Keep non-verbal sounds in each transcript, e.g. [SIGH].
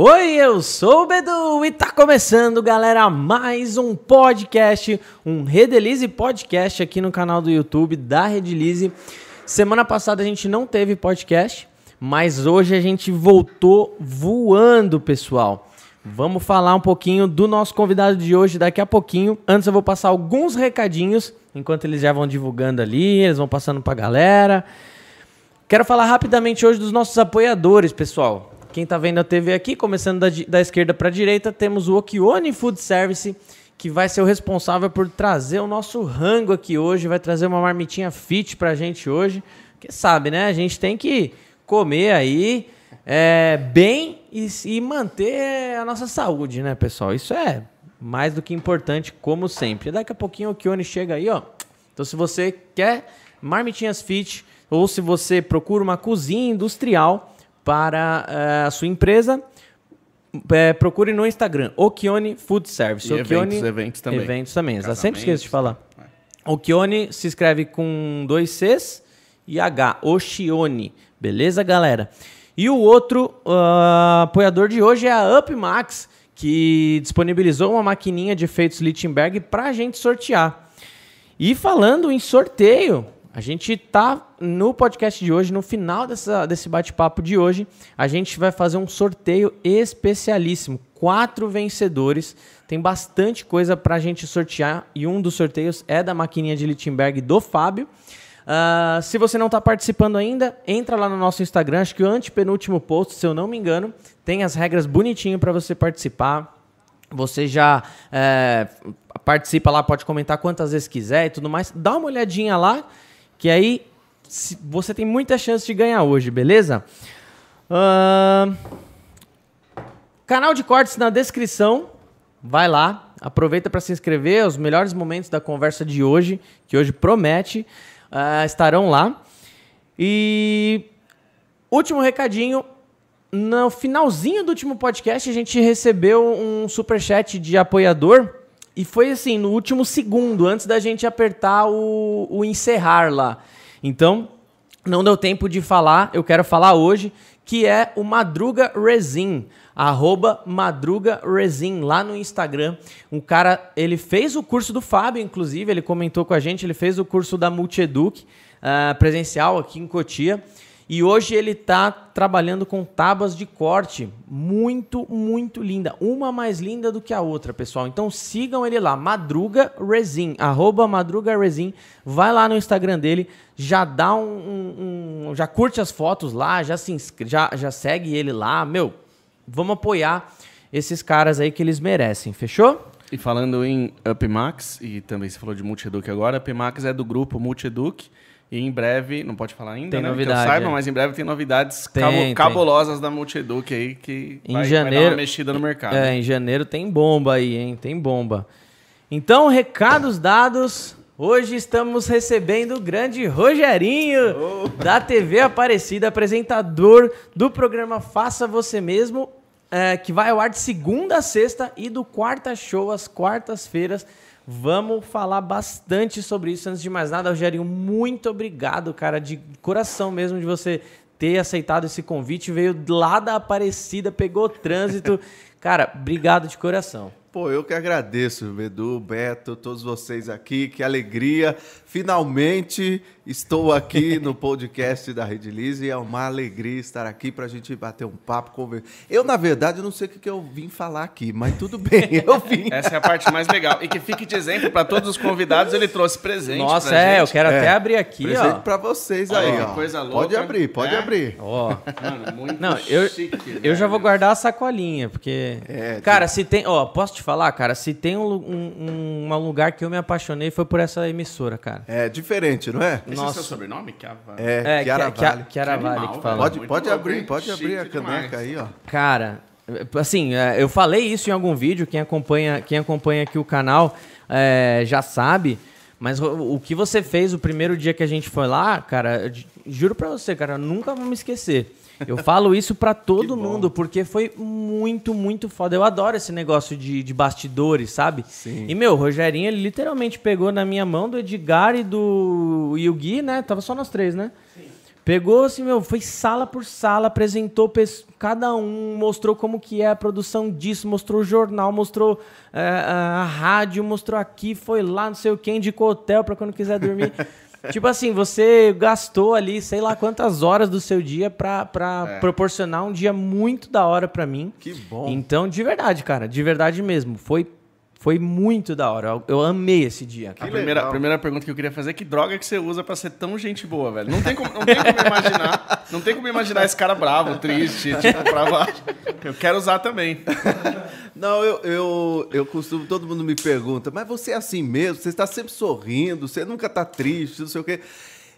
Oi, eu sou o Bedu e tá começando, galera, mais um podcast, um Redelize podcast aqui no canal do YouTube da Redelize. Semana passada a gente não teve podcast, mas hoje a gente voltou voando, pessoal. Vamos falar um pouquinho do nosso convidado de hoje daqui a pouquinho. Antes eu vou passar alguns recadinhos, enquanto eles já vão divulgando ali, eles vão passando pra galera. Quero falar rapidamente hoje dos nossos apoiadores, pessoal. Quem está vendo a TV aqui, começando da, da esquerda para a direita, temos o Okione Food Service, que vai ser o responsável por trazer o nosso rango aqui hoje, vai trazer uma marmitinha fit para a gente hoje. Porque sabe, né? A gente tem que comer aí é, bem e, e manter a nossa saúde, né, pessoal? Isso é mais do que importante, como sempre. Daqui a pouquinho o Okione chega aí, ó. Então, se você quer marmitinhas fit, ou se você procura uma cozinha industrial, para uh, a sua empresa, é, procure no Instagram, Okione Food Service. E Okione, eventos, eventos também. Eventos também, sempre esqueço de falar. É. Okione se escreve com dois Cs e H, Oshione. Beleza, galera? E o outro uh, apoiador de hoje é a UpMax, que disponibilizou uma maquininha de efeitos Lichtenberg para a gente sortear. E falando em sorteio, a gente tá no podcast de hoje, no final dessa, desse bate-papo de hoje, a gente vai fazer um sorteio especialíssimo. Quatro vencedores. Tem bastante coisa para a gente sortear e um dos sorteios é da maquininha de Lichtenberg do Fábio. Uh, se você não está participando ainda, entra lá no nosso Instagram, acho que o antepenúltimo post, se eu não me engano, tem as regras bonitinho para você participar. Você já é, participa lá, pode comentar quantas vezes quiser e tudo mais. Dá uma olhadinha lá que aí você tem muita chance de ganhar hoje, beleza? Uh, canal de cortes na descrição. Vai lá, aproveita para se inscrever. Os melhores momentos da conversa de hoje, que hoje promete, uh, estarão lá. E último recadinho. No finalzinho do último podcast, a gente recebeu um super chat de apoiador e foi assim, no último segundo, antes da gente apertar o, o encerrar lá. Então, não deu tempo de falar, eu quero falar hoje, que é o Madruga Resin, arroba Madruga Resin, lá no Instagram. Um cara, ele fez o curso do Fábio, inclusive, ele comentou com a gente, ele fez o curso da Multieduc, uh, presencial aqui em Cotia. E hoje ele está trabalhando com tábuas de corte muito, muito linda. Uma mais linda do que a outra, pessoal. Então sigam ele lá, Madruga Resin, arroba Madruga Resin. Vai lá no Instagram dele, já dá um, um, um, já curte as fotos lá, já se já, já segue ele lá. Meu, vamos apoiar esses caras aí que eles merecem, fechou? E falando em UpMax, e também se falou de Multieduc agora, UpMax é do grupo Multieduc. E em breve, não pode falar ainda, tem né? Novidade, que eu saiba, é. mas em breve tem novidades tem, cabo tem. cabulosas da Multieduc aí que em vai, janeiro, vai dar uma mexida no mercado. É, em janeiro tem bomba aí, hein? Tem bomba. Então, recados dados. Hoje estamos recebendo o grande Rogerinho, oh. da TV Aparecida, apresentador do programa Faça Você Mesmo, é, que vai ao ar de segunda a sexta e do quarta show às quartas-feiras. Vamos falar bastante sobre isso. Antes de mais nada, Rogerinho, muito obrigado, cara, de coração mesmo, de você ter aceitado esse convite. Veio lá da Aparecida, pegou trânsito. [LAUGHS] cara, obrigado de coração. Pô, eu que agradeço, Edu, Beto, todos vocês aqui. Que alegria. Finalmente estou aqui [LAUGHS] no podcast da Rede Liz e é uma alegria estar aqui para a gente bater um papo, conversar. Eu, na verdade, não sei o que eu vim falar aqui, mas tudo bem, [LAUGHS] eu vim. Essa é a parte mais legal. E que fique de exemplo para todos os convidados, ele trouxe presente. Nossa, é, gente. eu quero é. até abrir aqui, presente ó. para vocês aí, ó. Coisa louca. Pode abrir, pode é? abrir. Ó. Mano, muito Não, eu, chique. eu já vou guardar a sacolinha, porque. É, cara, se tem. Ó, posso te falar, cara? Se tem um, um, um lugar que eu me apaixonei foi por essa emissora, cara. É diferente, não é? Esse Nossa. é seu sobrenome? Chiara? É, É, Chiara que, que, Vale. que era Que Vale animal, que fala. Pode, pode abrir, pode abrir a caneca demais. aí, ó. Cara, assim, é, eu falei isso em algum vídeo, quem acompanha, quem acompanha aqui o canal é, já sabe, mas o, o que você fez o primeiro dia que a gente foi lá, cara, juro pra você, cara, nunca vou me esquecer. Eu falo isso pra todo mundo, porque foi muito, muito foda. Eu adoro esse negócio de, de bastidores, sabe? Sim. E, meu, o Rogerinho, ele literalmente pegou na minha mão do Edgar e do e o Gui, né? Tava só nós três, né? Pegou assim, meu, foi sala por sala, apresentou cada um, mostrou como que é a produção disso, mostrou o jornal, mostrou é, a rádio, mostrou aqui, foi lá, não sei o que, indicou hotel para quando quiser dormir. [LAUGHS] tipo assim, você gastou ali, sei lá quantas horas do seu dia pra, pra é. proporcionar um dia muito da hora pra mim. Que bom. Então, de verdade, cara, de verdade mesmo. Foi foi muito da hora. Eu, amei esse dia. A primeira, a primeira pergunta que eu queria fazer é que droga que você usa para ser tão gente boa, velho? Não tem como, não tem como [LAUGHS] imaginar. Não tem como imaginar esse cara bravo, triste, tipo, pra baixo. Eu quero usar também. [LAUGHS] Não, eu, eu, eu costumo, todo mundo me pergunta, mas você é assim mesmo? Você está sempre sorrindo, você nunca está triste, não sei o quê.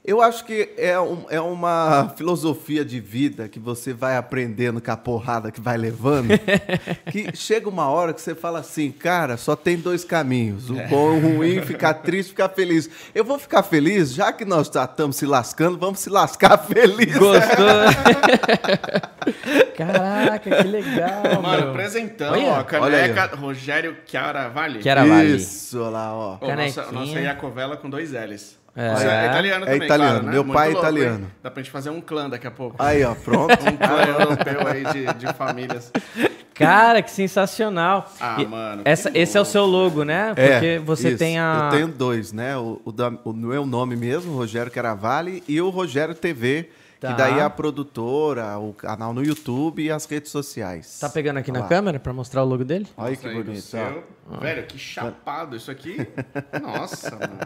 Eu acho que é, um, é uma [LAUGHS] filosofia de vida que você vai aprendendo com a porrada que vai levando. [LAUGHS] que chega uma hora que você fala assim, cara, só tem dois caminhos: o bom e o ruim, ficar triste, ficar feliz. Eu vou ficar feliz, já que nós estamos se lascando, vamos se lascar [LAUGHS] feliz. Gostou? Caraca, que legal. Mano, meu. apresentando, olha, ó, caneca aí, Rogério Chiaravalli. Chiaravalli. Isso, lá, ó. Oh, nossa, nossa Iacovela com dois L's. É, é italiano é também, italiano. Claro, né? Meu Muito pai é italiano. Hein? Dá pra gente fazer um clã daqui a pouco. Aí, ó, pronto. [LAUGHS] um clã europeu aí de, de famílias. Cara, que sensacional. Ah, e mano. Essa, esse é o seu logo, né? É, Porque é, você isso. tem a. Eu tenho dois, né? O, o, da, o meu nome mesmo, Rogério Caravale, e o Rogério TV Tá. Que daí é a produtora, o canal no YouTube e as redes sociais. Tá pegando aqui Olha na lá. câmera para mostrar o logo dele? Olha que bonito. Ah. Velho, que chapado isso aqui. [LAUGHS] Nossa, mano.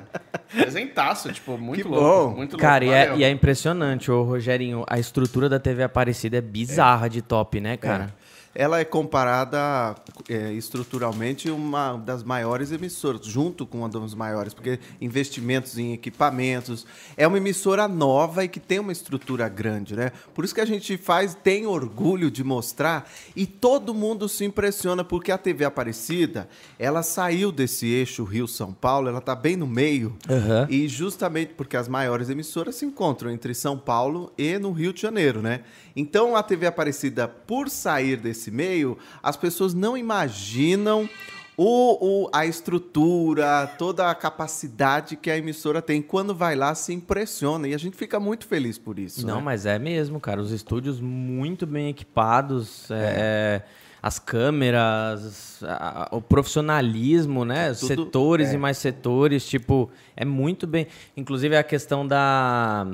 Presentaço, tipo, muito que louco. Bom. Muito cara, louco. E, é, e é impressionante, ô Rogerinho. A estrutura da TV Aparecida é bizarra é. de top, né, cara? É ela é comparada é, estruturalmente uma das maiores emissoras, junto com uma das maiores, porque investimentos em equipamentos. É uma emissora nova e que tem uma estrutura grande, né? Por isso que a gente faz, tem orgulho de mostrar e todo mundo se impressiona porque a TV Aparecida, ela saiu desse eixo Rio-São Paulo, ela está bem no meio. Uhum. E justamente porque as maiores emissoras se encontram entre São Paulo e no Rio de Janeiro, né? Então a TV Aparecida, por sair desse meio, as pessoas não imaginam o, o, a estrutura, toda a capacidade que a emissora tem. Quando vai lá, se impressiona. E a gente fica muito feliz por isso. Não, né? mas é mesmo, cara. Os estúdios muito bem equipados. É. É as câmeras, a, o profissionalismo, né? Tudo, setores é. e mais setores, tipo, é muito bem. Inclusive a questão da,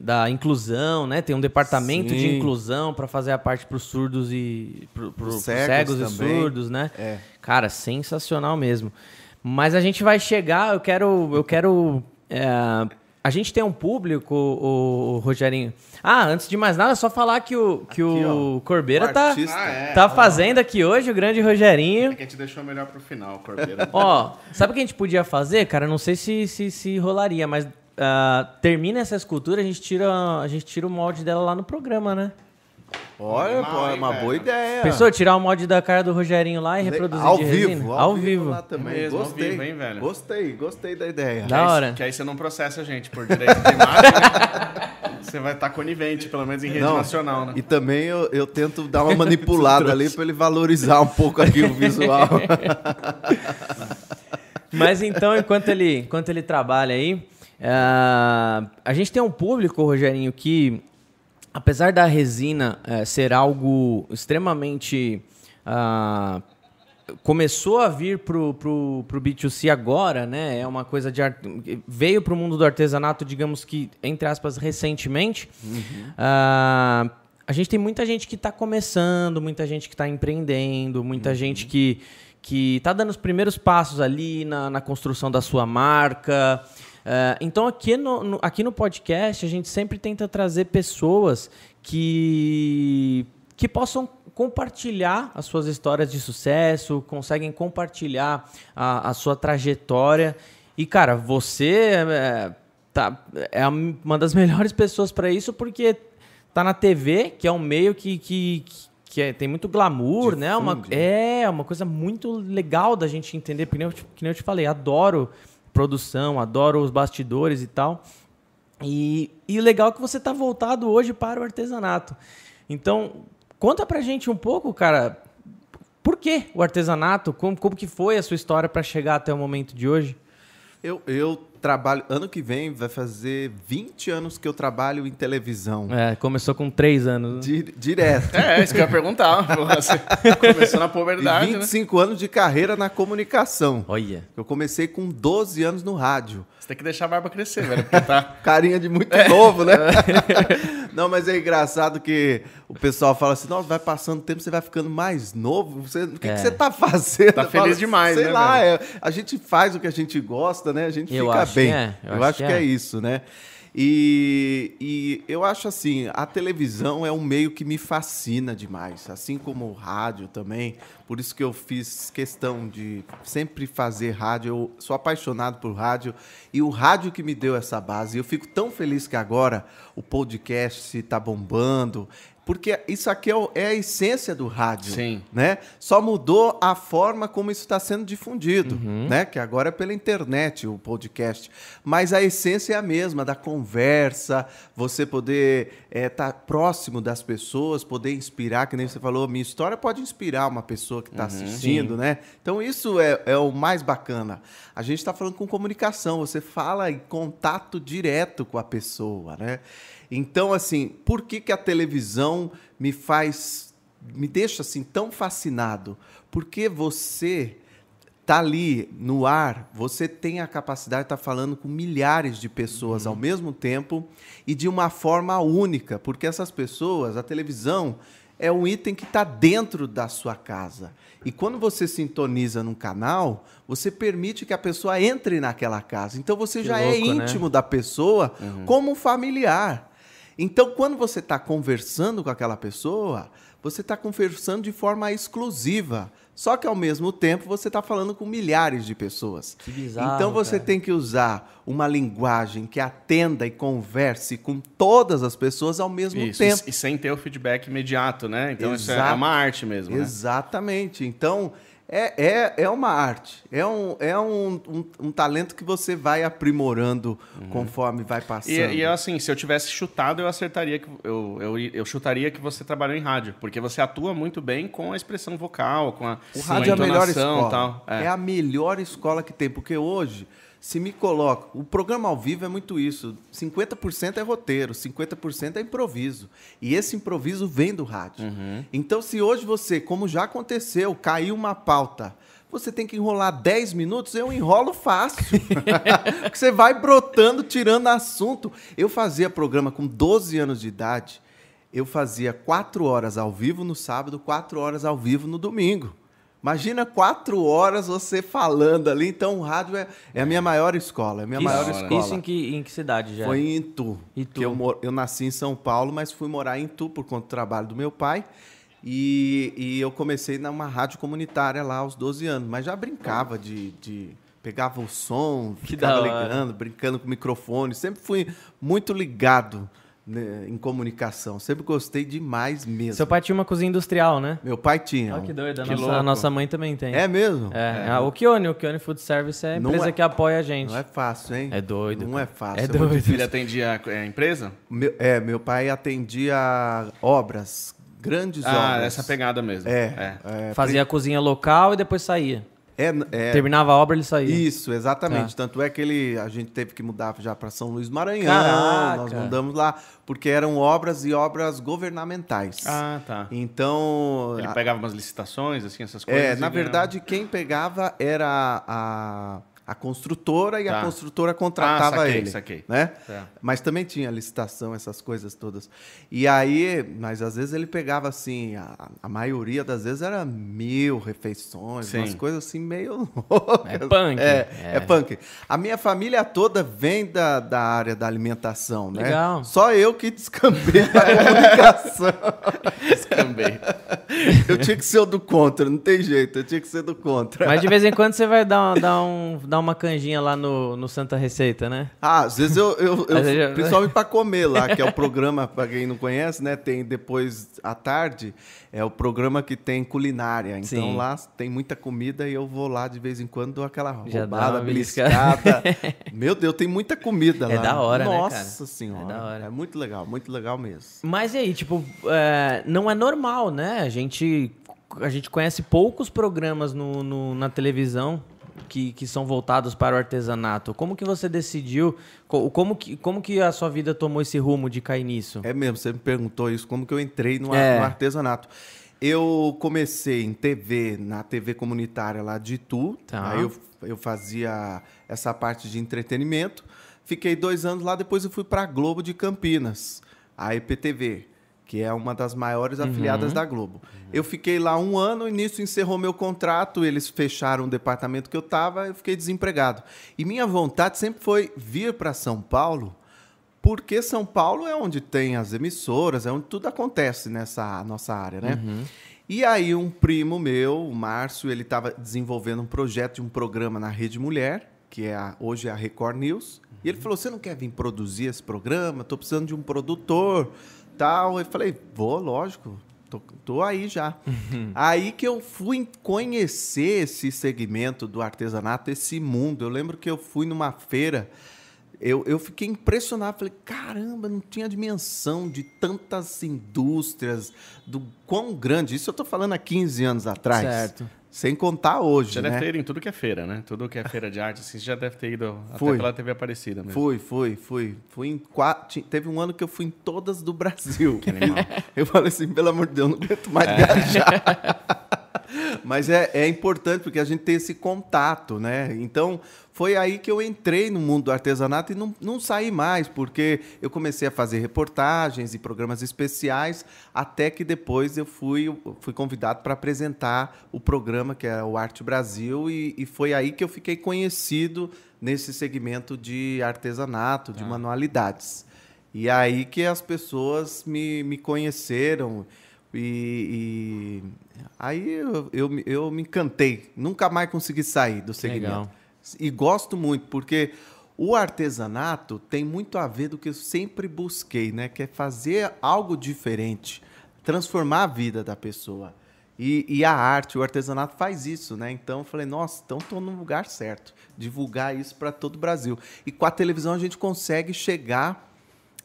da inclusão, né? Tem um departamento Sim. de inclusão para fazer a parte para os surdos e para os cegos, cegos e surdos, né? É. Cara, sensacional mesmo. Mas a gente vai chegar, eu quero, eu quero é, a gente tem um público, o, o, Rogerinho. Ah, antes de mais nada, só falar que o, que aqui, o Corbeira tá, ah, é. tá fazendo aqui hoje, o grande Rogerinho. É que a gente deixou melhor pro final, Corbeira. [LAUGHS] Ó, sabe o que a gente podia fazer, cara? Não sei se, se, se rolaria, mas uh, termina essa escultura, a gente, tira, a gente tira o molde dela lá no programa, né? Olha, pô, é uma boa ideia. Pensou tirar o mod da cara do Rogerinho lá e reproduzir ao de vivo, resina? Ao, ao vivo. Lá também. É mesmo, gostei, vivo, hein, velho? Gostei, gostei da ideia. Da hora. Que aí você não processa a gente por direito de imagem, né? [LAUGHS] Você vai estar tá conivente, pelo menos em rede não, nacional, né? E também eu, eu tento dar uma manipulada [LAUGHS] ali para ele valorizar um pouco aqui o visual. [LAUGHS] Mas então, enquanto ele, enquanto ele trabalha aí, uh, a gente tem um público, Rogerinho, que apesar da resina é, ser algo extremamente. Uh, começou a vir pro, pro, pro B2C agora, né? É uma coisa de. Art... Veio para o mundo do artesanato, digamos que, entre aspas, recentemente. Uhum. Uh, a gente tem muita gente que está começando, muita gente que está empreendendo, muita uhum. gente que que está dando os primeiros passos ali na, na construção da sua marca. Uh, então, aqui no, no, aqui no podcast, a gente sempre tenta trazer pessoas que, que possam compartilhar as suas histórias de sucesso, conseguem compartilhar a, a sua trajetória. E, cara, você é, tá, é uma das [LAUGHS] melhores pessoas para isso, porque tá na TV, que é um meio que, que, que é, tem muito glamour, né? Uma, é uma coisa muito legal da gente entender, porque que nem eu te falei, adoro produção, adoro os bastidores e tal. E, e legal que você está voltado hoje para o artesanato. Então, conta pra gente um pouco, cara, por que o artesanato? Como, como que foi a sua história para chegar até o momento de hoje? Eu, eu trabalho. Ano que vem vai fazer 20 anos que eu trabalho em televisão. É, começou com três anos. né? Di- direto. É, isso que eu ia perguntar. Você [LAUGHS] começou na E puberdade, né? 25 anos de carreira na comunicação. Olha. Eu comecei com 12 anos no rádio. Você tem que deixar a barba crescer, velho, porque tá... [LAUGHS] Carinha de muito novo, né? [LAUGHS] Não, mas é engraçado que o pessoal fala assim: nossa, vai passando o tempo, você vai ficando mais novo. Você, o que, É. que você tá fazendo? Tá Eu feliz demais, sei né, lá, é, a gente faz o que a gente gosta, né? A gente Eu fica acho bem. que é, eu eu acho acho que que é. é. isso, né? E, e eu acho assim, a televisão é um meio que me fascina demais, assim como o rádio também. Por isso que eu fiz questão de sempre fazer rádio. Eu sou apaixonado por rádio e o rádio que me deu essa base. Eu fico tão feliz que agora o podcast está bombando. Porque isso aqui é, é a essência do rádio, Sim. né? Só mudou a forma como isso está sendo difundido, né? Que agora é pela internet o podcast, mas a essência é a mesma da conversa, você poder estar próximo das pessoas, poder inspirar, que nem você falou, minha história pode inspirar uma pessoa que está assistindo, né? Então isso é, é o mais bacana. A gente está falando com comunicação, você fala em contato direto com a pessoa, né? Então, assim, por que, que a televisão me faz, me deixa assim tão fascinado? Porque você tá ali no ar, você tem a capacidade de estar falando com milhares de pessoas ao mesmo tempo e de uma forma única, porque essas pessoas, a televisão é um item que está dentro da sua casa. E quando você sintoniza num canal, você permite que a pessoa entre naquela casa. Então você Que já é louco, né? íntimo da pessoa como um familiar. Então, quando você está conversando com aquela pessoa, você está conversando de forma exclusiva. Só que, ao mesmo tempo, você está falando com milhares de pessoas. Que bizarro, então, você cara. tem que usar uma linguagem que atenda e converse com todas as pessoas ao mesmo Isso, tempo. e sem ter o feedback imediato, né? Então isso é Exato. uma arte mesmo, né? Exatamente. Então, é, é, é uma arte. É, um, é um, um, um talento que você vai aprimorando conforme vai passando. E, e assim, se eu tivesse chutado, eu acertaria que eu, eu, eu chutaria que você trabalhou em rádio, porque você atua muito bem com a expressão vocal, com a, O rádio é a melhor escola. e tal. É. É. a melhor escola que tem, porque hoje, se me coloca. O programa ao vivo é muito isso. 50% é roteiro, 50% é improviso. E esse improviso vem do rádio. Uhum. Então, se hoje você, como já aconteceu, caiu uma pauta. Você tem que enrolar 10 minutos, eu enrolo fácil. [LAUGHS] Você vai brotando, tirando assunto. Eu fazia programa com 12 anos de idade. Eu fazia 4 horas ao vivo no sábado, 4 horas ao vivo no domingo. Imagina quatro horas você falando ali. Então, o rádio é, é a minha maior escola. É a minha Isso, maior escola. isso em que, em que cidade já? Foi em Itu. Itu. Eu, mor- eu nasci em São Paulo, mas fui morar em Itu por conta do trabalho do meu pai. E, e eu comecei numa rádio comunitária lá aos 12 anos. Mas já brincava de... de pegava o som, Que ficava ligando, brincando com o microfone. Sempre fui muito ligado né, em comunicação. Sempre gostei demais mesmo. Seu pai tinha uma cozinha industrial, né? Meu pai tinha. Olha que doido. A Que nossa, a nossa mãe também tem. É mesmo? É, a- o Kione, o Kione Food Service é a empresa é- que apoia a gente. Não é fácil, hein? É doido, Não cara. é fácil. É muito doido. Ele atendia a a empresa? Meu, é, meu pai atendia obras, grandes Ah, obras. essa pegada mesmo. É, é, Fazia a cozinha local e depois saía. É, é, Terminava a obra, ele saía. Isso, exatamente. Tá. Tanto é que ele, a gente teve que mudar já para São Luís do Maranhão. Caraca. Nós mudamos lá, porque eram obras e obras governamentais. Ah, tá. Então, Ele a- pegava umas licitações, assim, essas coisas. é, na ganhava. verdade, quem pegava era a, a construtora e Tá. a construtora contratava Ah, saquei, ele. saquei. Né? É. Mas também tinha licitação, essas coisas todas. E aí, mas às vezes ele pegava assim, a, a maioria das vezes era mil refeições, Sim. umas coisas assim meio É punk. É, É. é. punk. A minha família toda vem da, da área da alimentação, né? Legal. Só eu que descambei da comunicação. [LAUGHS] Descambei. Eu tinha que ser o do contra, não tem jeito, eu tinha que ser do contra. Mas de vez em quando você vai dar, um- dar, um, dar uma canjinha lá no, no Santa Receita, né? Ah, às vezes eu, eu, [LAUGHS] eu Às vezes eu- principalmente para comer lá, que é o [LAUGHS] programa, para quem não conhece, né? Tem depois à tarde, é o programa que tem culinária. Então Sim. lá tem muita comida e eu vou lá de vez em quando dou aquela Já roubada, beliscada. [LAUGHS] Meu Deus, tem muita comida É lá. da hora, né, cara? Nossa senhora. É da hora. É muito legal, muito legal mesmo. Mas e aí, tipo, é, não é normal, né? A gente, a gente conhece poucos programas no, no- na televisão que, que são voltados para o artesanato. Como que você decidiu? Como que, como que a sua vida tomou esse rumo de cair nisso? É mesmo, você me perguntou isso, como que eu entrei no, é. no artesanato. Eu comecei em TV, na TV comunitária lá de Itu. Tá. Aí eu, eu fazia essa parte de entretenimento. Fiquei dois anos lá, depois eu fui para a Globo de Campinas, a EPTV que é uma das maiores uhum. afiliadas da Globo. Uhum. Eu fiquei lá um ano e nisso encerrou meu contrato, eles fecharam o departamento que eu estava, eu fiquei desempregado. E minha vontade sempre foi vir para São Paulo, porque São Paulo é onde tem as emissoras, é onde tudo acontece nessa nossa área, né? Uhum. E aí um primo meu, o Márcio, ele estava desenvolvendo um projeto de um programa na Rede Mulher, que é a, hoje é a Record News, e ele falou: "Você não quer vir produzir esse programa? Estou precisando de um produtor." Tal. Eu falei, vou, lógico, tô, tô aí já. Uhum. Aí que eu fui conhecer esse segmento do artesanato, esse mundo. Eu lembro que eu fui numa feira, eu, eu fiquei impressionado. Falei, caramba, não tinha dimensão de tantas indústrias, do quão grande. Isso eu estou falando há 15 anos atrás. Certo. Sem contar hoje, já né? deve ter ido em tudo que é feira, né? Tudo que é feira de arte, assim, você já deve ter ido fui. até pela TV Aparecida mesmo. Fui, fui, fui. Fui em quatro... Teve um ano que eu fui em todas do Brasil. Que animal. [LAUGHS] eu falei assim, pelo amor de Deus, não aguento mais é. viajar. [LAUGHS] Mas é, é importante porque a gente tem esse contato, né? Então, foi aí que eu entrei no mundo do artesanato e não, não saí mais, porque eu comecei a fazer reportagens e programas especiais, até que depois eu fui, fui convidado para apresentar o programa, que é o Arte Brasil, e, e foi aí que eu fiquei conhecido nesse segmento de artesanato, de ah. manualidades. E aí que as pessoas me, me conheceram. E, e aí eu, eu, eu, me encantei. Nunca mais consegui sair do segmento. Legal. E gosto muito, porque o artesanato tem muito a ver do que eu sempre busquei, né? Que é fazer algo diferente, transformar a vida da pessoa. E, e a arte, o artesanato faz isso, né? Então eu falei, nossa, então estou no lugar certo. Divulgar isso para todo o Brasil. E com a televisão a gente consegue chegar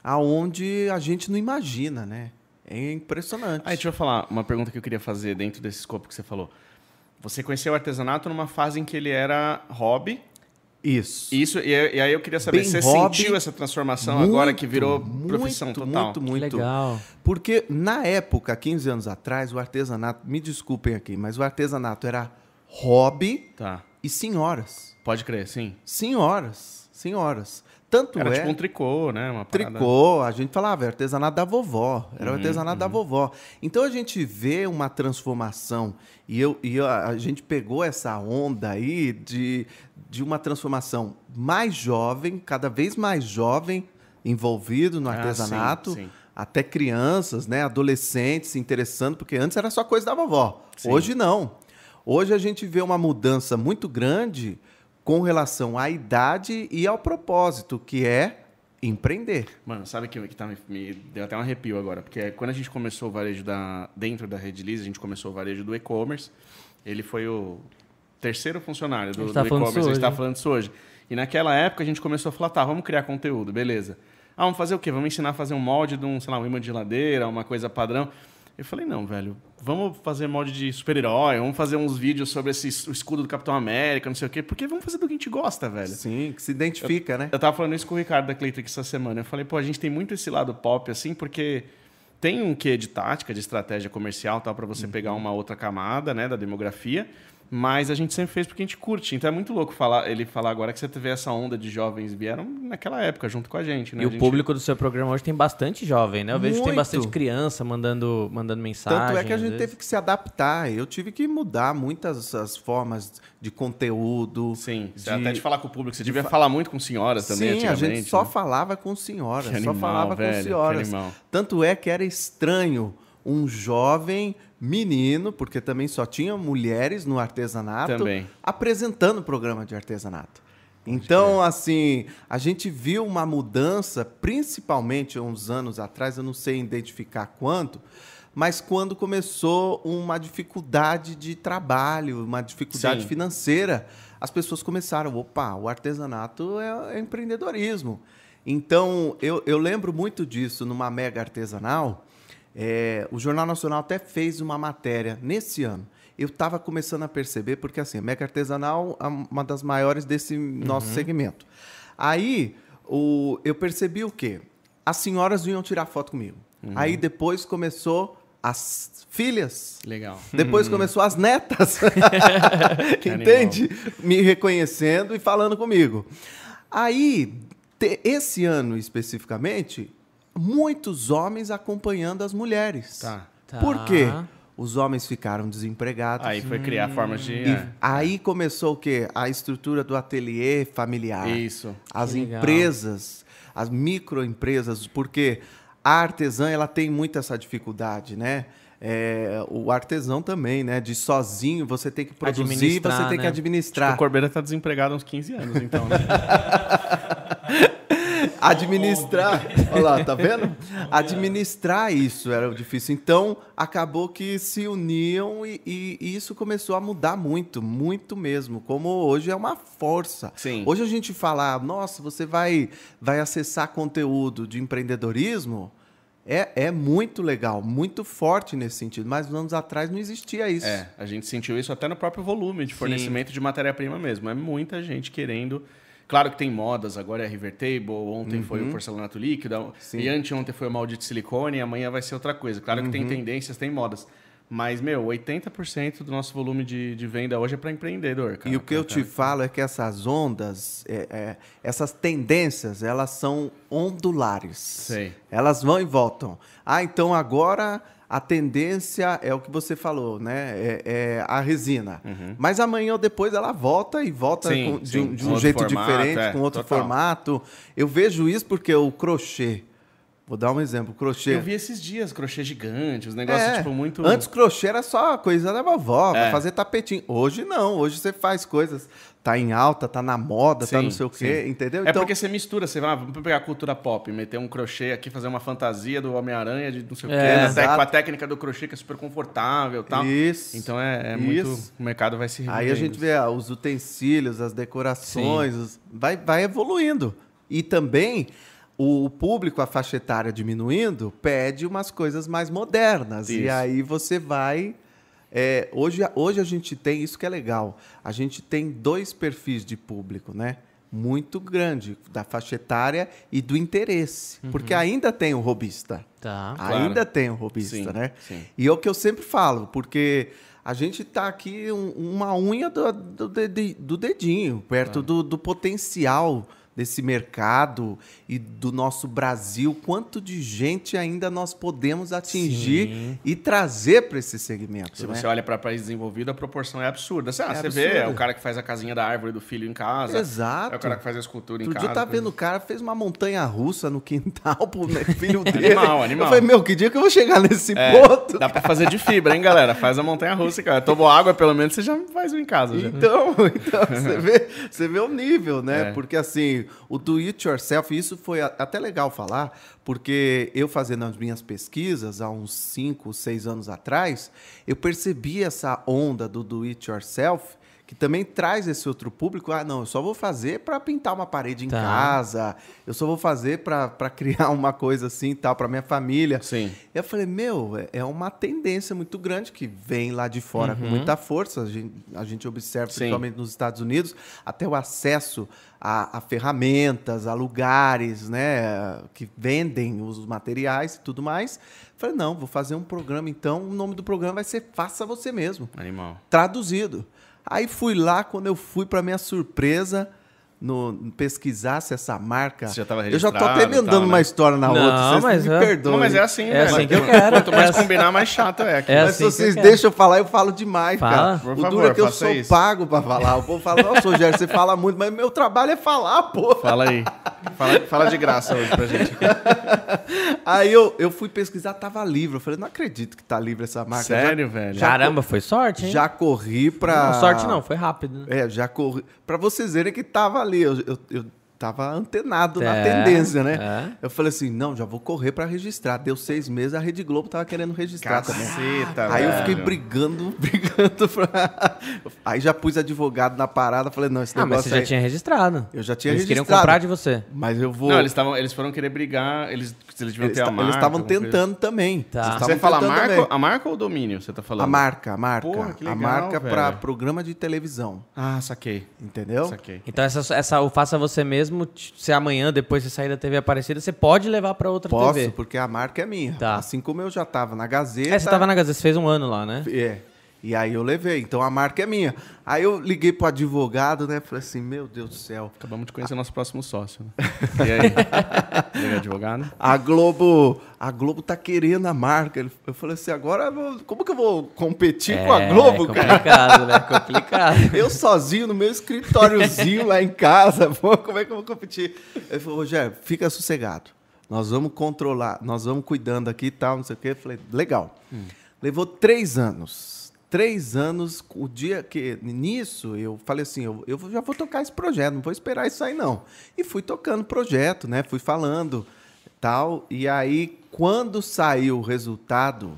aonde a gente não imagina, né? É impressionante. Aí, deixa eu falar uma pergunta que eu queria fazer dentro desse escopo que você falou. Você conheceu o artesanato numa fase em que ele era hobby. Isso. Isso, e, e aí eu queria saber, Bem você hobby, sentiu essa transformação muito, agora que virou profissão muito, total? Muito, muito. Legal. Porque na época, 15 anos atrás, o artesanato, me desculpem aqui, mas o artesanato era hobby tá. e senhoras. Pode crer, sim. Senhoras, senhoras. Tanto era é. tipo um tricô, né? Uma tricô, a gente falava, é artesanato da vovó. Era uhum, o artesanato uhum. da vovó. Então a gente vê uma transformação. E, eu, e a gente pegou essa onda aí de, de uma transformação mais jovem, cada vez mais jovem, envolvido no artesanato. Ah, sim, sim. Até crianças, né, adolescentes se interessando, porque antes era só coisa da vovó. Sim. Hoje não. Hoje a gente vê uma mudança muito grande com relação à idade e ao propósito, que é empreender. Mano, sabe que, que tá, me, me, deu até um arrepio agora, porque quando a gente começou o varejo da, dentro da Redilize, a gente começou o varejo do e-commerce, ele foi o terceiro funcionário do, tá do e-commerce, a gente está falando disso hoje. E naquela época a gente começou a falar, tá, vamos criar conteúdo, beleza. Ah, vamos fazer o quê? Vamos ensinar a fazer um molde de um, sei lá, um imã de geladeira, uma coisa padrão. Eu falei, não, velho, vamos fazer molde de super-herói, vamos fazer uns vídeos sobre esse, o escudo do Capitão América, não sei o quê, porque vamos fazer do que a gente gosta, velho. Sim, que se identifica, eu, né? Eu tava falando isso com o Ricardo da Cleitrix essa semana. Eu falei, pô, a gente tem muito esse lado pop, assim, porque tem um quê de tática, de estratégia comercial, tal, para você uhum. pegar uma outra camada, né, da demografia. Mas a gente sempre fez porque a gente curte. Então é muito louco falar, ele falar agora que você teve essa onda de jovens vieram naquela época junto com a gente, né? E a o gente... público do seu programa hoje tem bastante jovem, né? Eu vejo muito. que tem bastante criança mandando, mandando mensagem. Tanto é que a gente teve que se adaptar. Eu tive que mudar muitas as formas de conteúdo. Sim, de... até de falar com o público. Você devia fa... falar muito com senhoras também, Sim, a gente só né? falava com senhoras. animal, só falava velho, com senhoras. Tanto é que era estranho um jovem menino, porque também só tinha mulheres no artesanato, também. apresentando o programa de artesanato. Então, assim, a gente viu uma mudança, principalmente uns anos atrás, eu não sei identificar quanto, mas quando começou uma dificuldade de trabalho, uma dificuldade Sim. financeira, as pessoas começaram, opa, o artesanato é, é empreendedorismo. Então, eu, eu lembro muito disso numa mega artesanal, é, o Jornal Nacional até fez uma matéria nesse ano. eu estava começando a perceber, porque assim, a Mega Artesanal é uma das maiores desse nosso uhum. segmento. Aí o, eu percebi o quê? As senhoras vinham tirar foto comigo. Uhum. Aí depois começou as filhas. Legal. Depois uhum. começou as netas. [LAUGHS] [LAUGHS] Entende? Me reconhecendo e falando comigo. Aí, te, esse ano especificamente, muitos homens acompanhando as mulheres. Tá. tá. Por quê? Os homens ficaram desempregados. Aí foi criar hum. formas de. E é. aí começou o quê? A estrutura do ateliê familiar. Isso. As empresas, as microempresas, porque a artesã ela tem muito essa dificuldade, né? É, o artesão também, né? De sozinho você tem que produzir, você tem né? que administrar. Que o Corbeira está desempregado há uns 15 anos, então, né? [LAUGHS] administrar. Olha lá, tá vendo? Administrar isso era difícil. Então, acabou que se uniam e, e, e, isso começou a mudar muito, muito mesmo. Como hoje é uma força. Sim. Hoje a gente fala, nossa, você vai, vai acessar conteúdo de empreendedorismo. É, é muito legal, muito forte nesse sentido. Mas anos atrás não existia isso. É, a gente sentiu isso até no próprio volume de fornecimento Sim. de matéria-prima mesmo. É muita gente querendo Claro que tem modas, agora é River Table, ontem uhum. foi o porcelanato líquido, Sim. e anteontem foi o maldito silicone, e amanhã vai ser outra coisa. Claro uhum. que tem uhum. tendências, tem modas. Mas, meu, 80% do nosso volume de, de venda hoje é para empreendedor. Cara, e o que eu te falo é que essas ondas, é, é, essas tendências, elas são ondulares. Sei. Elas vão e voltam. Ah, então agora a tendência é o que você falou, né? É, é a resina. Uhum. Mas amanhã ou depois ela volta e volta sim, com, de, um, de um jeito formato, diferente, é, com outro total. formato. Eu vejo isso porque o crochê. Vou dar um exemplo, crochê. Eu vi esses dias crochê gigante, os negócios é, tipo muito. Antes crochê era só coisa da vovó, é. fazer tapetinho. Hoje não, hoje você faz coisas tá em alta, tá na moda, sim, tá não sei o quê, sim. entendeu? É então... porque você mistura, você vai, vamos pegar a cultura pop, meter um crochê aqui, fazer uma fantasia do Homem-Aranha de não sei o é, quê, com a técnica do crochê que é super confortável tal. Isso. Então é, é muito. O mercado vai se Aí a gente vê ah, os utensílios, as decorações, os, vai, vai evoluindo. E também o público, a faixa etária diminuindo, pede umas coisas mais modernas. Isso. E aí você vai é, hoje, hoje a gente tem, isso que é legal, a gente tem dois perfis de público, né? Muito grande, da faixa etária e do interesse. Uhum. Porque ainda tem o robista. Tá. Ainda claro. tem o robista, sim, né? Sim. E é o que eu sempre falo, porque a gente está aqui um, uma unha do, do, do dedinho, perto do, do potencial desse mercado e do nosso Brasil, quanto de gente ainda nós podemos atingir Sim. e trazer para esse segmento. Se né? você olha para país desenvolvido, a proporção é absurda. Você, ah, é você absurda. vê, é o cara que faz a casinha da árvore do filho em casa. Exato. É o cara que faz a escultura Outro em casa. dia eu tava vendo o cara fez uma montanha russa no quintal pro [LAUGHS] filho dele. animal, animal. Eu falei, meu, que dia que eu vou chegar nesse é, ponto? Dá para fazer de fibra, hein, galera? Faz a montanha russa, cara. Tomou água, pelo menos você já faz um em casa. Já. Então, [LAUGHS] então você, vê, você vê o nível, né? É. Porque assim, o do it yourself, isso foi até legal falar, porque eu fazendo as minhas pesquisas há uns 5, 6 anos atrás, eu percebi essa onda do do it yourself que também traz esse outro público. Ah, não, eu só vou fazer para pintar uma parede em tá. casa, eu só vou fazer para [LAUGHS] criar uma coisa assim tal, para minha família. Sim. Eu falei, meu, é, é uma tendência muito grande que vem lá de fora uhum. com muita força. A gente, a gente observa, Sim. principalmente nos Estados Unidos, até o acesso a, a, ferramentas, a lugares né, que vendem os materiais e tudo mais. falei, não, vou fazer um programa, então o nome do programa vai ser Faça Você Mesmo. Animal. Traduzido. Aí fui lá, quando eu fui, para minha surpresa, no, pesquisasse essa marca. Você já estava Eu já tô até emendando né? uma história na não, outra. Vocês mas me é, perdoem. Não, mas é assim, é né? assim que eu quero. Quanto mais é combinar, mais chato é. é mas assim se vocês deixam eu falar, eu falo demais, fala. cara. Por o favor, duro é que eu sou isso. pago para falar. O povo fala, nossa, Rogério, você fala muito, mas meu trabalho é falar, pô. Fala aí. Fala, fala de graça hoje pra gente. [LAUGHS] aí eu, eu fui pesquisar, tava livre. Eu falei, não acredito que tá livre essa marca. Sério, já, velho? Já Caramba, foi sorte, hein? Já corri pra... Não, sorte não, foi rápido. É, já corri... Pra vocês verem que tava ali. eu, eu, eu tava antenado é, na tendência, né? É. Eu falei assim, não, já vou correr para registrar. Deu seis meses, a Rede Globo tava querendo registrar Caceta, também. Aí eu fiquei brigando, [LAUGHS] brigando. Pra... [LAUGHS] Aí já pus advogado na parada, falei, não, esse ah, negócio mas você aí... já tinha registrado. Eu já tinha eles registrado. Eles queriam comprar de você. Mas eu vou... Não, eles, tavam, eles foram querer brigar, eles, eles deviam eles ter a marca. Eles estavam tentando também. Tá. Você fala a marca, a marca ou o domínio, você tá falando? A marca, a marca. Porra, legal, a marca para programa de televisão. Ah, saquei. Entendeu? Saquei. Então essa, essa o faça você mesmo, se amanhã, depois de sair da TV Aparecida, você pode levar para outra Posso, TV. Posso, porque a marca é minha. Tá. Assim como eu já estava na Gazeta. É, você estava na Gazeta, você fez um ano lá, né? É. E aí eu levei, então a marca é minha. Aí eu liguei pro advogado, né? Falei assim, meu Deus do céu. Acabamos de conhecer nosso próximo sócio. Né? E aí? [LAUGHS] Ele é advogado? A Globo, a Globo tá querendo a marca. Eu falei assim, agora como que eu vou competir é, com a Globo, cara? É complicado, né? Complicado. [LAUGHS] Eu sozinho no meu escritóriozinho lá em casa, [LAUGHS] como é que eu vou competir? Ele falou, Rogério, fica sossegado. Nós vamos controlar, nós vamos cuidando aqui e tal, não sei o quê. Eu falei, legal. Hum. Levou três anos três anos, o dia que nisso eu falei assim, eu, eu já vou tocar esse projeto, não vou esperar isso aí não. E fui tocando o projeto, né? Fui falando tal. E aí quando saiu o resultado,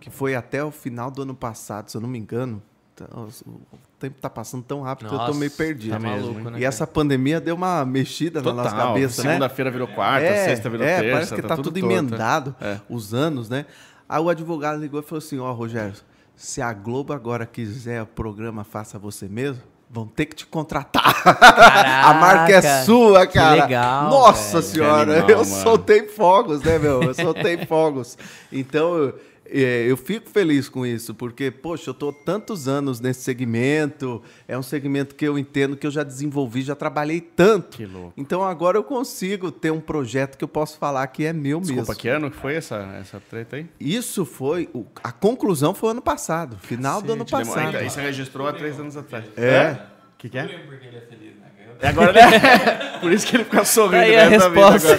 que foi até o final do ano passado, se eu não me engano, então, o tempo está passando tão rápido Nossa, que eu estou meio perdido. Tá maluco, né, e essa pandemia deu uma mexida Total, na nossa cabeça, né? Segunda-feira virou quarta, é, sexta virou é, terça. Parece que tá, tá tudo, tudo emendado, é. os anos, né? Aí o advogado ligou e falou assim: Ó, oh, Rogério, se a Globo agora quiser o programa Faça Você Mesmo, vão ter que te contratar. Caraca, [LAUGHS] a marca é sua, cara. Que legal. Nossa velho. senhora, animal, eu mano. soltei fogos, né, meu? Eu soltei fogos. Então, é, eu fico feliz com isso, porque, poxa, eu estou tantos anos nesse segmento, é um segmento que eu entendo que eu já desenvolvi, já trabalhei tanto. Que louco. Então agora eu consigo ter um projeto que eu posso falar que é meu Desculpa, mesmo. que ano que foi essa, essa treta aí? Isso foi. A conclusão foi ano passado, final Cacete, do ano passado. Aí você registrou há três anos atrás. É. O que, que é? porque ele é feliz, né? E agora, né? [LAUGHS] Por isso que ele fica sorrindo. Aí a resposta.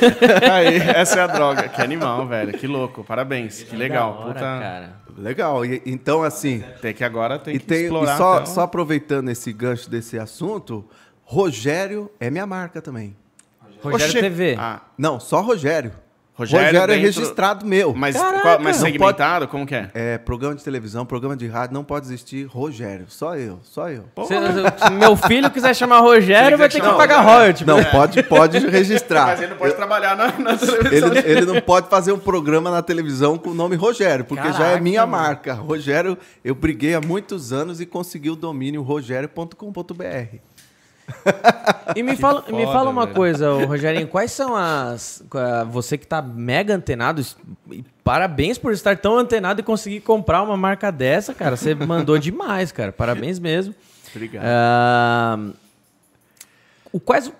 Aí, essa é a droga. Que animal, velho. Que louco. Parabéns. Que legal. Hora, Puta... cara. Legal. E, então, assim... Tem que agora tem que tem, explorar. E só, então... só aproveitando esse gancho desse assunto, Rogério é minha marca também. Rogério Oxê. TV. Ah. Não, só Rogério. Rogério, Rogério é registrado meu. Mas, qual, mas segmentado? Pode... Como que é? É, programa de televisão, programa de rádio, não pode existir Rogério. Só eu, só eu. Se, se meu filho quiser chamar Rogério, vai ter que pagar royalties. Não, pode, pode registrar. Mas ele não pode eu, trabalhar na, na televisão. Ele, ele, não pode fazer um programa na televisão com o nome Rogério, porque Caraca, já é minha mano. marca. Rogério, eu briguei há muitos anos e consegui o domínio rogério.com.br. [LAUGHS] E me fala, foda, me fala uma velho. coisa, Rogerinho, quais são as. Você que tá mega antenado, parabéns por estar tão antenado e conseguir comprar uma marca dessa, cara. Você [LAUGHS] mandou demais, cara. Parabéns mesmo. Obrigado. Uh, o quais,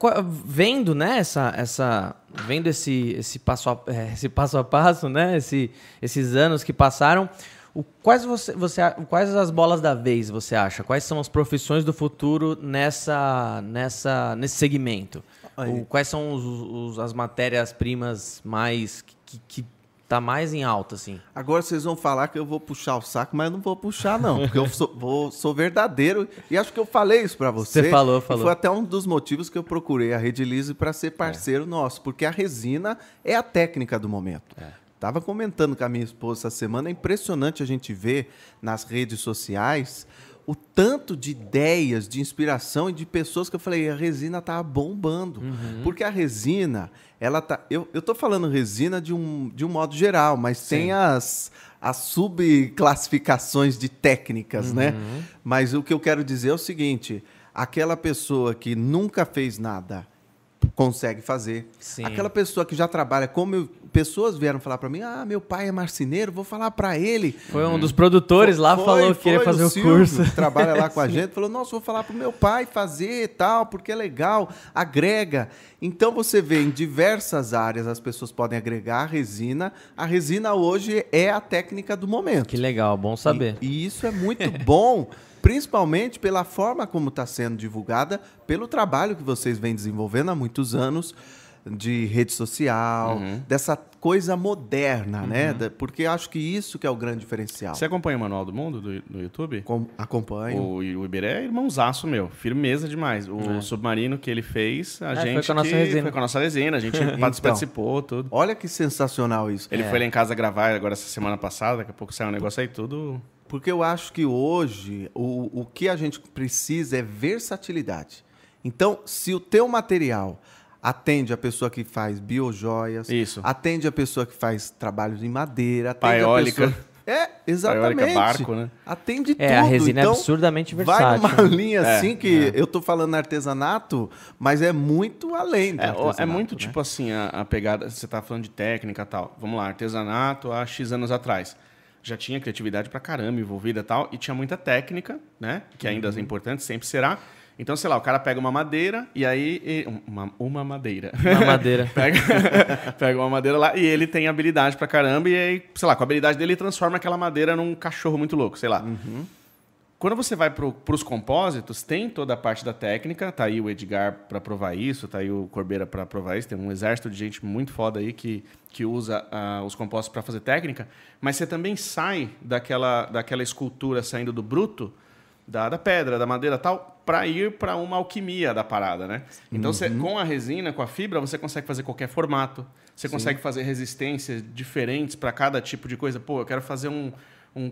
vendo, né, essa, essa, vendo esse, esse, passo a, é, esse passo a passo, né, esse, esses anos que passaram, o, quais, você, você, quais as bolas da vez você acha? Quais são as profissões do futuro nessa, nessa, nesse segmento? O, quais são os, os, as matérias-primas mais que, que tá mais em alta, assim? Agora vocês vão falar que eu vou puxar o saco, mas eu não vou puxar, não. Porque eu sou, vou, sou verdadeiro. E acho que eu falei isso para você. Você falou, falou. Foi até um dos motivos que eu procurei a Rede Lise para ser parceiro é. nosso. Porque a resina é a técnica do momento. É. Estava comentando com a minha esposa essa semana, é impressionante a gente ver nas redes sociais o tanto de ideias, de inspiração e de pessoas que eu falei, a resina tá bombando. Uhum. Porque a resina, ela tá. Eu, eu tô falando resina de um, de um modo geral, mas Sim. tem as, as subclassificações de técnicas, né? uhum. né? Mas o que eu quero dizer é o seguinte: aquela pessoa que nunca fez nada consegue fazer. Sim. Aquela pessoa que já trabalha, como eu, pessoas vieram falar para mim, ah, meu pai é marceneiro, vou falar para ele. Foi um dos produtores foi, lá, foi, falou que queria fazer o, Silvio, curso. Que trabalha lá com a [LAUGHS] gente, falou, nossa, vou falar para meu pai fazer tal, porque é legal, agrega. Então você vê em diversas áreas as pessoas podem agregar a resina. A resina hoje é a técnica do momento. Que legal, bom saber. E, e isso é muito bom principalmente pela forma como está sendo divulgada, pelo trabalho que vocês vêm desenvolvendo há muitos anos. de rede social, uhum. dessa coisa moderna, né? uhum. né? Porque acho que isso que é o grande diferencial. Você acompanha o Manual do Mundo do, no YouTube? Com, acompanho. O, o Iberê é irmãozaço meu, firmeza demais. O é. submarino que ele fez, a é, gente foi com a nossa resina. Foi com a nossa resina, a gente [LAUGHS] então, participou, tudo. Olha que sensacional isso. Ele é. foi lá em casa gravar agora essa semana passada, daqui a pouco saiu um negócio aí tudo... Porque eu acho que hoje o, o que a gente precisa é versatilidade. Então, se o teu material atende a pessoa que faz biojoias, Isso. atende a pessoa que faz trabalhos em madeira, atende Paiólica. a pessoa... É, exatamente. Paiólica, barco, né? Atende é, tudo. a resina é então, é absurdamente versátil. Vai numa [LAUGHS] linha é, assim que é. eu tô falando artesanato, mas é muito além do É, é muito né? tipo assim, a, a, pegada, você tá falando de técnica e tal. Vamos lá, artesanato há X anos atrás. Já tinha criatividade pra caramba envolvida e tal, e tinha muita técnica, né? Que ainda uhum. é importante, sempre será. Então, sei lá, o cara pega uma madeira e aí. Uma, uma madeira. Uma madeira. [LAUGHS] pega, [LAUGHS] pega uma madeira lá e ele tem habilidade pra caramba, e aí, sei lá, com a habilidade dele, ele transforma aquela madeira num cachorro muito louco, sei lá. Uhum. Quando você vai para os compósitos, tem toda a parte da técnica, tá aí o Edgar para provar isso, tá aí o Corbeira para provar isso, tem um exército de gente muito foda aí que, que usa uh, os compósitos para fazer técnica, mas você também sai daquela, daquela escultura saindo do bruto, da, da pedra, da madeira tal, para ir para uma alquimia da parada, né? Então, uhum. você, com a resina, com a fibra, você consegue fazer qualquer formato. Você Sim. consegue fazer resistências diferentes para cada tipo de coisa. Pô, eu quero fazer um, um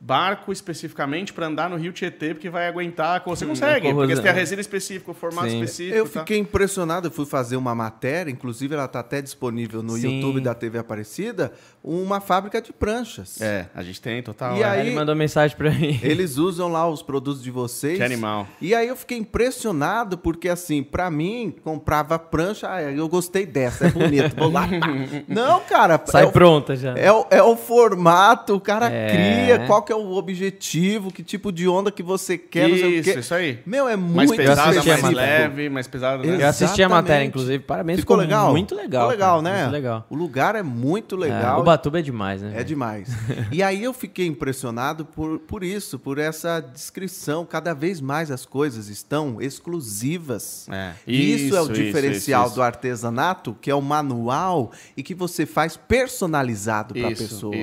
barco especificamente para andar no Rio Tietê, porque vai aguentar. Você hum, consegue, porque você tem a resina específica, o formato Sim. específico. Eu tá. fiquei impressionado, eu fui fazer uma matéria, inclusive ela está até disponível no Sim. YouTube da TV Aparecida, uma fábrica de pranchas. É, a gente tem, total. E é. aí, ele mandou mensagem para mim. Eles usam lá os produtos de vocês. Que animal. E aí eu fiquei impressionado, porque assim, para mim, comprava prancha, ah, eu gostei dessa, é bonito, vou lá. [LAUGHS] Não, cara. Sai é pronta já. É o, é o formato, o cara é. cria, qual que é o objetivo, que tipo de onda que você quer. Isso, isso aí. Meu, é muito mais pesada, mais leve, mais pesada. Né? Eu assisti a matéria, inclusive. Parabéns, ficou, ficou legal. Muito legal. Ficou legal, cara. né? Muito legal. O lugar é muito é, legal. É, o Batuba é demais, né? É demais. [LAUGHS] e aí eu fiquei impressionado por, por isso, por essa descrição. Cada vez mais as coisas estão exclusivas. É. Isso, isso é o diferencial isso, isso, do artesanato, que é o manual e que você faz personalizado para a pessoa.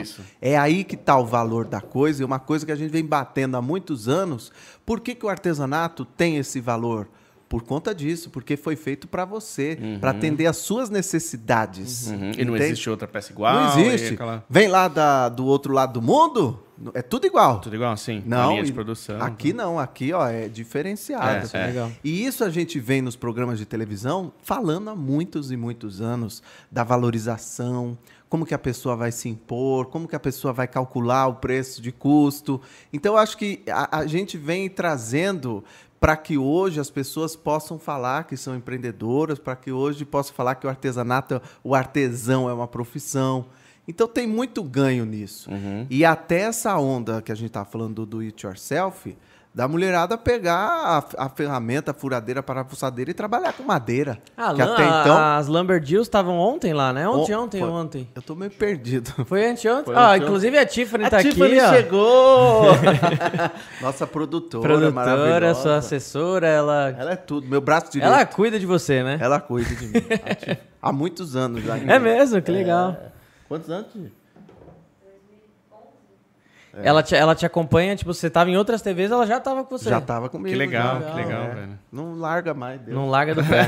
É aí que está o valor da coisa e uma coisa que a gente vem batendo há muitos anos. Por que, que o artesanato tem esse valor? Por conta disso, porque foi feito para você, uhum. para atender às suas necessidades. Uhum. E não existe outra peça igual? Não existe. Aquela... Vem lá da, do outro lado do mundo, é tudo igual. Tudo igual, sim. Não, linha de produção. Aqui não, aqui ó, é diferenciado. É, é. Legal. E isso a gente vem nos programas de televisão falando há muitos e muitos anos da valorização, como que a pessoa vai se impor, como que a pessoa vai calcular o preço de custo. Então, eu acho que a, a gente vem trazendo para que hoje as pessoas possam falar que são empreendedoras, para que hoje possam falar que o artesanato, o artesão é uma profissão. Então tem muito ganho nisso. Uhum. E até essa onda que a gente está falando do do it yourself, da mulherada pegar a, a ferramenta, a furadeira, a parafusadeira e trabalhar com madeira. Ah, que até então... As Lumberjills estavam ontem lá, né? Ontem, ontem, foi, ontem. Eu tô meio perdido. [LAUGHS] Foi anteontem? Foi ah, inclusive a Tiffany a tá Tiffany aqui, chegou! [LAUGHS] Nossa produtora, Produtora, sua assessora, ela... Ela é tudo, meu braço direito. Ela cuida de você, né? Ela cuida de mim. [LAUGHS] Há muitos anos já. É mesmo? Que legal. É... Quantos anos? É. Ela, te, ela te acompanha, tipo, você tava em outras TVs, ela já tava com você. Já tava comigo. Que legal, já, que legal, é. velho. Não larga mais, Deus. Não larga do pé.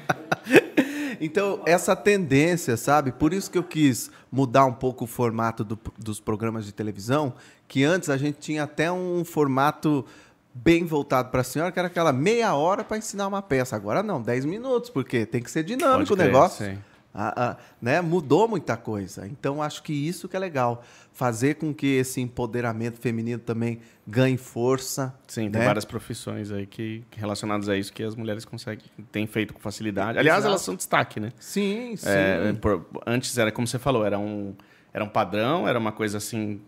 [LAUGHS] então, essa tendência, sabe? Por isso que eu quis mudar um pouco o formato do, dos programas de televisão, que antes a gente tinha até um formato bem voltado para a senhora, que era aquela meia hora para ensinar uma peça. Agora não, 10 minutos, porque tem que ser dinâmico o negócio. Sim. A, a, né? Mudou muita coisa. Então, acho que isso que é legal. Fazer com que esse empoderamento feminino também ganhe força. Sim, né? tem várias profissões aí que, relacionadas a isso que as mulheres conseguem, têm feito com facilidade. Aliás, Exato. elas são destaque, né? Sim, sim. É, por, antes era, como você falou, era um, era um padrão, era uma coisa assim,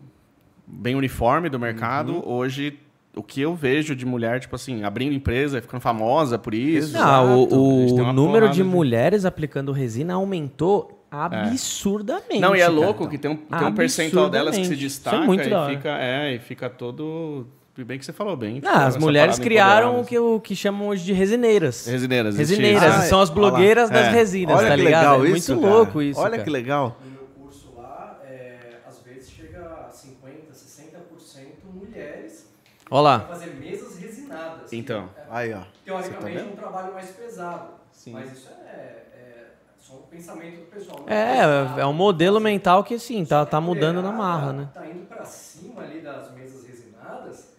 bem uniforme do mercado. Uhum. Hoje o que eu vejo de mulher, tipo assim, abrindo empresa, ficando famosa por isso. Não, o, o número de, de mulheres aplicando resina aumentou absurdamente. Não, e é louco que tem um, tem um percentual delas que se destaca é muito e fica, é, e fica todo bem que você falou bem. Ah, as mulheres criaram o que, o que chamam hoje de resineiras. Resineiras. Resineiras. Ah, são as blogueiras das é. resinas, Olha tá ligado? Legal é muito cara. louco isso. Olha cara. que legal. No meu curso lá, é, às vezes chega a 50%, 60% mulheres. Olha lá. fazer mesas resinadas. Então. É, aí, ó. Teoricamente, tá um trabalho mais pesado. Sim. Mas isso é, é só um pensamento do pessoal. É, é um modelo mental que, assim, tá, tá mudando na marra, né? Tá indo pra cima ali das mesas resinadas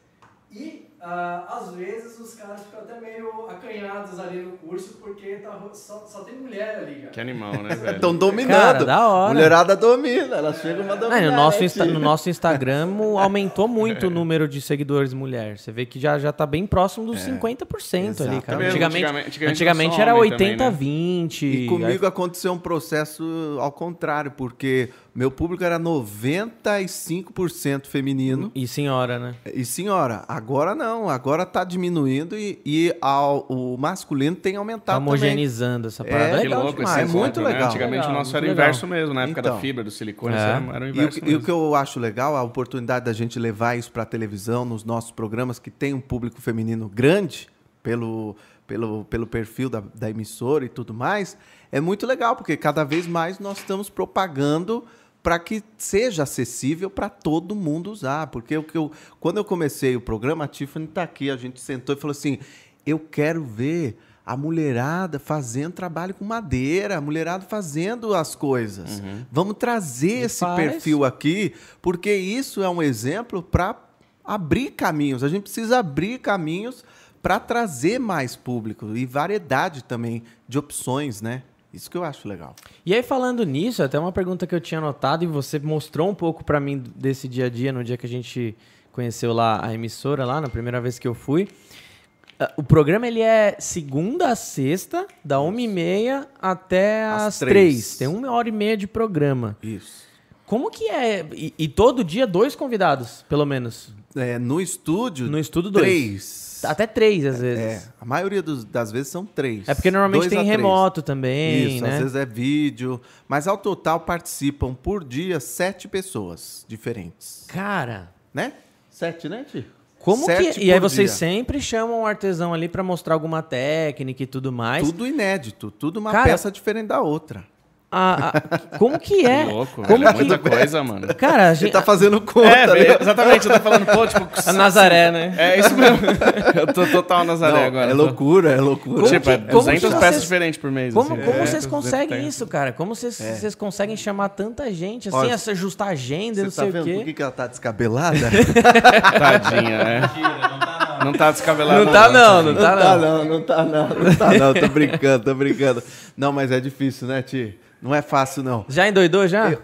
e ah, às vezes os caras ficam até meio acanhados ali no curso porque tá, só, só tem mulher ali, cara. Que animal, né, [LAUGHS] velho? Estão dominando. Cara, da hora. Mulherada domina, ela chega uma dominada. no, nosso Insta, no nosso Instagram [LAUGHS] aumentou muito o número de seguidores mulher. Você vê que já, já tá bem próximo dos é, 50% ali, cara. Antigamente, antigamente, antigamente era 80, 20. Né? E comigo aí... aconteceu um processo ao contrário, porque meu público era 95% feminino. E senhora, né? E senhora. Agora não, agora tá diminuindo e, e ao, o masculino tem aumentado tá homogeneizando essa parada. É, legal louco, demais. é muito né? legal. Antigamente legal, o nosso era o inverso mesmo, na época então, da fibra, do silicone, é. era, era o inverso e, o, e o que eu acho legal, a oportunidade da gente levar isso para televisão, nos nossos programas que tem um público feminino grande, pelo, pelo, pelo perfil da, da emissora e tudo mais, é muito legal, porque cada vez mais nós estamos propagando para que seja acessível para todo mundo usar. Porque o que eu, quando eu comecei o programa, a Tiffany está aqui, a gente sentou e falou assim: eu quero ver a mulherada fazendo trabalho com madeira, a mulherada fazendo as coisas. Uhum. Vamos trazer esse faz. perfil aqui, porque isso é um exemplo para abrir caminhos. A gente precisa abrir caminhos para trazer mais público e variedade também de opções, né? Isso que eu acho legal. E aí, falando nisso, até uma pergunta que eu tinha anotado e você mostrou um pouco para mim desse dia a dia, no dia que a gente conheceu lá a emissora, lá na primeira vez que eu fui. Ah, o programa ele é segunda a sexta, da uma e meia até as, três. três. Tem uma hora e meia de programa. Isso. Como que é? E, e todo dia dois convidados, pelo menos? É, no estúdio. No estúdio dois. Três. Até três, às vezes. É, a maioria dos, das vezes são três. É porque normalmente tem remoto também, Isso, né? às vezes é vídeo. Mas ao total participam por dia sete pessoas diferentes. Cara. Né? Sete, né, Ti? Como Sete que. E aí vocês dia. sempre chamam um artesão ali para mostrar alguma técnica e tudo mais. Tudo inédito, tudo uma Cara, peça diferente da outra. A, a, como que é? [LAUGHS] Que louco, como velho, é muita coisa, mano. Cara, a gente tá fazendo conta. É, né? exatamente, eu tô falando, pô, tipo... [LAUGHS] A Nazaré, né? É isso mesmo. [LAUGHS] Eu tô total Nazaré Não, agora. É loucura, é loucura. Como tipo, é 200 peças vocês, diferentes por mês. Como, assim. como é, vocês conseguem isso, cara? Como vocês, é. vocês conseguem chamar tanta gente, assim, Olha, ajustar agenda, não tá sei vendo o quê? por que, que ela tá descabelada? Tadinha, né? Mentira, não tá não. Não tá descabelada. Não tá não, não, tá não. Não, não tá não, não tá [LAUGHS] não. Tô brincando, tô brincando. Não, mas é difícil, né, Ti? Não é fácil, não. Já endoidou, já? Eu...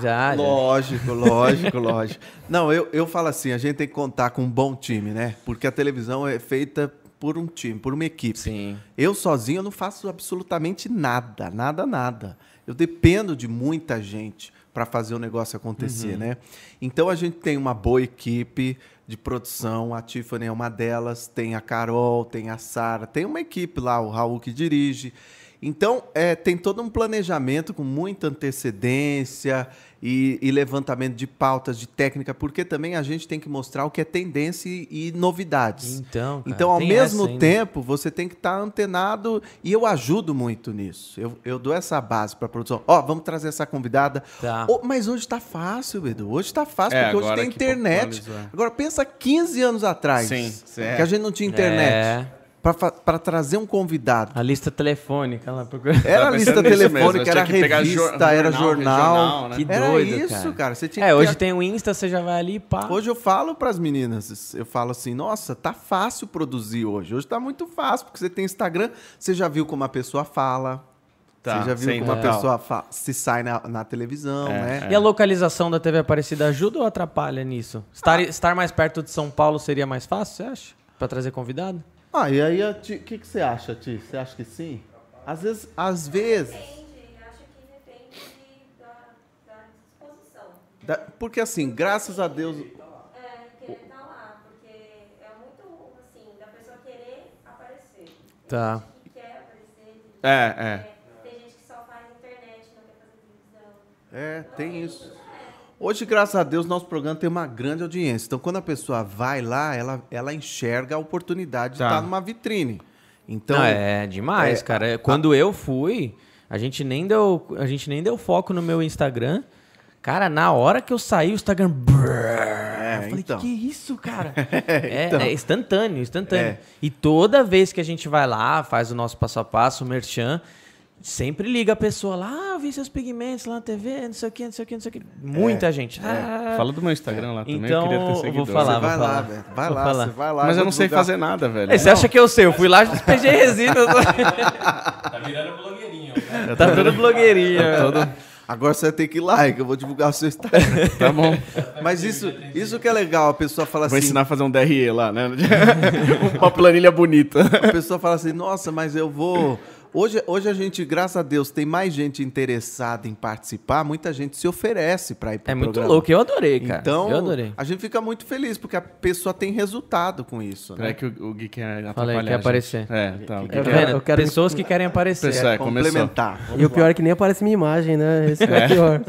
Já, Lógico, lógico, lógico. Não, eu, eu falo assim, a gente tem que contar com um bom time, né? Porque a televisão é feita por um time, por uma equipe. Sim. Eu sozinho eu não faço absolutamente nada, nada, nada. Eu dependo de muita gente para fazer o negócio acontecer, uhum. né? Então a gente tem uma boa equipe de produção, a Tiffany é uma delas, tem a Carol, tem a Sara, tem uma equipe lá, o Raul que dirige. Então, é, tem todo um planejamento com muita antecedência e, e, levantamento de pautas, de técnica, porque também a gente tem que mostrar o que é tendência e, e novidades. Então, cara, então ao mesmo tempo, você tem que estar tá antenado e eu ajudo muito nisso. Eu, eu dou essa base para a produção. Ó, oh, vamos trazer essa convidada. Tá. Oh, mas hoje está fácil, Edu. Hoje está fácil, é, porque hoje tem internet. Agora, pensa 15 anos atrás, Sim, que a gente não tinha internet. É para trazer um convidado. A lista telefônica lá. Era a lista telefônica, era revista, era jornal. jornal né? Que doido, era isso, cara. cara. Você tinha é, hoje ter... tem o Insta, você já vai ali e pá. Hoje eu falo para as meninas, eu falo assim, nossa, tá fácil produzir hoje. Hoje tá muito fácil, porque você tem Instagram, você já viu como a pessoa fala, Tá, você já viu como a pessoa se sai na, na televisão, é, né? É. E a localização da TV Aparecida ajuda ou atrapalha nisso? Estar, ah. estar mais perto de São Paulo seria mais fácil, você acha? Para trazer convidado? Ah, e aí, o que, que você acha, Ti? Você acha que sim? Às vezes, às vezes. Depende, acho que depende da, da disposição. Da, porque assim, graças a Deus. É, querer estar tá lá, porque é muito assim, da pessoa querer aparecer. Tá. Tem gente que quer aparecer. É, é. Tem gente que só faz internet, não quer fazer televisão. É, tem isso. Hoje, graças a Deus, nosso programa tem uma grande audiência. Então, quando a pessoa vai lá, ela, ela enxerga a oportunidade Tá. de estar numa vitrine. Então, Não, é demais, é, cara. Quando eu fui, a gente nem deu, a gente nem deu foco no meu Instagram. Cara, na hora que eu saí, o Instagram. brrr, eu falei, então. que, que isso, cara? [LAUGHS] é, então. é instantâneo, instantâneo. É. E toda vez que a gente vai lá, faz o nosso passo a passo, o merchan, sempre liga a pessoa lá, ah, eu vi seus pigmentos lá na TV, não sei o que, não sei o que, não sei o que. Muita gente. Ah, Fala do meu Instagram lá também, Então, eu queria ter eu seguidor. vou falar, vai vou lá, falar. velho. Vai Vou lá, falar. você vai lá. Mas eu vou não sei fazer nada, velho. Ei, você acha que eu sei? Eu fui lá e despejei [LAUGHS] resina. Tá virando blogueirinho. Né? [LAUGHS] tá todo blogueirinho. Agora você vai ter que ir lá, que eu vou divulgar o seu Instagram. [LAUGHS] Tá bom. Mas isso, isso que é legal, a pessoa fala Vou assim. ensinar a fazer um DRE lá, né? Uma planilha bonita. A pessoa fala assim, nossa, mas eu vou. Hoje, hoje a gente, graças a Deus, tem mais gente interessada em participar, muita gente se oferece para ir para É muito louco, eu adorei, cara. Então, eu adorei. a gente fica muito feliz, porque a pessoa tem resultado com isso. Né? que o, o Gui quer atrapalhar. Falei, quer aparecer. É, tá. O Gui Eu quer... vendo? eu quero- Pessoas que querem aparecer. Pessoal, é. Complementar. E o pior é que nem aparece minha imagem, né? Esse é, o pior.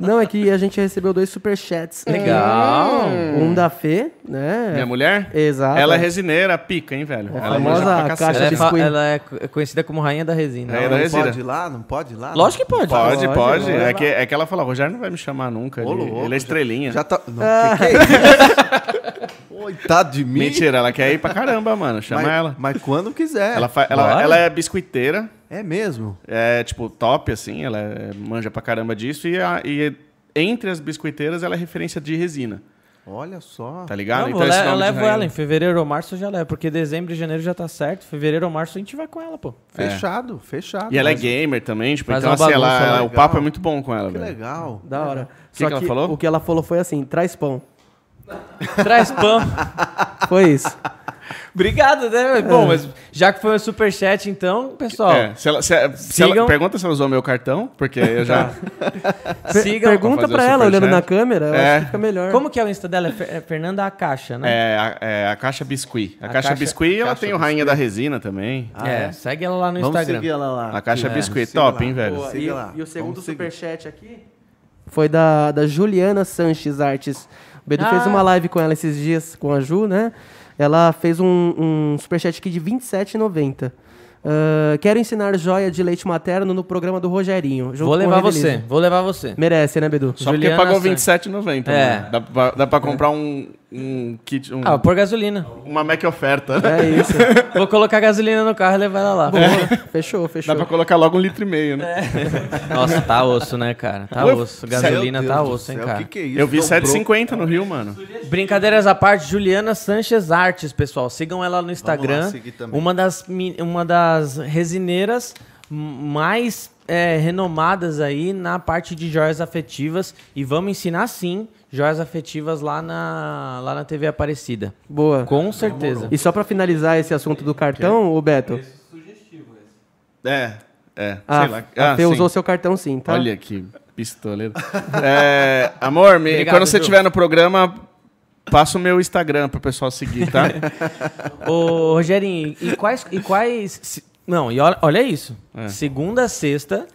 Não, é que a gente recebeu dois superchats. Legal. Um da Fê, né? Minha mulher? Exato. Ela é resineira, pica, hein, velho? ela famosa caixa Ela é, de biscoito. ela é co- é conhecida como rainha da resina. Rainha Não, da resina. pode ir lá? Não pode ir lá? Lógico que pode. Pode, Pode, pode. pode. É que, é que ela fala, Rogério não vai me chamar nunca. Ô, Ele, louco, ele é estrelinha. Já tá. Não, que, que é isso? [LAUGHS] Coitado de mim. Mentira, ela quer ir pra caramba, mano. Chama mas, ela. Mas quando quiser. Ela, fa- ela, ela é biscoiteira, É mesmo. é tipo top, assim. Ela é- manja pra caramba disso. E, a- e entre as biscoiteiras, ela é referência de resina. Olha só. Tá ligado? Não, le- eu de levo ela em fevereiro ou março eu já levo, porque dezembro e janeiro já tá certo. Fevereiro ou março a gente vai com ela, pô. Fechado, fechado. E ela é gamer também, tipo, Faz então uma assim, ela, bagunça ela- o legal. papo é muito bom com ela, Que velho. legal. Da hora. que ela falou? O que ela falou foi assim: traz pão. [LAUGHS] Traz pão. Foi isso. Obrigado, né? Bom, mas já que foi um superchat, então, pessoal, É, se ela, se, se ela- pergunta se ela usou meu cartão, porque eu já. [LAUGHS] sigam. Pergunta pra ela, olhando na câmera, eu É. acho que fica melhor. Como que é o Insta dela? É É Fernanda Caixa, né? É a, é a caixa biscuit. A, A caixa, caixa- biscuit, ela caixa tem o Rainha da Resina também. Ah, é, é? segue ela lá no Vamos Instagram. seguir ela lá. A caixa É, biscuit, siga top, lá. hein, velho? Boa, Siga e, lá. e o segundo Vamos superchat aqui foi da, da Juliana Sanches Artes. O Bedu Ah. fez uma live com ela esses dias, com a Ju, né? Ela fez um, um superchat aqui de R$ 27,90. Ah, quero ensinar joia de leite materno no programa do Rogerinho. Vou levar você, vou levar você. Merece, né, Bedu? Só Juliana porque pagou Santos. R$27,90. É. né? Dá, pra- dá pra comprar um, um kit, um- Ah, pôr gasolina. uma Mac oferta. É isso. [LAUGHS] Vou colocar gasolina no carro e levar ela lá. Boa. Fechou, Dá fechou. pra colocar logo um litro e meio, né? Nossa, tá osso, né, cara? Tá Oi, osso. Gasolina tá osso, hein, céu, cara. Que que é isso? Eu vi Dobrou. 7,50 no Rio, mano. Brincadeiras à parte, Juliana Sanches Artes, pessoal. Sigam ela no Instagram. também. uma, das, uma das resineiras mais é, renomadas aí na parte de joias afetivas. E vamos ensinar, sim, joias afetivas lá na, lá na TV Aparecida. Boa. Com certeza. E só pra finalizar esse assunto do cartão, o Beto. É, é. A, sei lá. Ah, sim. usou seu cartão sim, tá? Olha que pistoleiro. [LAUGHS] É, amor, me- Obrigado, quando você estiver no programa, passa o meu Instagram pro pessoal seguir, tá? [LAUGHS] Ô, Rogerinho, e quais. E quais se- não, e olha, olha isso. É. Segunda, sexta,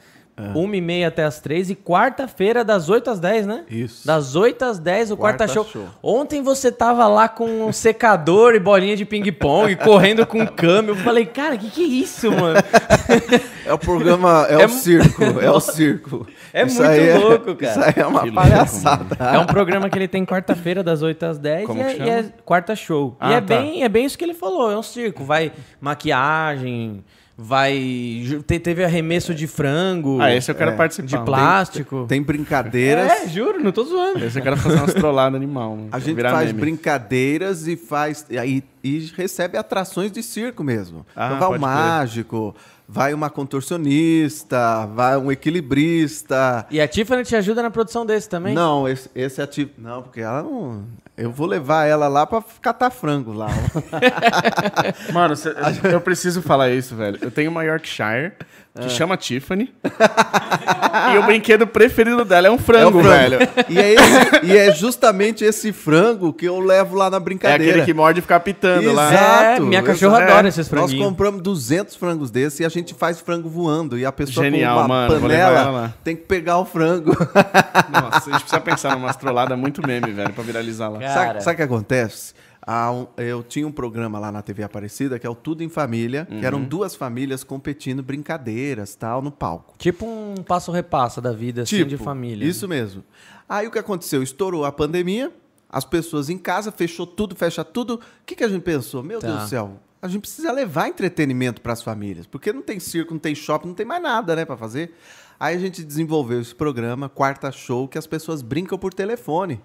uma e meia até as três, e quarta-feira, das 8 às 10, né? Isso. Das 8 às 10, o quarta, Quarta show. show. Ontem você tava lá com um secador e bolinha de ping-pong, [LAUGHS] correndo com câmbio. Eu falei, cara, que que é isso, mano? É o programa, é, É o circo, [LAUGHS] é o circo. É Isso muito aí louco, cara. Isso aí é uma Que louco, palhaçada. É um programa que ele tem quarta-feira, das 8 às 10, Como e é, e é quarta show. Ah, e é, tá. bem, é bem isso que ele falou, é um circo. Vai maquiagem, vai. te- Teve arremesso de frango. Ah, esse eu quero É, participar. de plástico. Tem brincadeiras. É, juro, não tô zoando. Esse eu quero fazer umas trolladas animal. mano, A gente faz meme. brincadeiras e faz e, aí- e recebe atrações de circo mesmo. Ah, então vai um pode crer. Vai uma contorcionista, vai um equilibrista. E a Tiffany te ajuda na produção desse também? Não, esse, esse é tipo. Não, porque ela não. Eu vou levar ela lá pra catar frango lá. [LAUGHS] Mano, cê- eu preciso falar isso, velho. Eu tenho uma Yorkshire que chama Tiffany. [LAUGHS] e o brinquedo preferido dela é um frango, É frango. velho. E é, esse- e é justamente esse frango que eu levo lá na É brincadeira. aquele que morde e fica pitando lá. Exato. É, minha cachorra exato. adora esses Nós franguinhos. compramos 200 frangos desses e a gente faz frango voando. E a pessoa Genial, com uma mano, panela lá. tem que pegar o frango. Nossa, a gente precisa pensar numa trollada muito meme, velho, pra viralizar lá. Sabe o que acontece? Eu tinha um programa lá na TV Aparecida que é o Tudo em Família, que Uhum. eram duas famílias competindo brincadeiras tal no palco. Tipo um passo-repassa da vida, assim, de família. Isso mesmo. Aí o que aconteceu? Estourou a pandemia, as pessoas em casa, fechou tudo, fecha tudo. O que, que a gente pensou? Meu Tá. Deus do céu, a gente precisa levar entretenimento para as famílias, porque não tem circo, não tem shopping, não tem mais nada, né, para fazer. Aí a gente desenvolveu esse programa, Quarta Show, que as pessoas brincam por telefone.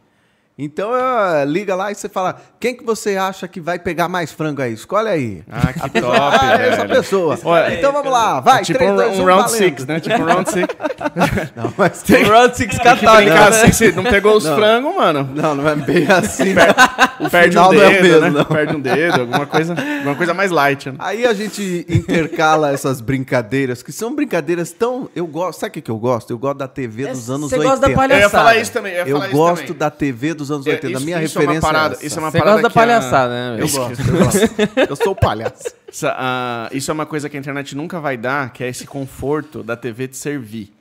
Então, eh, liga lá e você fala, quem que você acha que vai pegar mais frango aí? Escolhe aí. Ah, que [LAUGHS] top, Ah, é essa pessoa. Olha, então vamos lá, vai, tipo três, um, dois, um um, round valendo. six, né? Tipo um round six. [LAUGHS] Não, mas Tem Round Six Tem que católico, brincar né? assim, você não pegou os Não. frangos, mano. Não, não é bem assim. [LAUGHS] o Perde um não é o dedo, mesmo, né? não. Perde um dedo, alguma coisa, alguma coisa mais light, né? Aí a gente intercala essas brincadeiras, que são brincadeiras tão. Eu gosto. Sabe o que, que eu gosto? Eu gosto da TV dos anos Você 80. gosta da Eu ia palhaçada. falar isso também. Eu, ia Eu falar isso gosto também. da TV dos anos É, 80. a isso- minha isso é uma referência parada- essa. isso é uma Você parada gosta da que a- palhaçada, né? Eu meu? gosto, eu gosto. Eu sou palhaço. [LAUGHS] Essa, ah, isso é uma coisa que a internet nunca vai dar, que é esse conforto da TV te servir.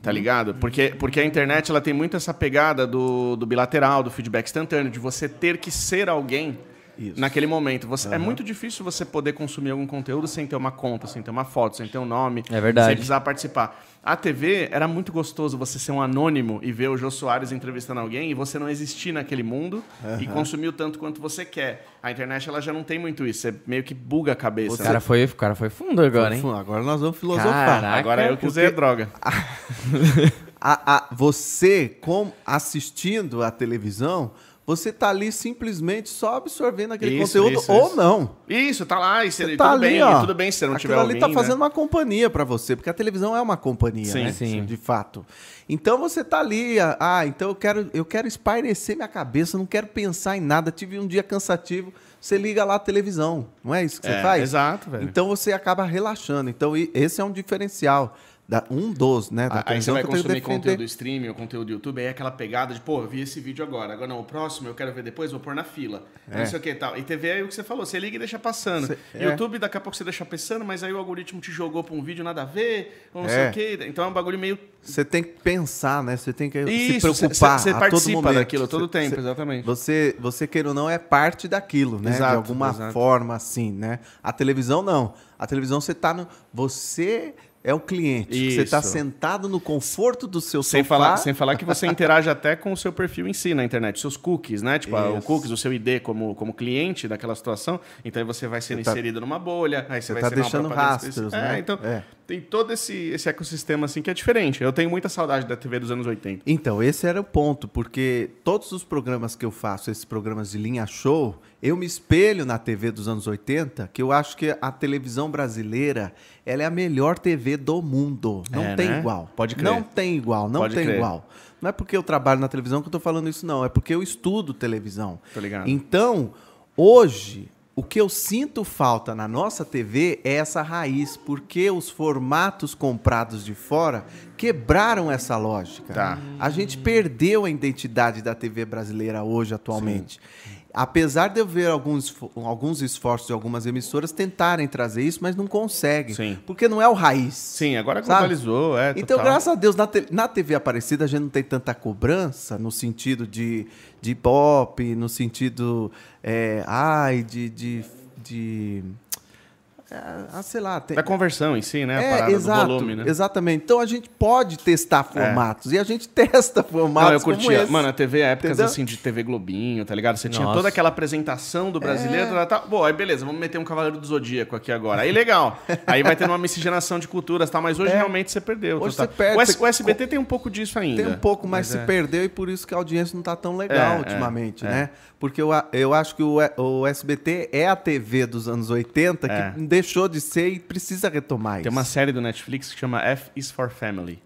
Tá ligado? Porque, porque a internet ela tem muito essa pegada do, do bilateral, do feedback instantâneo, de você ter que ser alguém Isso. naquele momento. Você, É muito difícil você poder consumir algum conteúdo sem ter uma conta, sem ter uma foto, sem ter um nome, É verdade. sem precisar participar. A TV era muito gostoso você ser um anônimo e ver o Jô Soares entrevistando alguém e você não existir naquele mundo e consumir o tanto quanto você quer. A internet ela já não tem muito isso, você meio que buga a cabeça. O cara foi, o cara foi fundo agora, hein? Agora nós vamos filosofar. Caraca. Agora eu que usei a droga. [LAUGHS] A- a- você, com, assistindo a televisão, você tá ali simplesmente só absorvendo aquele Isso, conteúdo isso, ou isso. não. Isso, tá lá, e você, tá tudo ali, bem, ó. tudo bem se você não tiver ali alguém, tá né? fazendo uma companhia pra você, porque a televisão é uma companhia, Sim, né? sim. De fato. Então você tá ali, ah, então eu quero, eu quero espairecer minha cabeça, não quero pensar em nada, tive um dia cansativo, você liga lá a televisão, não é isso que você É, faz? exato, velho. Então você acaba relaxando. Então esse é um diferencial, da, um dos, né? Da Aí você vai que que consumir conteúdo streaming ou conteúdo do YouTube, aí é aquela pegada de, pô, eu vi esse vídeo agora, agora não, o próximo eu quero ver depois, vou pôr na fila. Não sei o que e tal. E TV é o que você falou, você liga e deixa passando. Cê- é. YouTube, daqui a pouco você deixa passando, mas aí o algoritmo te jogou pra um vídeo nada a ver, ou não sei É. o quê. Então é um bagulho meio. Você tem que pensar, né? Você tem que se Isso, cê- preocupar cê- cê a participa todo momento. daquilo todo Cê- tempo, cê- exatamente. Você, você queira ou não, é parte daquilo, né? Exato, de alguma exato. forma, assim, né? A televisão, não. A televisão, você tá no... Você é o cliente. Você tá Isso. sentado no conforto do seu Sem sofá. falar, sem falar que você interage até com o seu perfil em si na internet, seus cookies, né? Tipo, ah, o Isso. cookies, o seu ID como, como cliente daquela situação. Então aí você vai sendo tá- inserido numa bolha, aí você, você vai tá deixando rastros, específica. né? É, então É. tem todo esse, esse ecossistema assim que é diferente. Eu tenho muita saudade da TV dos anos 80. Então, esse era o ponto, porque todos os programas que eu faço, esses programas de linha show, eu me espelho na TV dos anos 80, que eu acho que a televisão brasileira, ela é a melhor TV do mundo. Não É, tem né? igual. Pode crer. Não tem igual, não Pode tem crer. igual. Não é porque eu trabalho na televisão que eu tô falando isso, não. É porque eu estudo televisão. Tô ligado. Então, hoje, o que eu sinto falta na nossa TV é essa raiz, porque os formatos comprados de fora quebraram essa lógica. Tá. A gente perdeu a identidade da TV brasileira hoje, atualmente. Apesar de eu ver alguns, alguns esforços de algumas emissoras tentarem trazer isso, mas não conseguem. Sim. Porque não é o raiz. Sim, agora Sabe? globalizou, é. Então, total. graças a Deus, na, te- na TV Aparecida a gente não tem tanta cobrança no sentido de, de pop, no sentido. É, ai, de. de, de ah, sei lá. Tem, Da conversão em si, né? A é, parada exato, do volume, né? exatamente. Então a gente pode testar formatos e a gente [LAUGHS] testa formatos Não, eu curtia. esse. Mano, a TV é épocas Entendeu? assim de TV Globinho, tá ligado? Você tinha Nossa. toda aquela apresentação do brasileiro. Tá, tá, Bom, aí beleza, vamos meter um Cavaleiro do Zodíaco aqui agora. Aí legal. [LAUGHS] aí vai ter uma miscigenação de culturas, tá? Mas hoje É. realmente você perdeu. Hoje você perde, O, S- o SBT tem um pouco disso ainda. Tem um pouco, mas, se é. perdeu e por isso que a audiência não está tão legal É, ultimamente, é, né? Porque eu, a- eu acho que o, E- o SBT é a TV dos anos 80 que É. deixou de ser e precisa retomar Tem isso. uma série do Netflix que chama F is for Family.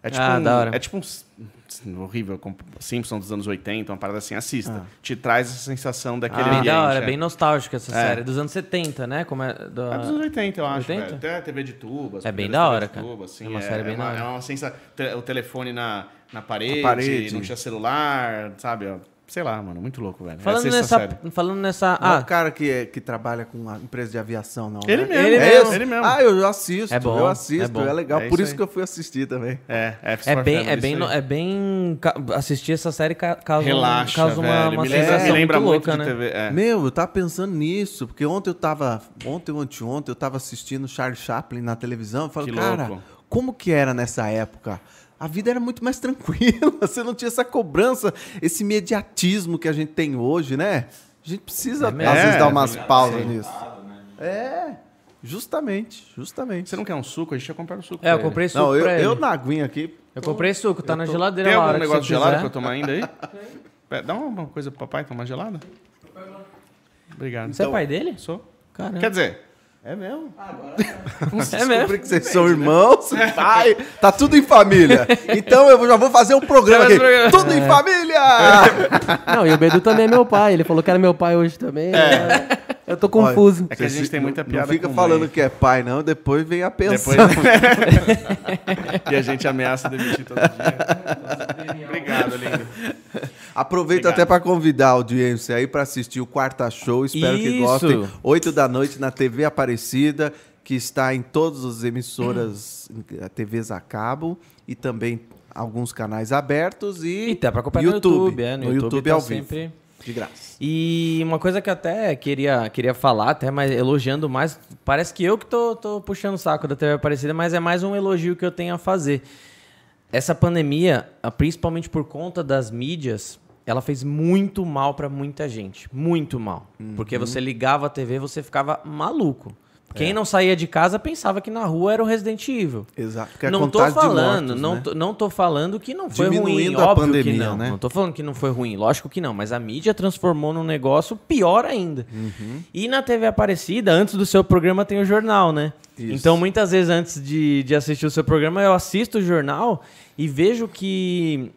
É tipo, Ah, um, da hora. é tipo um horrível, Simpsons dos anos 80, uma parada assim, assista. Te traz essa sensação daquele Ah, ambiente. da hora, é. bem nostálgica essa É. série. Dos anos 70, né? Como é, do- É dos anos 80, eu acho. 80? velho. Até a TV de tubas. É bem da hora, cara. tuba, assim, É uma série bem uma, da hora. É uma sensação. O telefone na, na parede, parede. não tinha celular, sabe? ó. Sei lá, mano, muito louco, velho. Falando Assista a nessa, série. falando nessa. Não é Ah, o cara que, é- que trabalha com a empresa de aviação, não. Ele né? mesmo, Ele é mesmo. ele mesmo. Ah, eu assisto, É bom, eu é assisto, bom. é, legal. É Por isso aí. que eu fui assistir também. É, é bem, é bem, no- é bem. Assistir essa série ca- causa, Relaxa, causa uma, velho. uma me lembra, me lembra muito muito louca, de né? TV. É. Meu, eu tava pensando nisso, porque ontem eu tava, ontem ou anteontem, eu tava assistindo Charlie Chaplin na televisão, eu falei, Que cara, louco. como que era nessa época? A vida era muito mais [LAUGHS] tranquila, você não tinha essa cobrança, esse imediatismo que a gente tem hoje, né? A gente precisa, É às vezes, É, dar umas sim. pausas nisso. É, justamente, justamente. Você não quer um suco? A gente ia comprar um suco. É, eu ele. comprei suco Não, eu, pra ele. eu Eu, na aguinha aqui, comprei suco, tá na geladeira Tem algum hora negócio gelado quiser. pra eu tomar ainda aí? [LAUGHS] Pera, Dá uma coisa pro papai tomar gelada. Obrigado. Você é pai dele? Sou. Caramba. Quer dizer, é mesmo. [LAUGHS] é mesmo. Descobri que vocês são irmãos, pai, tá tudo em família. Então eu já vou fazer um programa aqui. Tudo em família! [LAUGHS] Não, e o Bedu também é meu pai. Ele falou que era meu pai hoje também. né? Eu tô confuso. é que a gente tem muita Não piada fica com falando mãe. que é pai, não, depois vem a pensão. Depois... [LAUGHS] e a gente ameaça demitir todo dia. Obrigado, lindo. Aproveito Obrigado. até para convidar a audiência aí para assistir o Quarta Show. Espero que Isso. gostem. 8 da noite na TV Aparecida, que está em todas as emissoras, eh, TVs a cabo e também alguns canais abertos e, E tá pra acompanhar no YouTube, é. No, YouTube, tá ao vivo, sempre... de graça. E uma coisa que eu até queria, queria falar, até mais elogiando mais, parece que eu que tô, tô puxando o saco da TV Aparecida, mas é mais um elogio que eu tenho a fazer. Essa pandemia, ah, principalmente por conta das mídias, ela fez muito mal pra muita gente. Muito mal. Porque você ligava a TV, você ficava maluco. Quem não saía de casa pensava que na rua era o Resident Evil. Exato. porque é não tô falando, mortos, não, né? tô, não tô falando que não foi ruim, Diminuindo a óbvio que pandemia, não. né? Não tô falando que não foi ruim, lógico que não, mas a mídia transformou num negócio pior ainda. Uhum. E na TV Aparecida, antes do seu programa tem o jornal, né? Isso. Então muitas vezes antes de, de assistir o seu programa eu assisto o jornal e vejo que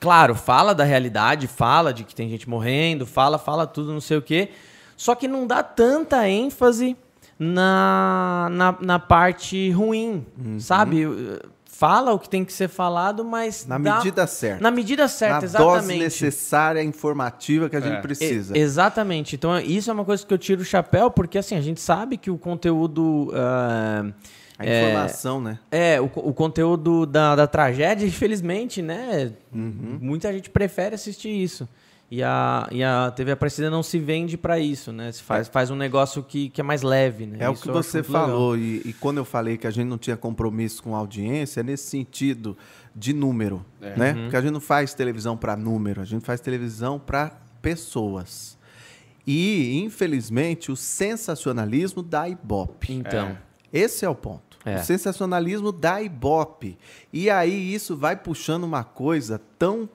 claro, fala da realidade, fala de que tem gente morrendo, fala, fala tudo, não sei o quê. Só que não dá tanta ênfase na, na, na parte ruim, Uhum. sabe? Fala o que tem que ser falado, mas. Na dá- medida certa. Na medida certa, Na dose exatamente. necessária, informativa que a gente É. precisa. E- exatamente. Então, isso é uma coisa que eu tiro o chapéu, porque assim, a gente sabe que o conteúdo. ah, A é, informação, né? é, o, o conteúdo da, da tragédia, infelizmente, né? Uhum. Muita gente prefere assistir isso. E a, e a TV Aparecida não se vende pra isso, né? Se faz, faz um negócio que, que é mais leve, né? É o Isso que eu acho você falou, e, e quando eu falei que a gente não tinha compromisso com a audiência, é nesse sentido de número, né? Uhum. Porque a gente não faz televisão para número, a gente faz televisão para pessoas. E, infelizmente, o sensacionalismo dá ibope. Então, Esse é o ponto. É. O sensacionalismo dá ibope. E aí isso vai puxando uma coisa tão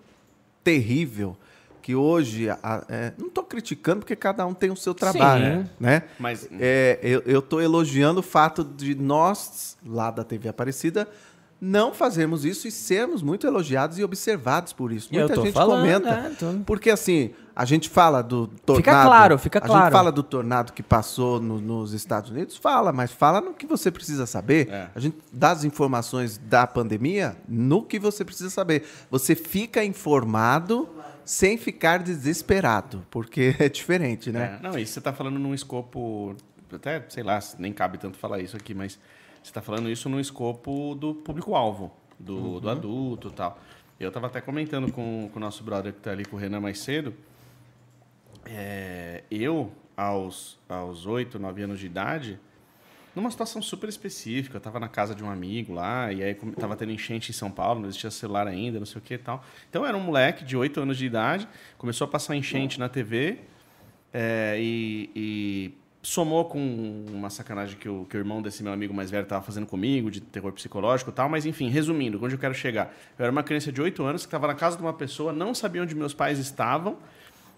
terrível que hoje, a- é, não estou criticando porque cada um tem o seu trabalho, Sim. né? Mas É, eu estou elogiando o fato de nós, lá da TV Aparecida, não fazermos isso e sermos muito elogiados e observados por isso. Eu Muita tô gente falando, comenta. é, tô- Porque assim, a gente fala do tornado. Fica claro, fica A claro. gente fala do tornado que passou no- nos Estados Unidos, fala, mas fala no que você precisa saber. É. A gente dá as informações da pandemia no que você precisa saber. Você fica informado sem ficar desesperado, porque [LAUGHS] é diferente, né? É, não, isso você está falando num escopo. Até, sei lá, nem cabe tanto falar isso aqui, mas você está falando isso num escopo do público-alvo, do, do adulto e tal. Eu estava até comentando com, com o nosso brother que está ali com o Renan mais cedo. É, eu, aos, aos 8, 9 anos de idade, numa situação super específica. Eu estava na casa de um amigo lá, e aí estava tendo enchente em São Paulo, não existia celular ainda, não sei o que e tal. Então era um moleque de 8 anos de idade, começou a passar enchente na TV, é, e, e somou com uma sacanagem que o, que o irmão desse meu amigo mais velho estava fazendo comigo, de terror psicológico e tal. Mas, enfim, resumindo, onde eu quero chegar? Eu era uma criança de 8 anos que estava na casa de uma pessoa, não sabia onde meus pais estavam,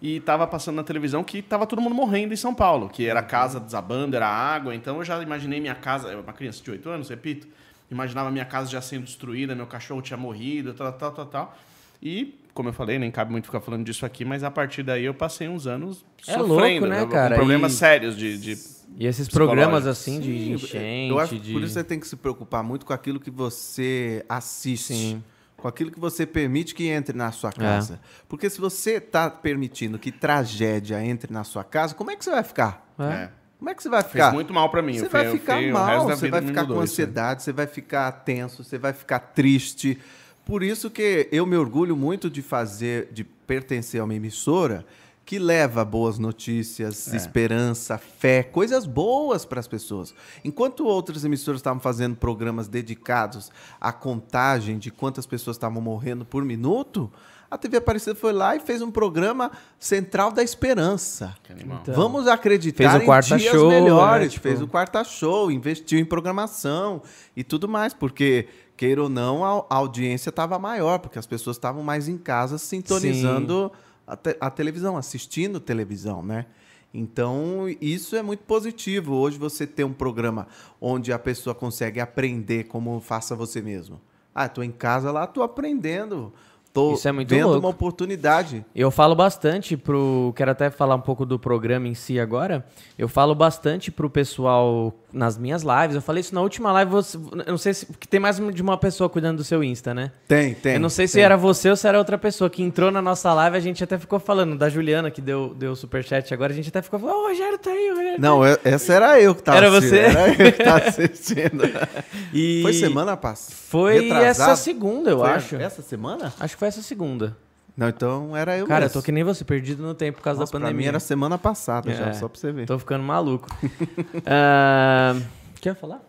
e estava passando na televisão que estava todo mundo morrendo em São Paulo, que era casa desabando, era água. Então eu já imaginei minha casa, eu era uma criança de 8 anos, repito, imaginava minha casa já sendo destruída, meu cachorro tinha morrido, tal, tal, tal, tal. E, como eu falei, nem cabe muito ficar falando disso aqui, mas a partir daí eu passei uns anos É sofrendo, louco, né, com cara? problemas E- sérios de, de E esses programas assim de Sim, enchente, eu acho, de... Por isso você tem que se preocupar muito com aquilo que você assiste. Sim. Com aquilo que você permite que entre na É. sua casa. Porque se você está permitindo que tragédia entre na sua casa, como é que você vai ficar? É. é, Como é que você vai fez ficar? muito mal pra mim. Você Eu vai ficar mal, você vai ficar com aí. ansiedade, você vai ficar tenso, você vai ficar triste. Por isso que eu me orgulho muito de fazer, de pertencer a uma emissora que leva boas notícias, É. esperança, fé, coisas boas para as pessoas. Enquanto outras emissoras estavam fazendo programas dedicados à contagem de quantas pessoas estavam morrendo por minuto, a TV Aparecida foi lá e fez um programa central da esperança. Então, Vamos acreditar fez o em quarta dias show, melhores. né? Tipo- Fez o quarta show, investiu em programação e tudo mais, porque queira ou não, a, a audiência estava maior, porque as pessoas estavam mais em casa sintonizando a, te- a televisão, assistindo televisão, né? Então, isso é muito positivo. Hoje você ter um programa onde a pessoa consegue aprender como faça você mesmo. Ah, tô em casa lá, tô aprendendo. Tô Isso é muito vendo louco. uma oportunidade. Eu falo bastante pro. Quero até falar um pouco do programa em si agora. Eu falo bastante pro pessoal nas minhas lives. Eu falei isso na última live. Você, eu não sei se. Porque tem mais de uma pessoa cuidando do seu Insta, né? Tem, tem. eu não sei se tem. era você ou se era outra pessoa que entrou na nossa live. A gente até ficou falando da Juliana, que deu, deu o superchat agora. A gente até ficou falando: Ô, o Rogério tá aí, Rogério. Não, eu- essa era eu que tava Era assistindo, você? Era eu que tava assistindo. [LAUGHS] E Foi semana passada? Foi Retrasado? essa segunda, eu Foi acho. Essa semana? Acho que foi essa segunda. Não, então era eu Cara, eu mesmo. tô que nem você, perdido no tempo por causa Nossa, da pra pandemia. mim era semana passada já, É. só pra você ver. Tô ficando maluco. [LAUGHS] Ah, Quer falar?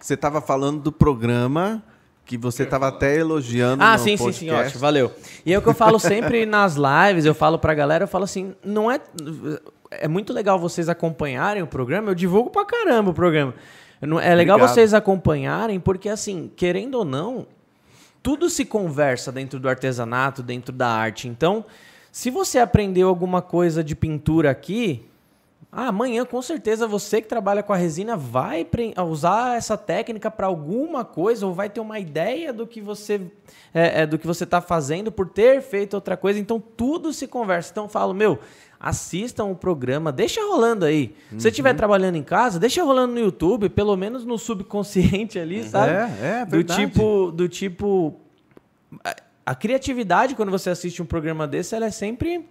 Você tava falando do programa que você tava até elogiando Ah, sim, sim, podcast. sim, ótimo, valeu. E é o que eu falo sempre [LAUGHS] nas lives, eu falo pra galera, eu falo assim, não é... É muito legal vocês acompanharem o programa, eu divulgo pra caramba o programa. Eu É legal Obrigado. vocês acompanharem, porque assim, querendo ou não, tudo se conversa dentro do artesanato, dentro da arte. Então, se você aprendeu alguma coisa de pintura aqui, ah, amanhã com certeza você que trabalha com a resina vai usar essa técnica para alguma coisa ou vai ter uma ideia do que você é, é, do que você está fazendo por ter feito outra coisa. Então tudo se conversa. Então eu falo, meu, assistam o programa, deixa rolando aí. Se você estiver trabalhando em casa, deixa rolando no YouTube, pelo menos no subconsciente ali, sabe? É, é do verdade. tipo, do tipo a, a criatividade quando você assiste um programa desse, ela é sempre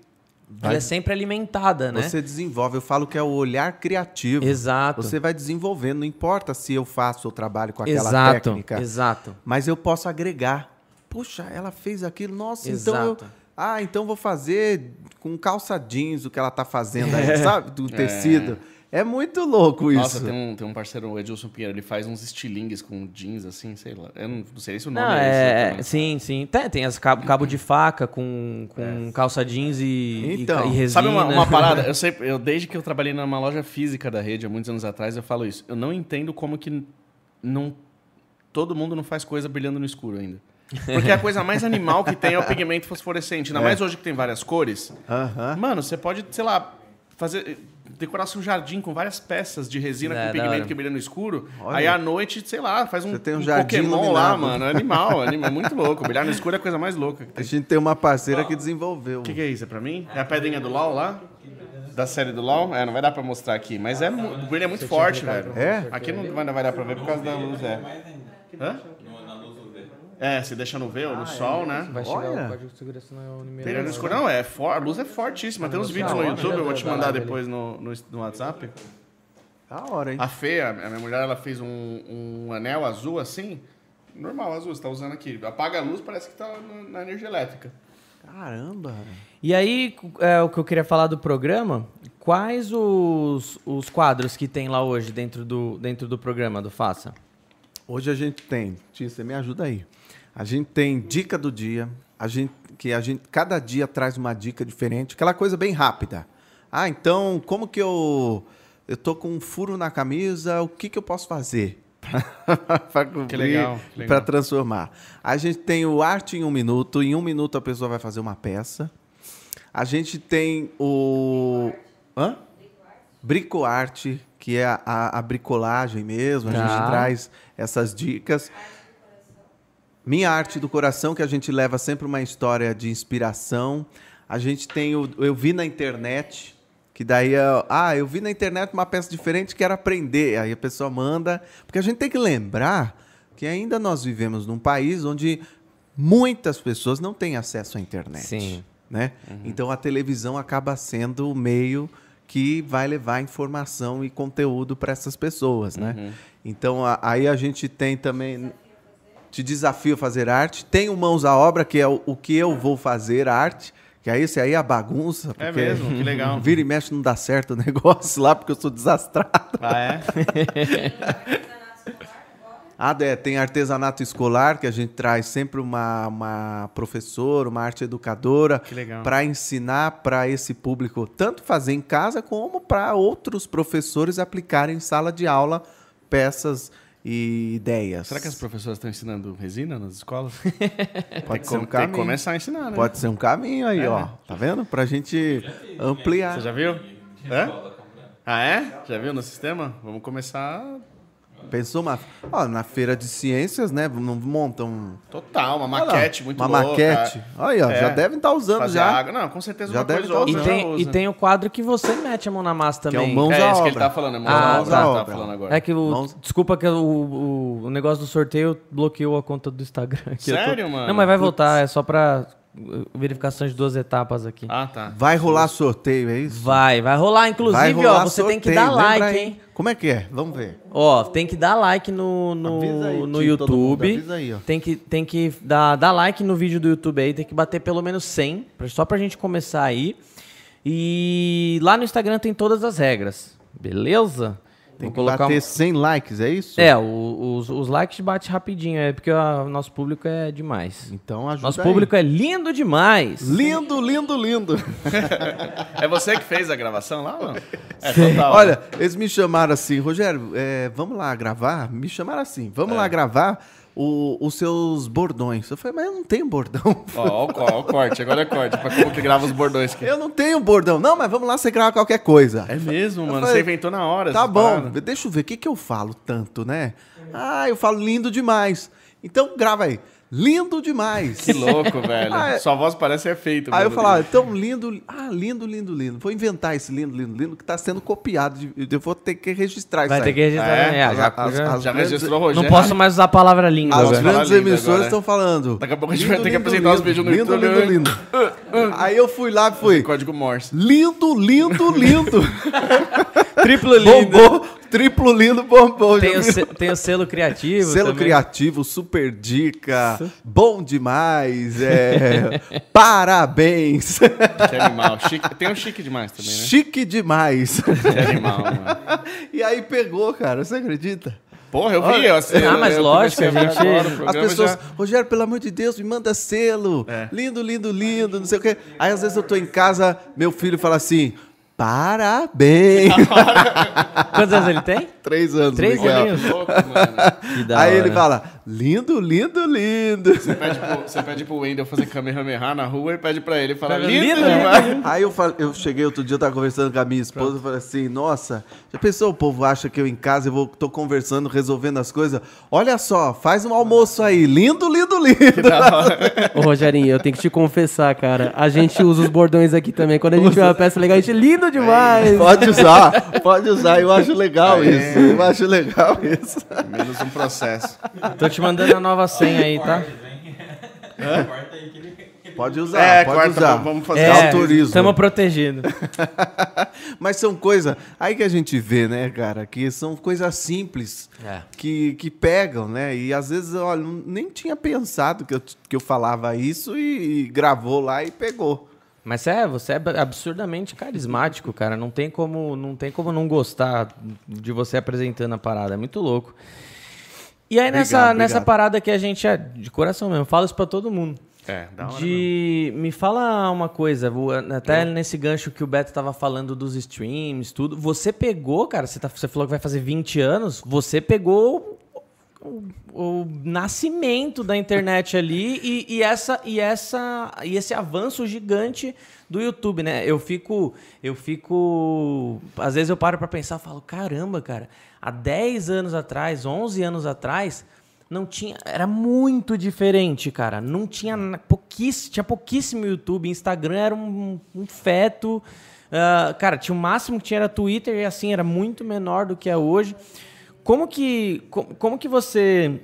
ela é sempre alimentada, né? Você desenvolve, eu falo que é o olhar criativo. Exato. Você vai desenvolvendo, não importa se eu faço o trabalho com aquela exato, técnica, exato. mas eu posso agregar. Puxa, ela fez aquilo, nossa, então eu, Exato. Ah, então vou fazer com calça jeans o que ela tá fazendo aí, sabe? Do tecido. É muito louco isso. Nossa, tem um, tem um parceiro, o Edilson Pinheiro, ele faz uns estilingues com jeans, assim, sei lá. Eu não, não sei se o nome Não, é, esse. é, também. sim, sim. Tem, tem as cabo, cabo de faca com, com calça jeans e, e- Então, e, resina. Sabe uma, uma parada? Eu [LAUGHS] sempre, eu, desde que eu trabalhei numa loja física da rede, há muitos anos atrás, eu falo isso. Eu não entendo como que não, todo mundo não faz coisa brilhando no escuro ainda. Porque a coisa mais animal que tem é o pigmento fosforescente. Ainda mais hoje que tem várias cores. Aham. Mano, você pode, sei lá, fazer decorar seu jardim com várias peças de resina É, com pigmento que brilha no escuro. Olha. Aí à noite, sei lá, faz um, Você tem um um jardim Pokémon lá, iluminado. mano. É animal, é animal, é muito louco. Brilhar no escuro é a coisa mais louca que A tem. gente tem uma parceira que desenvolveu. O que, que é isso? É pra mim? É a pedrinha do LOL lá? Da série do LOL? É, não vai dar pra mostrar aqui. Mas é, o brilho é muito forte, velho. É? Aqui não vai, não vai dar pra ver por causa da luz, é. Hã? É, se deixa no V ou no sol, né? Vai chegar Olha. o código de segurança no Brilha no escuro. Não, é for, a luz é fortíssima. Tem uns vídeos no YouTube, eu vou te mandar depois no, no, no WhatsApp. Da hora, hein? A Fê, a minha mulher, ela fez um, um anel azul assim. Normal, azul, você tá usando aqui. Apaga a luz, parece que tá na, na energia elétrica. Caramba. E aí, é, o que eu queria falar do programa, quais os, os quadros que tem lá hoje dentro do, dentro do programa do Faça? Hoje a gente tem, Tia, você me ajuda aí. A gente tem dica do dia, a gente que a gente cada dia traz uma dica diferente, aquela coisa bem rápida. Ah, então como que eu eu tô com um furo na camisa, o que que eu posso fazer [LAUGHS] para cobrir, para transformar? A gente tem o arte em um minuto, em um minuto a pessoa vai fazer uma peça. A gente tem o hã? Bricoarte, que é a, a- bricolagem mesmo. A Tá. gente traz essas dicas. Minha arte do coração, que a gente leva sempre uma história de inspiração. A gente tem o, eu vi na internet, que daí, ah, eu vi na internet uma peça diferente, quero aprender. Aí a pessoa manda, porque a gente tem que lembrar que ainda nós vivemos num país onde muitas pessoas não têm acesso à internet. Sim. Né? Uhum. Então a televisão acaba sendo o meio que vai levar informação e conteúdo para essas pessoas, né? Uhum. Então a, aí a gente tem também te desafio a fazer arte, tem o mãos à obra que é o, o que eu vou fazer arte, que aí esse aí é a bagunça. É mesmo, que legal. [LAUGHS] Vira e mexe não dá certo o negócio lá porque eu sou desastrado. Ah é? [LAUGHS] Ah, é, tem artesanato escolar, que a gente traz sempre uma, uma professora, uma arte educadora, para ensinar para esse público, tanto fazer em casa, como para outros professores aplicarem em sala de aula peças e ideias. Será que as professoras estão ensinando resina nas escolas? [LAUGHS] Pode tem ser um tem caminho. que começar a ensinar, né? Pode ser um caminho aí, É, ó. né? Tá vendo? Pra gente ampliar. Você já viu? É? Ah, é? Já viu no sistema? Vamos começar Pensou uma. Ó, na feira de ciências, né? Não montam. total, uma maquete muito Uma louca. maquete. Olha, ó, É. já devem estar usando Fazer já. água. Não, com certeza Já uma deve coisa tá E usando. já tem, e tem o quadro que você mete a mão na massa Que é também. o mãos É à isso que obra. ele tá falando, é mãos Ah, à tá. obra, tá obra. falando agora. É que o. Mãos- Desculpa que o, o, o negócio do sorteio bloqueou a conta do Instagram. [LAUGHS] Eu tô- Sério, mano? Não, mas vai voltar, é só pra verificação de duas etapas aqui. Ah, tá. Vai rolar sorteio, é isso? Vai, vai rolar. Inclusive, Vai rolar ó, você tem que sorteio, dar like, lembra hein? Como é que é? Vamos ver. Ó, tem que dar like no, no, aí, no tio, todo mundo, YouTube. avisa aí, ó. Tem que, tem que dar, dar like no vídeo do YouTube aí, tem que bater pelo menos 100, pra- só pra gente começar aí. E lá no Instagram tem todas as regras, beleza? Tem Vou que colocar bater um- 100 likes, é isso? É, o- os, os likes bate rapidinho, é porque o nosso público é demais. Então ajuda Nosso aí. público é lindo demais. Lindo, lindo, lindo. [LAUGHS] É você que fez a gravação lá, mano? É total. Olha, eles me chamaram assim, Rogério, é, vamos lá gravar? Me chamaram assim, vamos É. lá gravar o- os seus bordões. Eu falei, mas eu não tenho bordão. [LAUGHS] Ó, ó, o corte, agora é corte, pra como que grava os bordões aqui. Eu não tenho bordão. Não, mas vamos lá, você grava qualquer coisa. É mesmo, mano. falei, Você inventou na hora. Tá bom, deixa eu ver, o que, que eu falo tanto, né? Ah, eu falo lindo demais. Então grava aí. Lindo demais. Que louco, velho. Ah, é. Sua voz parece efeito. Aí eu falava, então lindo, ah, lindo, lindo, lindo. Vou inventar esse lindo, lindo, lindo que tá sendo copiado. de- Eu vou ter que registrar Vai isso ter aí. que registrar. É? né? Ah, já, As- já- as- Já grandes- registrou, não Rogério? posso mais usar a palavra língua. As velho. grandes lindo emissoras estão falando. Daqui a pouco a gente vai ter que apresentar os vídeos no lindo, YouTube, Lindo, lindo, lindo. [LAUGHS] Aí eu fui lá e fui. Código Morse. Lindo, lindo, lindo. [LAUGHS] Triplo lindo. bombou. Triplo lindo bombou. Tem o, se- tem o selo criativo. Selo também. criativo, super dica, bom demais, é, [LAUGHS] parabéns, Que animal. Chique. Tem um chique demais também, né? chique demais. Que animal, mano. E aí pegou, cara, você acredita? Porra, eu vi. Eu, assim, Ah, mas eu lógico, a gente- agora As pessoas, já- Rogério, pelo amor de Deus, me manda selo. É. Lindo, lindo, lindo, não sei o quê. Aí às vezes eu tô em casa, meu filho fala assim: parabéns. [LAUGHS] Quantos anos ele tem? Três anos, Três Miguel. Louco, da Aí ele fala: lindo, lindo, lindo. Você pede, pro, você pede pro Wendel fazer Kamehameha na rua e pede pra ele falar Fala, lindo, lindo, demais. Aí eu, falei, eu cheguei outro dia, eu tava conversando com a minha esposa, eu falei assim, nossa, já pensou o povo acha que eu em casa eu vou, tô conversando, resolvendo as coisas? Olha só, faz um almoço aí, lindo, lindo, [LAUGHS] lindo. Ô, Rogerinho, eu tenho que te confessar, cara. A gente usa os bordões aqui também. Quando a gente vê uma peça legal, a gente lindo demais. Pode usar, pode usar, eu acho legal isso, eu acho legal isso. Menos um processo. Tô te mandando a nova senha aí, tá? Pode usar, É, pode corta, usar. vamos fazer É, isso. autorizo. Estamos protegidos. [LAUGHS] Mas são coisas, aí que a gente vê, né, cara, que são coisas simples, É. que, que pegam, né, e às vezes, olha, nem tinha pensado que eu, que eu falava isso e, e gravou lá e pegou. Mas é, você é absurdamente carismático, cara. Não tem como não, tem como não gostar de você apresentando a parada. É muito louco. E aí, nessa, Obrigado, nessa obrigado. parada que a gente é de coração mesmo, falo isso pra todo mundo. É, da hora. mesmo. De. Me fala uma coisa, até nesse gancho que o Beto tava falando dos streams, tudo. Você pegou, cara, você, tá, você falou que vai fazer 20 anos, você pegou o, o nascimento da internet [LAUGHS] ali e, e essa, e, essa, e esse avanço gigante do YouTube, né? Eu fico. Eu fico. Às vezes eu paro pra pensar e falo, caramba, cara. Há 10 anos atrás, 11 anos atrás, não tinha. Era muito diferente, cara. Não tinha pouquíssimo, tinha pouquíssimo YouTube. Instagram era um, um feto. Uh, cara, tinha o máximo que tinha era Twitter e assim, era muito menor do que é hoje. Como que, como, como que você.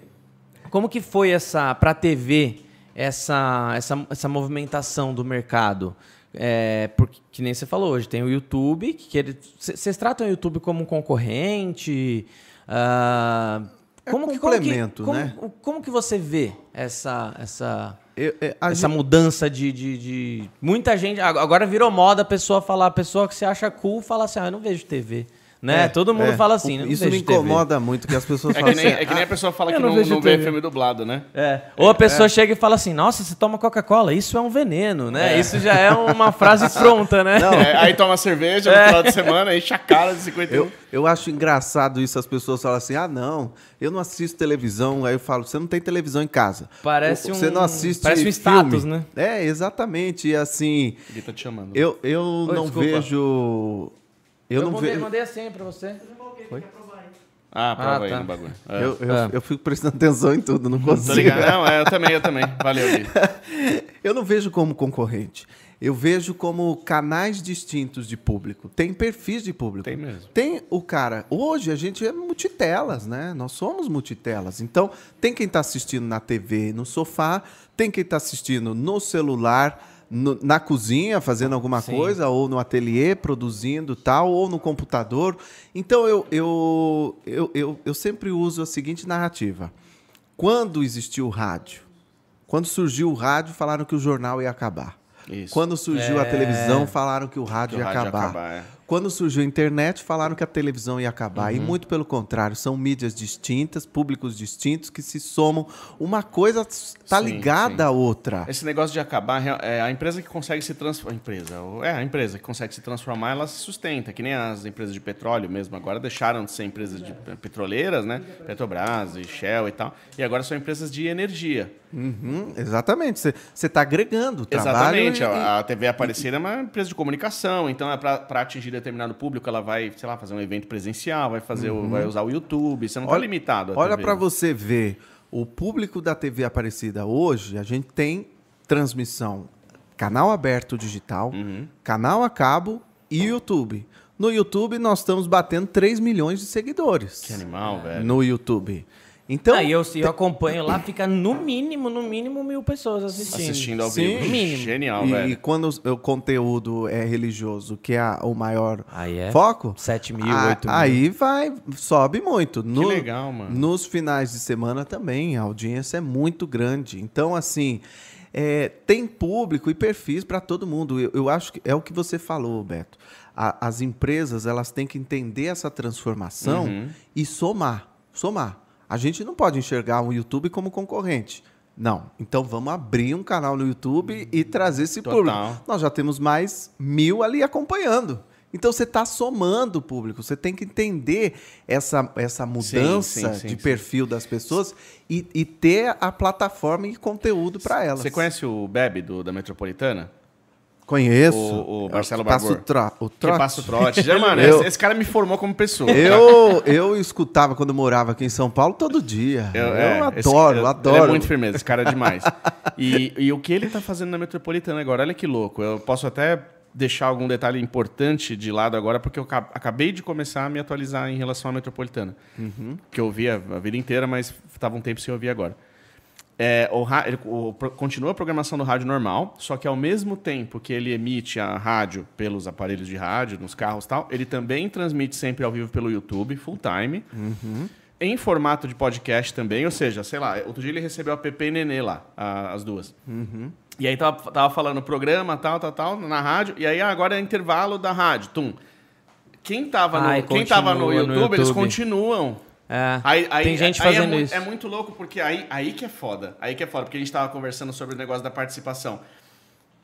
Como que foi essa. Pra TV, essa, essa, essa movimentação do mercado? É, porque, que nem você falou hoje, tem o YouTube, que vocês tratam o YouTube como um concorrente. Uh, é como é complemento, que, como que, né? Como, como, que você vê essa, essa, eu, eu, essa gente... mudança de, de, de, Muita gente. Agora virou moda a pessoa falar, a pessoa que se acha cool fala assim: ah, eu não vejo TV. Né? É, Todo mundo é. fala assim. Né? Isso me incomoda TV. muito, que as pessoas é falam nem, assim. É que nem a pessoa fala que não, não, não vê filme dublado, né? É. Ou a pessoa chega e fala assim: Nossa, você toma Coca-Cola, isso é um veneno, né? Isso já é uma frase pronta, né? Não, aí toma cerveja no final de semana, enche a cara de 51. Eu, eu acho engraçado isso, as pessoas falam assim: Ah, não, eu não assisto televisão. Aí eu falo: Você não tem televisão em casa. Parece um. Você não assiste. Parece um status, né? É, exatamente. E assim. Ele tá te chamando. Eu, eu Oi, não desculpa. vejo. Eu, eu não mandei, vejo. mandei a senha pra você. Foi? Ah, prova ah, tá. aí no bagulho. É. Eu, eu, é. eu, fico prestando atenção em tudo, não consigo. Não, é, eu também, eu também. Valeu, Gui. [LAUGHS] eu não vejo como concorrente. Eu vejo como canais distintos de público. Tem perfis de público. Tem mesmo. Tem o cara. Hoje a gente é multitelas, né? Nós somos multitelas. Então, tem quem está assistindo na TV, no sofá, tem quem está assistindo no celular no, na cozinha fazendo alguma Sim. coisa, ou no ateliê produzindo tal, ou no computador. Então eu, eu, eu, eu, eu sempre uso a seguinte narrativa. Quando existiu o rádio, quando surgiu o rádio, falaram que o jornal ia acabar. Isso. Quando surgiu é... a televisão, falaram que o rádio, que o ia, rádio acabar. ia acabar. É. Quando surgiu a internet, falaram que a televisão ia acabar. Uhum. E muito pelo contrário, são mídias distintas, públicos distintos que se somam. Uma coisa está ligada sim. à outra. Esse negócio de acabar, é a empresa que consegue se transformar. A empresa, é a empresa que consegue se transformar, ela se sustenta. Que nem as empresas de petróleo mesmo. Agora deixaram de ser empresas de petroleiras, né? Petrobras e Shell e tal. E agora são empresas de energia. Uhum, exatamente. Você está agregando trabalho. Exatamente. E, a TV Aparecida é uma empresa de comunicação, então é para atingir determinado público, ela vai, sei lá, fazer um evento presencial, vai fazer, uhum. o, vai usar o YouTube. Você não está limitado. olha para você ver o público da TV Aparecida hoje. A gente tem transmissão canal aberto digital, uhum. canal a cabo e YouTube. No YouTube nós estamos batendo 3 milhões de seguidores. Que animal, velho. No YouTube. Então, ah, eu, eu acompanho lá, fica no mínimo, no mínimo mil pessoas assistindo. Assistindo ao vivo. Sim. Mínimo. Genial, e, velho. E quando o conteúdo é religioso, que é o maior aí é foco... 7 mil, a, 8 mil. Aí vai, sobe muito. No, que legal, mano. Nos finais de semana também, a audiência é muito grande. Então, assim, é, tem público e perfis para todo mundo. Eu, eu, acho que é o que você falou, Beto. A, as empresas, elas têm que entender essa transformação uhum. e somar. Somar. A gente não pode enxergar o YouTube como concorrente. Não. Então vamos abrir um canal no YouTube e trazer esse Total. público. Nós já temos mais mil ali acompanhando. Então você está somando o público. Você tem que entender essa, essa mudança sim, sim, sim, de perfil das pessoas e, e, ter a plataforma e conteúdo para elas. Você conhece o Bebe do, da Metropolitana? Conheço. O, o Marcelo Barbour. o, tro, o trote. Que passa o trote. Já, mano, [LAUGHS] eu, esse, esse, cara me formou como pessoa. Eu, eu escutava quando eu morava aqui em São Paulo todo dia. Eu, eu é, adoro, esse, adoro. Ele é muito firmeza, esse cara é demais. e, e o que ele tá fazendo na Metropolitana agora, olha que louco. Eu posso até deixar algum detalhe importante de lado agora, porque eu acabei de começar a me atualizar em relação à Metropolitana. Uhum. Que eu ouvia a vida inteira, mas estava um tempo sem ouvir agora. É, o, o, continua a programação do rádio normal, só que ao mesmo tempo que ele emite a rádio pelos aparelhos de rádio, nos carros e tal, ele também transmite sempre ao vivo pelo YouTube, full time. Uhum. Em formato de podcast também, ou seja, sei lá, outro dia ele recebeu a PP e Nenê lá, a, as duas. Uhum. E aí tava, tava falando programa, tal, tal, tal, na rádio, e aí agora é intervalo da rádio, tum. Quem tava no, Ai, quem tava no YouTube, no YouTube, eles continuam é, aí, aí, tem gente fazendo é, isso. É muito louco, porque aí, aí que é foda. Aí que é foda, porque a gente estava conversando sobre o negócio da participação.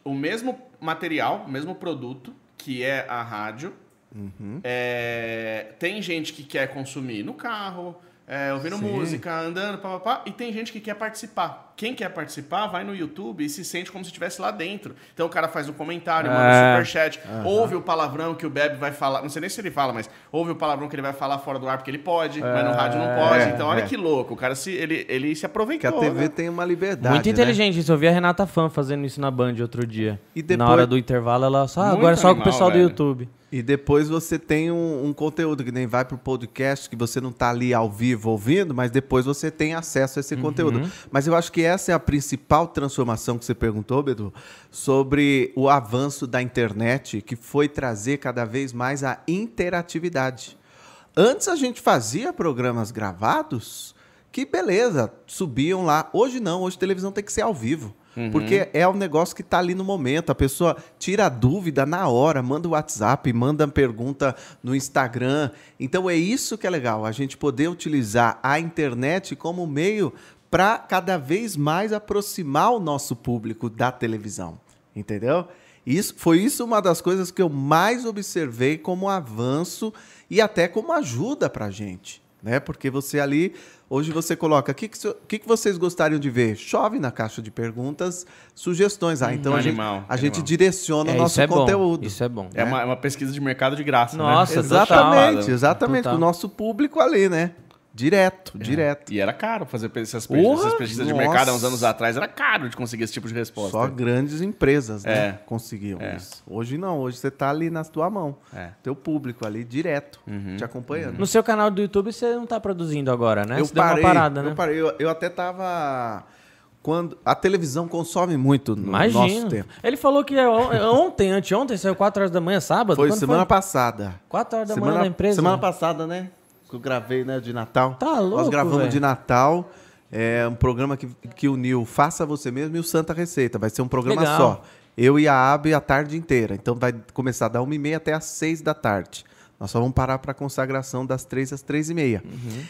O mesmo material, o mesmo produto, que é a rádio, uhum. é, tem gente que quer consumir no carro, é, ouvindo Sim. música, andando, papapá, e tem gente que quer participar. Quem quer participar vai no YouTube e se sente como se estivesse lá dentro. Então o cara faz um comentário, manda um é. superchat, uhum. ouve o palavrão que o Bebe vai falar, não sei nem se ele fala, mas ouve o palavrão que ele vai falar fora do ar porque ele pode, é. mas no rádio não pode. É. Então olha é. que louco, o cara se, ele, ele se aproveitou. Porque a TV né? tem uma liberdade. Muito né? inteligente né? isso. Eu vi a Renata Fã fazendo isso na Band outro dia. E depois... Na hora do intervalo, ela só, ah, agora só com o pessoal velho. do YouTube. E depois você tem um, um, conteúdo que nem vai para o podcast, que você não está ali ao vivo ouvindo, mas depois você tem acesso a esse uhum. conteúdo. Mas eu acho que essa é a principal transformação que você perguntou, Bedu, sobre o avanço da internet, que foi trazer cada vez mais a interatividade. Antes a gente fazia programas gravados que, beleza, subiam lá. Hoje não, hoje a televisão tem que ser ao vivo. Uhum. Porque é um negócio que está ali no momento. A pessoa tira a dúvida na hora, manda o WhatsApp, manda pergunta no Instagram. Então é isso que é legal, a gente poder utilizar a internet como meio para cada vez mais aproximar o nosso público da televisão. Entendeu? Isso, foi isso uma das coisas que eu mais observei como avanço e até como ajuda para a gente. Né? Porque você ali Hoje você coloca, o que, que, que, que, vocês gostariam de ver? Chove na caixa de perguntas, sugestões. Ah, então hum, a, animal, gente, a gente direciona é, o nosso é conteúdo. Bom, isso é bom. É, uma, é uma pesquisa de mercado de graça, né? Nossa, né? Exatamente, total. exatamente. Total. O nosso público ali, né? Direto, é. direto. E era caro fazer essas, pesquisas, essas pesquisas de mercado há uns anos atrás. Era caro de conseguir esse tipo de resposta. Só grandes empresas né, é. conseguiam é. isso. Hoje não, hoje você está ali na tua mão. É. Teu público ali direto, uhum. te acompanhando. Uhum. No seu canal do YouTube você não está produzindo agora, né? Eu você parei, parada, né? Eu parei. Eu, eu até estava quando a televisão consome muito no Imagina. nosso tempo. Ele falou que é é ontem, anteontem, saiu 4 horas da manhã, sábado. Foi semana foi? passada. 4 horas da semana, manhã da empresa. Semana passada, né? Que eu gravei, né, de Natal. Tá louco, Nós gravamos véio. de Natal. É um programa que, que uniu Faça Você Mesmo e o Santa Receita. Vai ser um programa Legal. só. Eu e a Abe a tarde inteira. Então vai começar da 1h30 até às 6 da tarde. Nós só vamos parar para a consagração das 3 às 3h30. Uhum.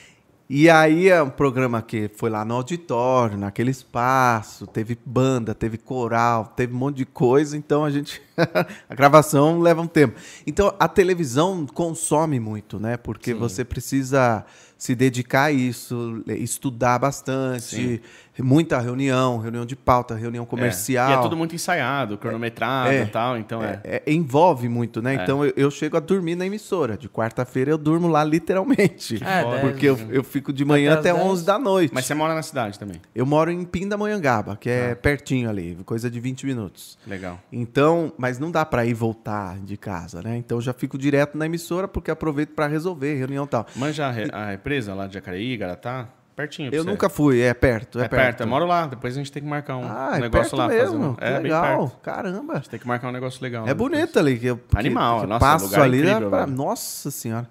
E aí é um programa que foi lá no auditório, naquele espaço, teve banda, teve coral, teve um monte de coisa, então a gente [LAUGHS] a gravação leva um tempo. Então a televisão consome muito, né? Porque Sim. você precisa se dedicar a isso, estudar bastante, muita reunião, reunião de pauta, reunião comercial. É. E é tudo muito ensaiado, cronometrado é, e tal, então é. é. é envolve muito, né? É. Então eu, eu, chego a dormir na emissora. De quarta-feira eu durmo lá literalmente. É, porque eu, eu fico de manhã até, até 11 da noite. Mas você mora na cidade também? Eu moro em Pindamonhangaba, que é ah. pertinho ali, coisa de 20 minutos. Legal. Então, mas não dá para ir voltar de casa, né? Então eu já fico direto na emissora porque aproveito para resolver reunião e tal. Manja a, a represa lá de Jacareí, Garatá? Pertinho. Eu nunca fui, é perto. É, é perto. perto. Eu moro lá, depois a gente tem que marcar um ah, é negócio lá. Mesmo. Um... É legal, caramba. A gente tem que marcar um negócio legal. É bonito ali. Que eu, Animal, que, nossa, passo ali incrível, pra... Nossa senhora.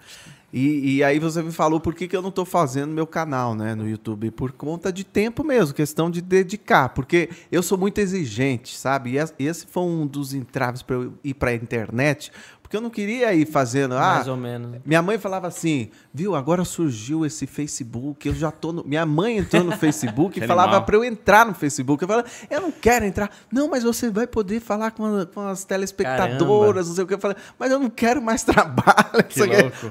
E, e, aí você me falou por que, que eu não estou fazendo meu canal né, no YouTube. Por conta de tempo mesmo, questão de dedicar. Porque eu sou muito exigente, sabe? E esse foi um dos entraves para eu ir para a internet, porque eu não queria ir fazendo. Ah, Mais ou menos. Minha mãe falava assim, viu, agora surgiu esse Facebook, eu já tô no. Minha mãe entrou no Facebook [LAUGHS] e falava para eu entrar no Facebook. Eu falava, eu não quero entrar. Não, mas você vai poder falar com, a, com as telespectadoras, Caramba. não sei o que. Eu falei, mas eu não quero mais [LAUGHS] trabalho.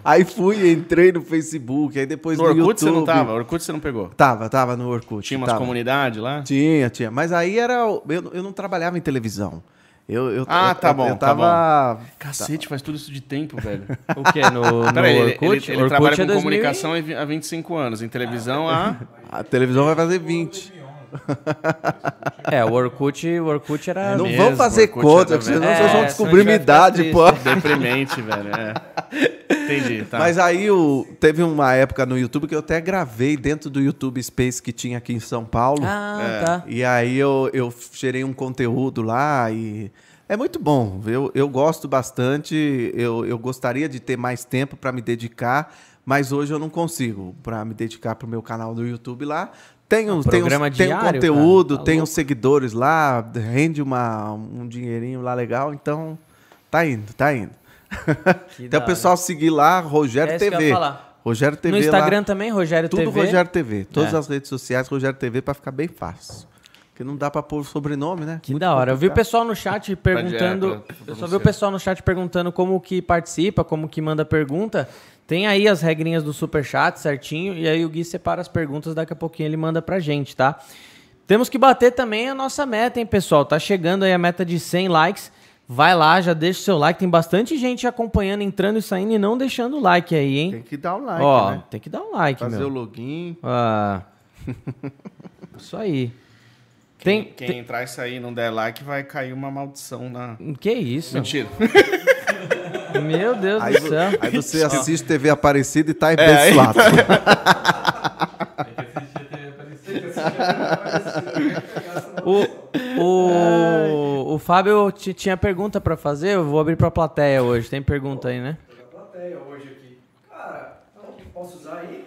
Aí fui, entrei no Facebook, aí depois no, no Orkut YouTube. você não tava? Orkut você não pegou? Tava, tava no Orkut. Tinha umas comunidades lá? Tinha, tinha. Mas aí era. Eu, eu não trabalhava em televisão. Eu, eu, ah, eu, tá bom. Eu tava. Tá Cacete, tá. faz tudo isso de tempo, velho. O quê? No, no [LAUGHS] Peraí, Orkut? Ele, ele, ele Orkut trabalha é com comunicação há 25 anos, em televisão há. A televisão vai fazer 20. [LAUGHS] É, o Orkut, o Orkut era. Não mesmo, vamos fazer conta, senão é, vocês vão descobrir minha idade, pô. Deprimente, velho. É. Entendi. [LAUGHS] Tá. Mas aí o, teve uma época no YouTube que eu até gravei dentro do YouTube Space que tinha aqui em São Paulo. Ah, é. tá. E aí eu, eu gerei um conteúdo lá e. É muito bom, eu, eu gosto bastante, eu, eu gostaria de ter mais tempo para me dedicar, mas hoje eu não consigo para me dedicar para o meu canal do YouTube lá. Tem um, tem um, diário, tem um conteúdo, tá tem uns seguidores lá, rende uma, um dinheirinho lá legal, então tá indo, tá indo. então o pessoal seguir lá, Rogério é TV. Rogério TV. No Instagram lá, também, Rogério tudo TV. Tudo Rogério TV. Todas é. as redes sociais, Rogério TV, para ficar bem fácil. Porque não dá pra pôr sobrenome, né? Que da hora. Eu vi o pessoal no chat perguntando. pra- pra eu só vi o pessoal no chat perguntando como que participa, como que manda pergunta. Tem aí as regrinhas do superchat certinho. E aí o Gui separa as perguntas, daqui a pouquinho ele manda pra gente, tá? Temos que bater também a nossa meta, hein, pessoal? Tá chegando aí a meta de 100 likes. Vai lá, já deixa o seu like. Tem bastante gente acompanhando, entrando e saindo e não deixando o like aí, hein? Tem que dar o like, Ó, né? tem que dar um like, Fazer meu. o login. Ah. Isso aí. Quem, Tem, quem entrar e sair e não der like, vai cair uma maldição na. tem- Que isso? Mentira. [LAUGHS] Meu Deus Aí, do céu. aí você assiste TV Aparecida e tá É, abençoado. [LAUGHS] O, o, o Fábio ti- tinha pergunta pra fazer, eu vou abrir pra plateia hoje. Tem pergunta aí, né? Plateia hoje aqui. Cara, posso usar aí?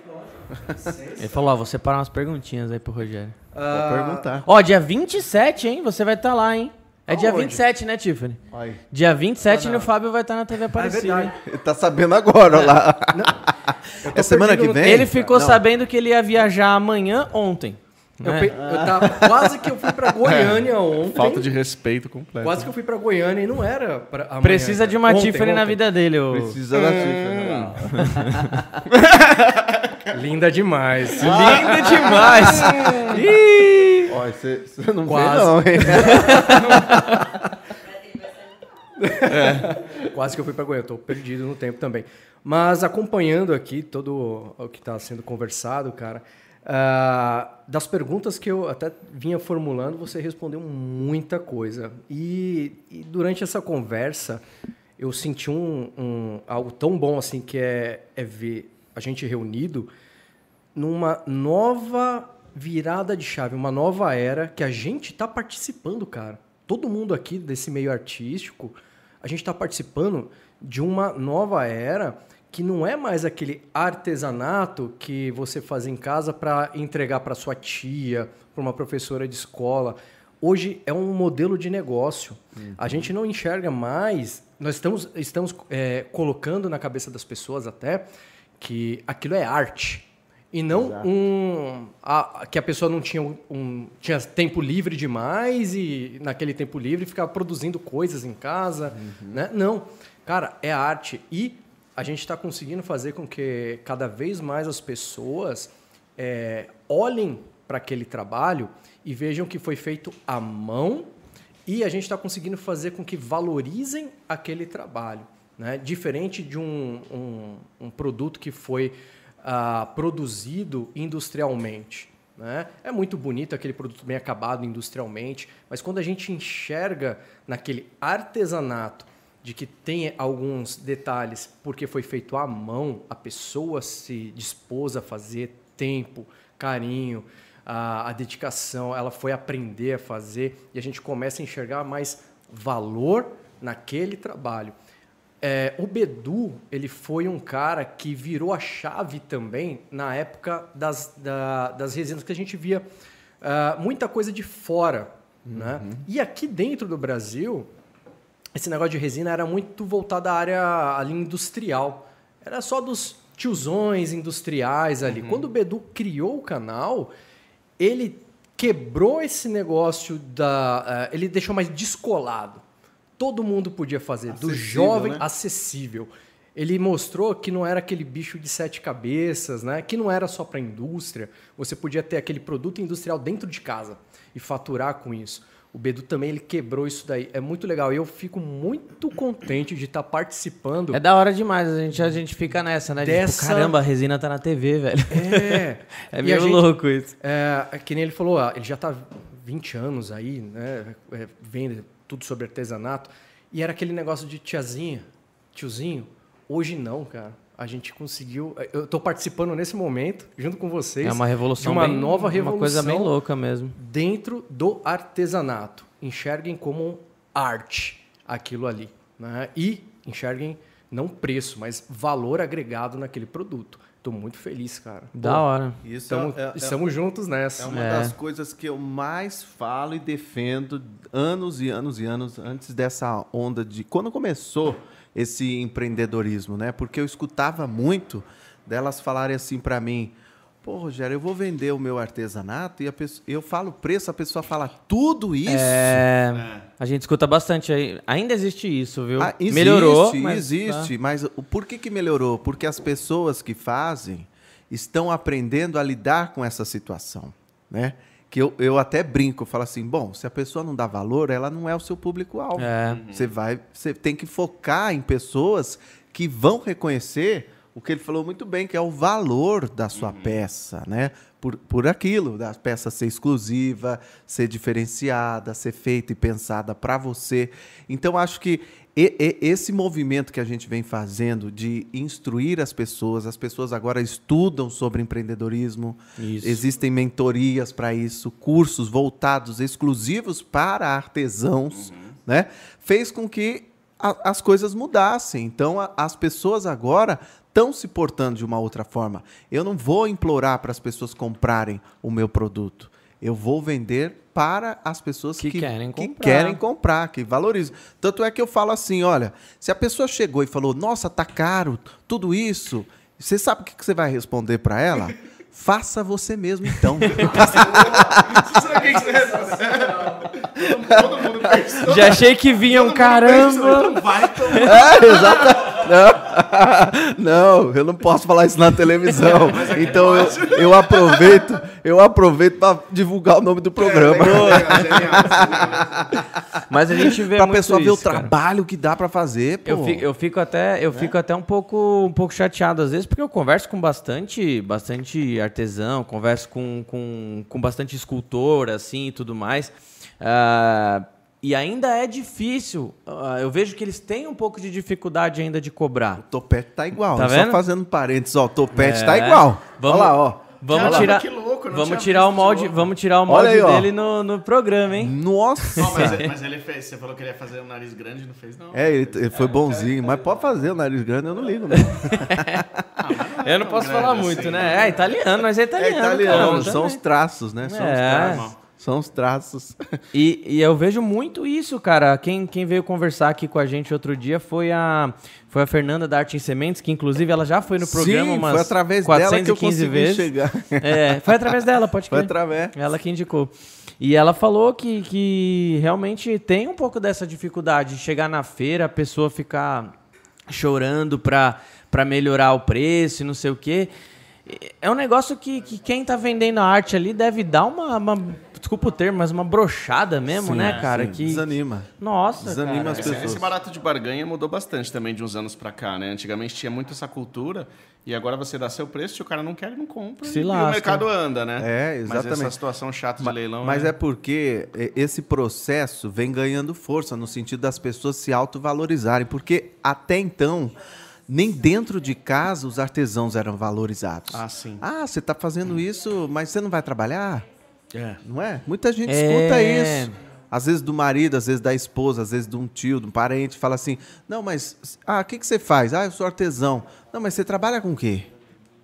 Licença. Ele falou, ó, vou separar umas perguntinhas aí pro Rogério. Vou perguntar. Ó, dia 27, hein? Você vai estar lá, hein? É dia Aonde? 27, né, Tiffany? Aí. Dia 27 Ah, e não. o Fábio vai estar na TV Aparecida, verdade. hein? Ele tá sabendo agora, ó lá. [LAUGHS] Eu tô É semana que vem? Ele ficou Não. sabendo que ele ia viajar amanhã, ontem. Eu, né? pe- eu tava, quase que eu fui pra [LAUGHS] Goiânia ontem. Falta de respeito completo. Quase que eu fui pra Goiânia e não era pra amanhã, Precisa de uma Ontem, Tiffany na ontem. vida dele. ô. Precisa da Tiffany. [LAUGHS] Linda demais. Linda demais. Ih! Ó, você, não Quase. vê não, hein? Quase que eu fui pra Goiânia, tô perdido no tempo também. Mas acompanhando aqui todo o que está sendo conversado, cara, ah, das perguntas que eu até vinha formulando, você respondeu muita coisa. E, e durante essa conversa, eu senti um, um- algo tão bom assim que é, é ver a gente reunido numa nova virada de chave, uma nova era que a gente está participando, cara. Todo mundo aqui desse meio artístico, a gente está participando de uma nova era que não é mais aquele artesanato que você faz em casa para entregar para sua tia, para uma professora de escola. Hoje é um modelo de negócio. A gente não enxerga mais. Nós estamos, estamos é, colocando na cabeça das pessoas até que aquilo é arte. E não um. a- que a pessoa não tinha, um, tinha tempo livre demais e naquele tempo livre ficava produzindo coisas em casa. Né? Não. Cara, é arte. E a gente está conseguindo fazer com que cada vez mais as pessoas é, olhem para aquele trabalho e vejam que foi feito à mão e a gente está conseguindo fazer com que valorizem aquele trabalho. Né? Diferente de um, um, um produto que foi ah, produzido industrialmente. Né? É muito bonito aquele produto bem acabado industrialmente, mas quando a gente enxerga naquele artesanato de que tem alguns detalhes porque foi feito à mão, a pessoa se dispôs a fazer tempo, carinho, a, a dedicação, ela foi aprender a fazer e a gente começa a enxergar mais valor naquele trabalho. É, o Bedu, ele foi um cara que virou a chave também na época das, da- das resinas que a gente via ah, muita coisa de fora. Né? E aqui dentro do Brasil, esse negócio de resina era muito voltado à área ali industrial. Era só dos tiozões industriais ali. Quando o Bedu criou o canal, ele quebrou esse negócio da. eh, ele deixou mais descolado. Todo mundo podia fazer, do Acessível, jovem né? acessível. Ele mostrou que não era aquele bicho de sete cabeças, né? que não era só para a indústria. Você podia ter aquele produto industrial dentro de casa e faturar com isso. O Bedu também ele quebrou isso daí. É muito legal. E eu fico muito contente de estar participando. É da hora demais, a gente, a gente fica nessa, né? De, Dessa- Tipo, caramba, a resina tá na TV, velho. É, [LAUGHS] É E meio gente- louco isso. É, que nem ele falou, ah, ele já está 20 anos aí, né? é, vendo tudo sobre artesanato. E era aquele negócio de tiazinha, tiozinho. Hoje não, cara. A gente conseguiu. Eu estou participando nesse momento, junto com vocês. É uma revolução de uma bem- nova revolução. Uma coisa bem louca mesmo. dentro do artesanato. Enxerguem como arte aquilo ali. Né? E enxerguem não preço, mas valor agregado naquele produto. Estou muito feliz, cara. Da hora. Isso Estamos, é, é- estamos juntos nessa. é uma É. das coisas que eu mais falo e defendo anos e anos e anos antes dessa onda de. Quando começou esse empreendedorismo, né? Porque eu escutava muito delas falarem assim para mim: Pô, Rogério, eu vou vender o meu artesanato e a pessoa, eu falo preço, a pessoa fala tudo isso. É, a gente escuta bastante aí. Ainda existe isso, viu? Ah, existe, melhorou. Mas, existe, tá. mas o por que, que melhorou? Porque as pessoas que fazem estão aprendendo a lidar com essa situação, né? Que eu, eu até brinco, falo assim, bom, se a pessoa não dá valor, ela não é o seu público-alvo. É. Você vai, você tem que focar em pessoas que vão reconhecer o que ele falou muito bem, que é o valor da sua peça, né? Por, por aquilo, da peça ser exclusiva, ser diferenciada, ser feita e pensada para você. Então, acho que e- e- esse movimento que a gente vem fazendo de instruir as pessoas, as pessoas agora estudam sobre empreendedorismo, Isso. existem mentorias para isso, cursos voltados exclusivos para artesãos, né? Fez com que a- as coisas mudassem. Então, a- as pessoas agora estão se portando de uma outra forma. Eu não vou implorar para as pessoas comprarem o meu produto. Eu vou vender para as pessoas Que que, querem que comprar. querem comprar, que valorizam. Tanto é que eu falo assim, olha, se a pessoa chegou e falou, nossa, tá caro, tudo isso, você sabe o que que você vai responder para ela? [LAUGHS] Faça você mesmo, então. [LAUGHS] Sabe o que que você responde? Todo mundo pensou. Já achei que vinha um caramba. Não vai tomar. É, exato. [LAUGHS] Não. [LAUGHS] não, eu não posso falar isso na televisão. Então eu, eu aproveito, eu aproveito para divulgar o nome do programa. [LAUGHS] Mas a gente vê Para a muito pessoa ver isso, o cara. trabalho que dá para fazer. Pô. Eu fico, eu fico até, eu fico até um pouco, um pouco chateado às vezes, porque eu converso com bastante, bastante artesão, converso com, com, com bastante escultor, assim, e tudo mais. Ah, e ainda é difícil. Ah, eu vejo que eles têm um pouco de dificuldade ainda de cobrar. O topete tá igual. Tá Só vendo? fazendo parênteses, ó, o topete É. tá igual. Vamos- Olha lá, ó. Vamos Caramba, tirar, que louco, vamos tirar o molde, isso. vamos tirar o molde aí, dele no, no programa, hein? Nossa. Não, mas, mas ele fez. Você falou que ele ia fazer o nariz grande, não fez, não? É, ele, ele foi bonzinho, mas pode fazer o nariz grande, eu não ligo, né? [LAUGHS] Eu não posso grande falar assim, muito, né? É italiano, mas é É italiano. italiano, cara, são os traços, né? São os É. traços. São os traços. [LAUGHS] E, e eu vejo muito isso, cara. Quem, quem veio conversar aqui com a gente outro dia foi a, foi a Fernanda da Arte em Sementes, que inclusive ela já foi no programa Sim, umas foi através dela que eu 415 consegui vezes. chegar. [LAUGHS] É, foi através dela, pode Foi crer. através. Ela que indicou. E ela falou que, que realmente tem um pouco dessa dificuldade de chegar na feira, a pessoa ficar chorando pra melhorar o preço e não sei o quê. É um negócio que, que quem tá vendendo a arte ali deve dar uma, uma- desculpa o termo, mas uma brochada mesmo, Sim, né, cara? sim, que, Desanima. nossa, Desanima cara. as Esse, pessoas. esse barato de barganha mudou bastante também de uns anos pra cá, né? Antigamente tinha muito essa cultura e agora você dá seu preço, se o cara não quer, ele não compra. Se e lasca. o mercado anda, né? É, Mas exatamente. essa situação chata de leilão. Mas né? é porque é, esse processo vem ganhando força no sentido das pessoas se autovalorizarem, porque até então nem dentro de casa os artesãos eram valorizados. Ah, sim. Ah, você está fazendo isso, mas você não vai trabalhar? É. Não é? Muita gente É. escuta isso. Às vezes do marido, às vezes da esposa, às vezes de um tio, de um parente, fala assim: Não, mas ah, o que, que você faz? Ah, eu sou artesão. Não, mas você trabalha com o quê?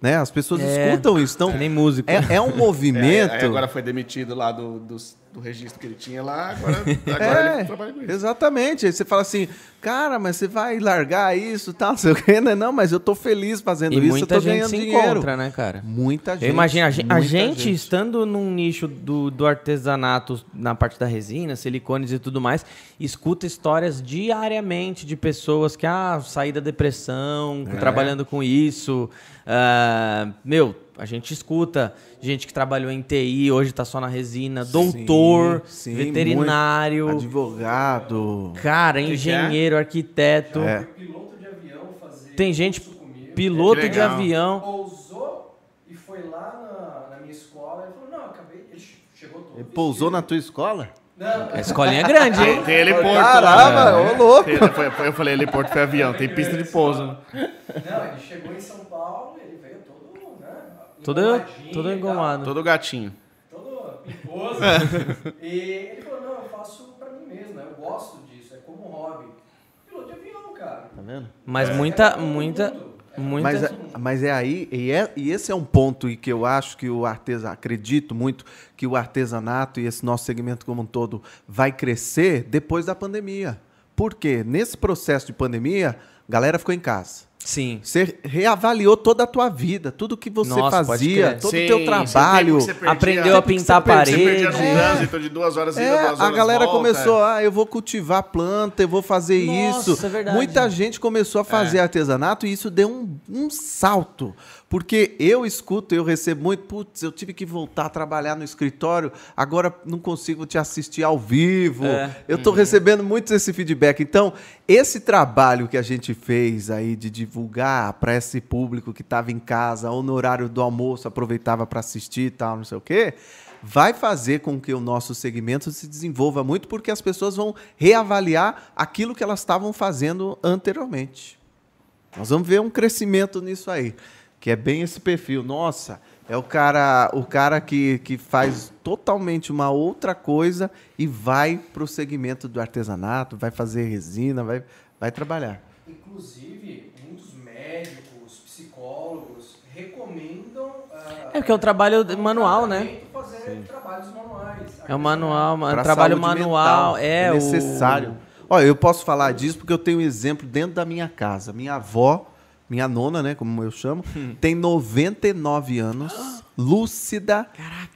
Né? As pessoas É. escutam isso. Então, Que nem músico. é, é um [LAUGHS] É, movimento. aí agora foi demitido lá do, do, do registro que ele tinha lá, agora, agora É, ele trabalha com isso. exatamente. Aí você fala assim, cara, mas você vai largar isso e tal, não sei o quê, né? Não, mas eu tô feliz fazendo E isso, eu muita tô gente ganhando se dinheiro. encontra, né, cara? Muita gente. Eu imagino, a gente, a muita gente estando num nicho do, do artesanato, na parte da resina, silicones e tudo mais, escuta histórias diariamente de pessoas que, ah, saí da depressão, É. trabalhando com isso. Ah, meu, a gente escuta gente que trabalhou em TI, hoje tá só na resina, doutor, sim, veterinário, advogado. cara, que é? engenheiro, arquiteto. É. Piloto de avião fazer Tem gente, piloto de avião. Pousou e foi lá na, na minha escola e falou, não, acabei. Ele chegou todo. Ele pousou na tua escola? Não, A escolinha é grande, hein? Tem heliporto Caramba, lá. ô louco. Foi- foi- eu falei heliporto foi avião, tem pista de pouso. né? não, ele chegou em São Paulo, ele veio? Todo, todo e engomado. Todo gatinho. todo pimposo. e ele falou, não, eu faço pra mim mesmo, né? eu gosto disso, é como hobby. Piloto de avião, cara. Tá vendo? Mas muita, muita, muita. Mas é, mas é aí, e, é- e esse é um ponto em que eu acho que o artesanato, acredito muito que o artesanato e esse nosso segmento como um todo vai crescer depois da pandemia. Por quê? Nesse processo de pandemia, a galera ficou em casa. Sim. Você reavaliou toda a tua vida, tudo que você Nossa, fazia, todo o teu trabalho. perdia- Aprendeu a pintar você a perdia- Você perdia parede. no trânsito de duas horas É, duas horas a galera volta. começou, ah, eu vou cultivar planta, eu vou fazer Nossa, isso. é verdade. Muita gente começou a fazer artesanato e isso deu um, um salto. Porque eu escuto, eu recebo muito, putz, eu tive que voltar a trabalhar no escritório, agora não consigo te assistir ao vivo. É. Eu tô recebendo muito esse feedback. Então, esse trabalho que a gente fez aí de divulgar para esse público que estava em casa ou no horário do almoço aproveitava para assistir e tal, não sei o quê, vai fazer com que o nosso segmento se desenvolva muito porque as pessoas vão reavaliar aquilo que elas estavam fazendo anteriormente. Nós vamos ver um crescimento nisso aí, que é bem esse perfil. Nossa, é o cara, o cara que, que faz totalmente uma outra coisa e vai para o segmento do artesanato, vai fazer resina, vai, vai trabalhar. Inclusive, muitos médicos, psicólogos recomendam. ah, É porque é um trabalho manual, né? Fazer trabalhos manuais. É um manual, um Pra trabalho manual. mental, É, o- necessário. Olha, eu posso falar disso porque eu tenho um exemplo dentro da minha casa. Minha avó, minha nona, né, como eu chamo, Hum. tem 99 anos, [GASPS] lúcida,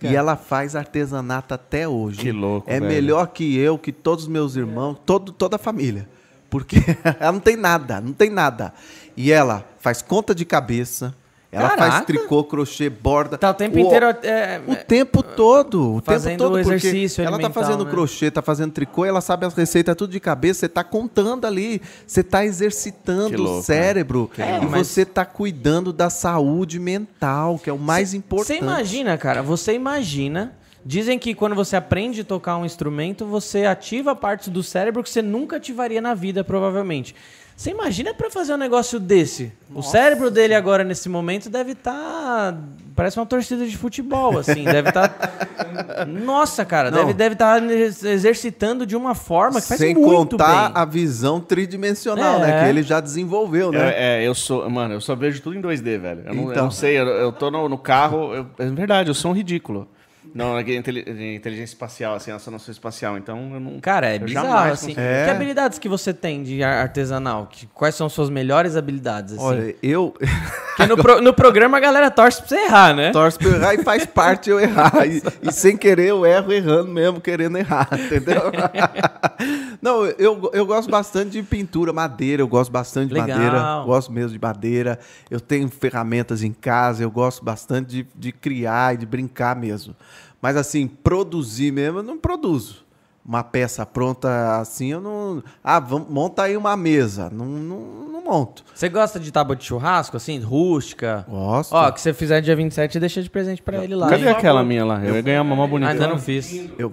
e ela faz artesanato até hoje. Que louco, É velho. melhor que eu, que todos os meus irmãos, todo, toda a família. Porque [LAUGHS] ela não tem nada, não tem nada. E ela faz conta de cabeça, ela faz Caraca. tricô, crochê, borda. Tá o tempo O- inteiro. é, o tempo todo. O Fazendo tempo todo. porque exercício Ela tá fazendo né? crochê, tá fazendo tricô, ela sabe as receitas tudo de cabeça. Você tá contando ali. Você tá exercitando louco, o cérebro. É, e mas- você tá cuidando da saúde mental, que é o mais Você importante. imagina, cara, você imagina. Dizem que quando você aprende a tocar um instrumento, você ativa partes do cérebro que você nunca ativaria na vida, provavelmente. Você imagina pra fazer um negócio desse? O cérebro dele agora, nesse momento, deve estar. parece uma torcida de futebol, assim. deve estar. [LAUGHS] Nossa, cara, Não. deve deve estar exercitando de uma forma que faz Sem muito contar bem. a visão tridimensional, É. né? Que ele já desenvolveu, né? É, é, eu sou. Mano, eu só vejo tudo em 2D, velho. Eu não, eu Então. não sei, eu, eu tô no, no carro. eu- é verdade, eu sou um ridículo. Não, é inteligência espacial, assim, essa sou espacial, então eu não. Cara, é bizarro, assim. É. Que habilidades que você tem de ar- artesanal? Que, quais são suas melhores habilidades, assim? Olha, eu [LAUGHS] Porque no, pro- no programa a galera torce pra você errar, né? torço pra eu errar e faz parte eu errar. E, [LAUGHS] e sem querer eu erro errando mesmo, querendo errar, entendeu? [LAUGHS] Não, eu, eu gosto bastante de pintura, madeira, eu gosto bastante de Legal. madeira, gosto mesmo de madeira. Eu tenho ferramentas em casa, eu gosto bastante de, de criar e de brincar mesmo. Mas assim, produzir mesmo, eu não produzo. Uma peça pronta assim, eu não. Ah, vamos, monta aí uma mesa. Não, não, não monto. Você gosta de tábua de churrasco, assim, rústica? Gosto. Ó, que você fizer dia 27, deixa de presente pra ele lá. Cadê hein? aquela minha lá? Eu ia ganhar uma mó bonita. Ainda não fiz. Eu, eu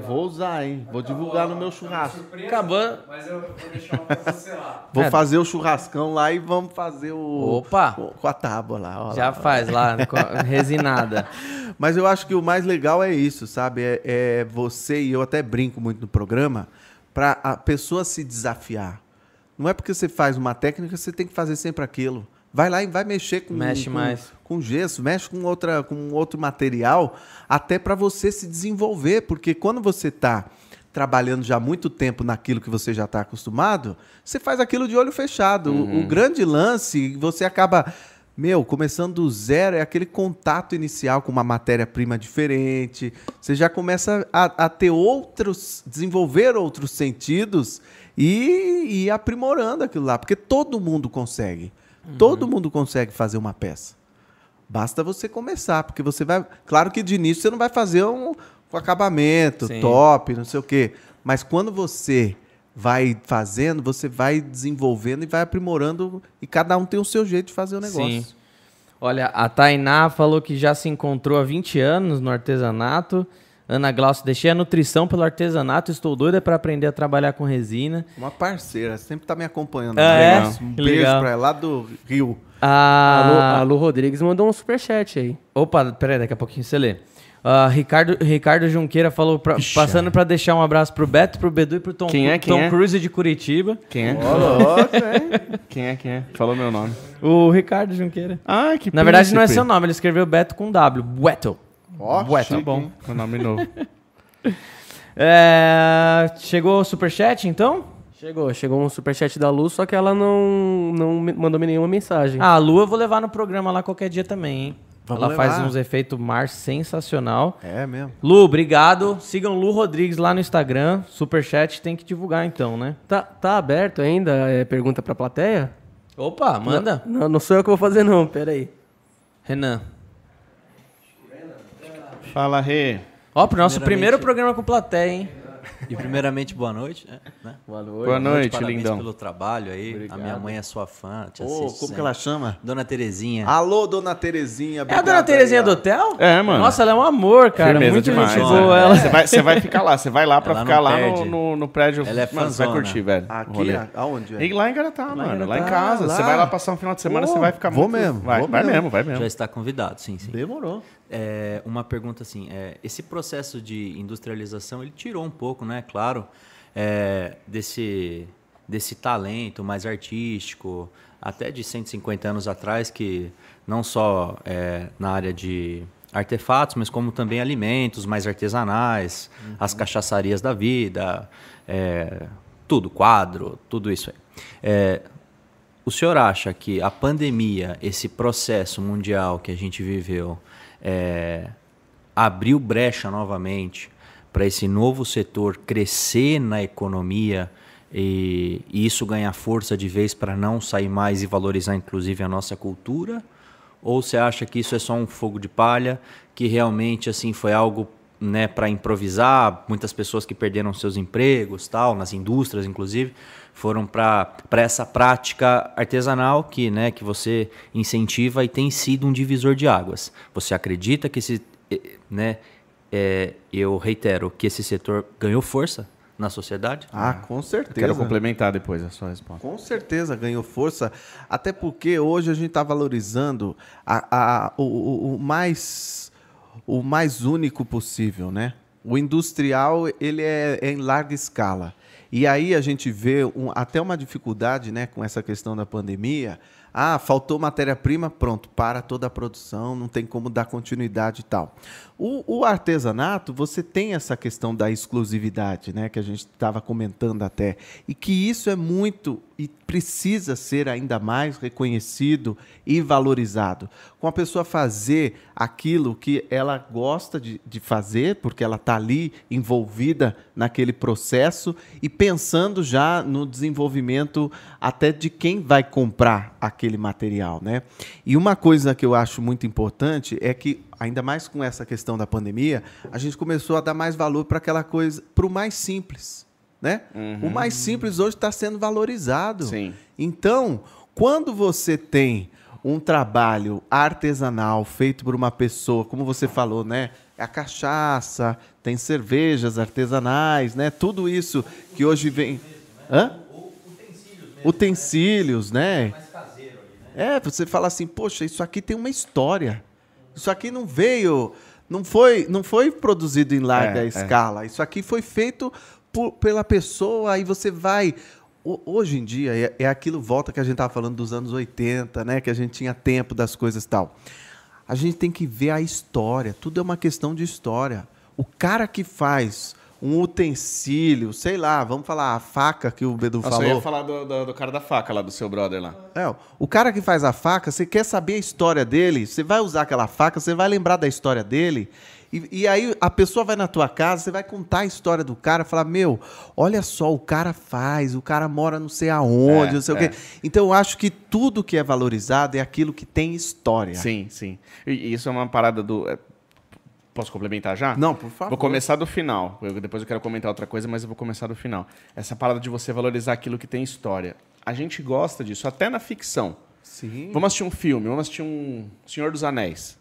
vou usar, hein? Vou divulgar no meu churrasco. Acabou. Mas eu vou deixar uma pra você lá. [LAUGHS] Vou É. fazer o churrascão lá e vamos fazer o. Opa! o- com a tábua lá. ó Já lá. faz lá, [LAUGHS] resinada. Mas eu acho que o mais legal é isso, sabe? É, é você, e eu até brinco muito no programa, para a pessoa se desafiar. Não é porque você faz uma técnica, você tem que fazer sempre aquilo. Vai lá e vai mexer com Mexe com, mais. com gesso, mexe com outra com outro material, até para você se desenvolver, porque quando você está trabalhando já há muito tempo naquilo que você já está acostumado, você faz aquilo de olho fechado. O- O, grande lance, você acaba meu, começando do zero, é aquele contato inicial com uma matéria-prima diferente. Você já começa a, a ter outros, desenvolver outros sentidos e, e ir aprimorando aquilo lá. Porque todo mundo consegue. Todo mundo consegue fazer uma peça. Basta você começar, porque você vai. Claro que de início você não vai fazer um, um acabamento Sim. top, não sei o quê. Mas quando você vai fazendo, você vai desenvolvendo e vai aprimorando. E cada um tem o seu jeito de fazer o negócio. Sim. Olha, a Tainá falou que já se encontrou há 20 anos no artesanato. Ana Glaucio, deixei a nutrição pelo artesanato, estou doida para aprender a trabalhar com resina. Uma parceira, sempre tá me acompanhando. Ah, é? Legal. Um Que beijo legal. pra ela, lá do Rio. A Lu, Ah, a Lu Rodrigues mandou um superchat aí. Opa, peraí, daqui a pouquinho você lê. Ah, Ricardo, Ricardo Junqueira falou, pra- passando para deixar um abraço pro Beto, pro Bedu e pro Tom, Quem é, quem Tom é? Cruise de Curitiba. Quem é? [LAUGHS] Quem é? Quem é? Falou meu nome. O Ricardo Junqueira. Ah, que Na verdade, não é príncipe. seu nome, ele escreveu Beto com W. Beto. Ó, tá Bom, é um nome novo. [LAUGHS] É, chegou o superchat, então? Chegou, chegou um superchat da Lu, só que ela não, não mandou nenhuma mensagem. Ah, a Lu eu vou levar no programa lá qualquer dia também, hein? Vamos ela faz levar. uns efeitos mar sensacional. É mesmo. Lu, obrigado. Sigam Lu Rodrigues lá no Instagram. Superchat tem que divulgar então, né? Tá, tá aberto ainda? É, pergunta pra plateia? Opa, manda. Não, não sou eu que vou fazer, não. Pera aí. Renan. Fala, Rê. Ó, pro nosso primeiro programa com plateia, hein? E primeiramente, boa noite. Né? Boa noite. Boa noite, Parabéns lindão. pelo trabalho aí. A minha mãe é sua fã, te Ô, assiste como sempre. que ela chama? Dona Terezinha. Alô, dona Terezinha. É a obrigado dona Terezinha aí, do hotel? É, mano. Nossa, ela é um amor, cara. Firmeza Muito demais. gente boa. Ela... Você, vai, você vai ficar lá, você vai lá pra Ela ficar não lá no, no, no prédio. Ela é mano, você vai curtir, velho. Aqui, aonde? É? E lá em Garatá, mano. Lá em casa. lá. Você vai lá passar um final de semana, Vou, você vai ficar vou muito... mesmo, Vai, vou vai mesmo. mesmo, vai Já mesmo. está convidado, sim, sim. Demorou. É, uma pergunta assim, é, esse processo de industrialização, ele tirou um pouco, né, claro, é, desse, desse talento mais artístico, até de 150 anos atrás, que não só é, na área de artefatos, mas como também alimentos mais artesanais, as cachaçarias da vida, é, tudo, quadro, tudo isso aí. É, o senhor acha que a pandemia, esse processo mundial que a gente viveu, é, abriu brecha novamente para esse novo setor crescer na economia e, e isso ganhar força de vez para não sair mais e valorizar inclusive a nossa cultura? Ou você acha que isso é só um fogo de palha, que realmente assim foi algo né, para improvisar, muitas pessoas que perderam seus empregos, tal, nas indústrias inclusive, foram para essa prática artesanal que, né, que você incentiva e tem sido um divisor de águas. Você acredita que esse, eh, né, é, eu reitero que esse setor ganhou força na sociedade? Ah, com certeza. Quero complementar depois a sua resposta. Com certeza ganhou força, até porque hoje a gente está valorizando a, a- o, o- o mais, o mais único possível, né? O industrial ele é, é em larga escala. E aí a gente vê um- até uma dificuldade né, com essa questão da pandemia. Ah, faltou matéria-prima, pronto, para toda a produção, não tem como dar continuidade e tal. O, o artesanato, você tem essa questão da exclusividade, né, que a gente estava comentando até, e que isso é muito e precisa ser ainda mais reconhecido e valorizado. Com a pessoa fazer aquilo que ela gosta de, de fazer, porque ela está ali envolvida naquele processo e pensando já no desenvolvimento até de quem vai comprar aquele material, né? E uma coisa que eu acho muito importante é que ainda mais com essa questão da pandemia, a gente começou a dar mais valor para aquela coisa, para o mais simples, né? O mais simples hoje está sendo valorizado. Sim. Então, quando você tem um trabalho artesanal feito por uma pessoa, como você falou, né? A cachaça, tem cervejas artesanais, né? Tudo isso que hoje vem. Hã? Utensílios, né? É, você fala assim, poxa, isso aqui tem uma história. Isso aqui não veio, não foi, não foi produzido em larga É, é. escala. Isso aqui foi feito por- pela pessoa. Aí você vai. Ho- Hoje em dia é, é aquilo volta que a gente estava falando dos anos 80, né? Que a gente tinha tempo das coisas e tal. A gente tem que ver a história. Tudo é uma questão de história. O cara que faz um utensílio, sei lá, vamos falar a faca que o Bedu Nossa, eu falou. ia falar do, do, do cara da faca lá, do seu brother lá. É, o cara que faz a faca, você quer saber a história dele, você vai usar aquela faca, você vai lembrar da história dele. E, e aí a pessoa vai na tua casa, você vai contar a história do cara, falar, meu, olha só, o cara faz, o cara mora não sei aonde, É, não sei o é. quê. Então eu acho que tudo que é valorizado é aquilo que tem história. Sim, sim. E e isso é uma parada do... é, Posso complementar já? Não, por favor. Vou começar do final. Eu- depois eu quero comentar outra coisa, mas eu vou começar do final. Essa parada de você valorizar aquilo que tem história. A gente gosta disso, até na ficção. Sim. Vamos assistir um filme, vamos assistir um Senhor dos Anéis.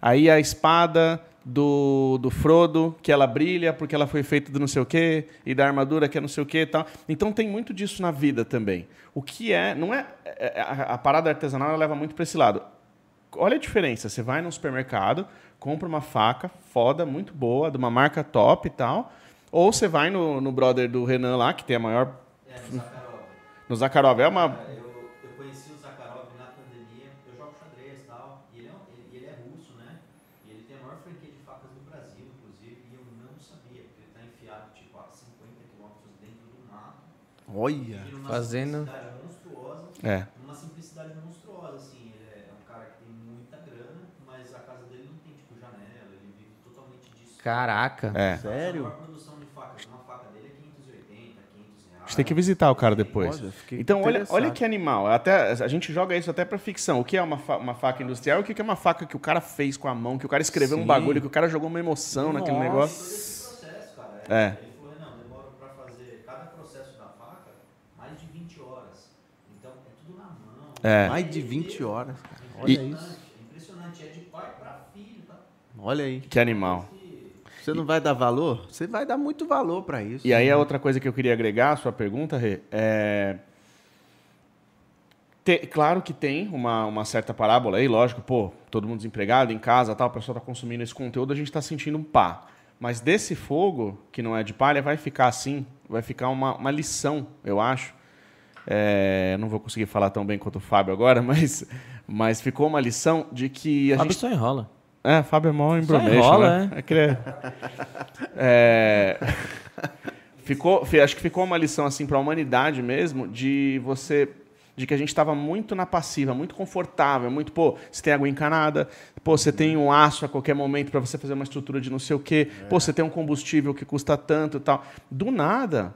Aí a espada do, do Frodo, que ela brilha porque ela foi feita do não sei o quê, e da armadura que é não sei o quê e tal. Então tem muito disso na vida também. O que é, não é, é- a, a parada artesanal ela leva muito para esse lado. Olha a diferença, você vai no supermercado, compra uma faca foda, muito boa, de uma marca top e tal, ou você vai no, no brother do Renan lá, que tem a maior... No Zakharov. É uma... Eu, eu conheci o Zakharov na pandemia, eu jogo xadrez e tal, e ele é, ele, ele é russo, né? E ele tem a maior franquia de facas do Brasil, inclusive, e eu não sabia, porque ele está enfiado tipo a 50 quilômetros dentro do mato. Olha. Fazendo. monstruosa, É. uma simplicidade monstruosa, assim. Ele é um cara que tem muita grana, mas a casa dele não tem, tipo, janela, ele vive totalmente disso. Caraca. É. Sério? A maior produção de facas, uma faca dele é 580, 500 reais. A gente tem que visitar o cara depois. Olha, então, olha, olha que animal. Até, a gente joga isso até pra ficção. O que é uma, fa- uma faca industrial e o que é uma faca que o cara fez com a mão, que o cara escreveu um Sim. bagulho, que o cara jogou uma emoção naquele negócio. Todo esse processo, cara. É. Ele falou, não, demora pra fazer cada processo da faca mais de 20 horas. Então, é tudo na mão. É. Mais de 20 horas, cara. Olha E- isso. É impressionante, é de pai pra filho, tá? Olha aí. Que animal. Você não vai dar valor? Você vai dar muito valor pra isso. E aí a outra coisa que eu queria agregar à sua pergunta, Rê, é... Te- claro que tem uma, uma certa parábola aí, lógico, pô, todo mundo desempregado, em casa, tal, o pessoal tá consumindo esse conteúdo, a gente tá sentindo um pá. Mas desse fogo, que não é de palha, vai ficar assim, vai ficar uma, uma lição, eu acho. É, não vou conseguir falar tão bem quanto o Fábio agora, [LAUGHS] mas, mas ficou uma lição de que a Fábio gente só enrola. É, Fábio é mó embromation, né? É ele é- É, ficou, fi- acho que ficou uma lição assim para a humanidade mesmo de você de que a gente estava muito na passiva, muito confortável, muito, pô, você tem água encanada, pô, você tem um aço a qualquer momento para você fazer uma estrutura de não sei o quê, pô, você tem um combustível que custa tanto e tal. Do nada,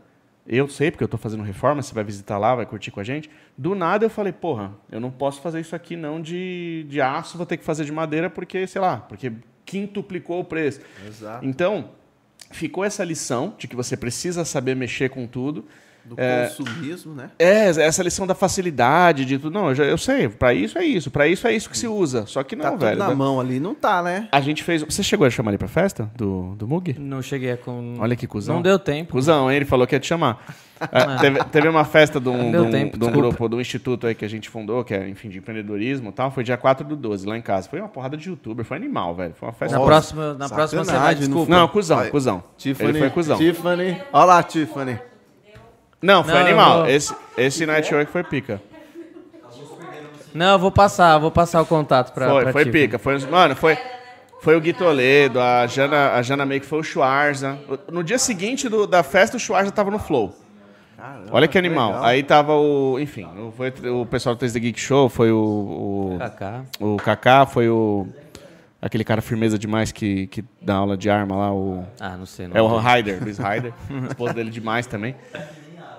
eu sei, porque eu estou fazendo reforma, você vai visitar lá, vai curtir com a gente. Do nada eu falei, porra, eu não posso fazer isso aqui não de, de aço, vou ter que fazer de madeira porque, sei lá, porque quintuplicou o preço. Exato. Então, ficou essa lição de que você precisa saber mexer com tudo. Do consumismo, né? É, essa lição da facilidade, de tudo. Não, eu, já, eu sei, para isso é isso, para isso é isso que se usa. Só que não, tá tudo velho. na da- mão ali. Não tá, né? A gente fez. Você chegou a chamar ele pra festa do, do Mug? Não cheguei a com. Olha que cuzão. Não deu tempo. Cusão, hein? Ele falou que ia te chamar. [LAUGHS] É, teve, teve uma festa de um, de um- tempo, de um grupo, de um instituto aí que a gente fundou, que é, enfim, de empreendedorismo e tal. Foi dia 4 do 12, lá em casa. Foi uma porrada de youtuber, foi animal, velho. Foi uma festa. Na próxima, na próxima você vai, sacanagem, não desculpa. Não, cuzão, Vai. cuzão. Tiffany. Ele foi cuzão. Tiffany. Olha lá, Tiffany. Não, foi Não, eu animal. vou- Esse, esse network foi pica. Não, eu vou passar, vou passar o contato pra. foi, pra foi pica. Foi, mano, foi, foi o Gui Toledo, a Jana, a Jana meio que foi o Schwarza. No dia seguinte do- da festa, o Schwarza tava no Flow. Caramba, Olha que animal. legal. Aí tava o. Enfim, o- foi o pessoal do 3 The Geek Show, foi o. o Kaká. O Kaká, foi o. Aquele cara firmeza demais que, que dá aula de arma lá, o. Ah, não sei. Não É o Ryder, Luiz Ryder. [LAUGHS] esposa dele demais também.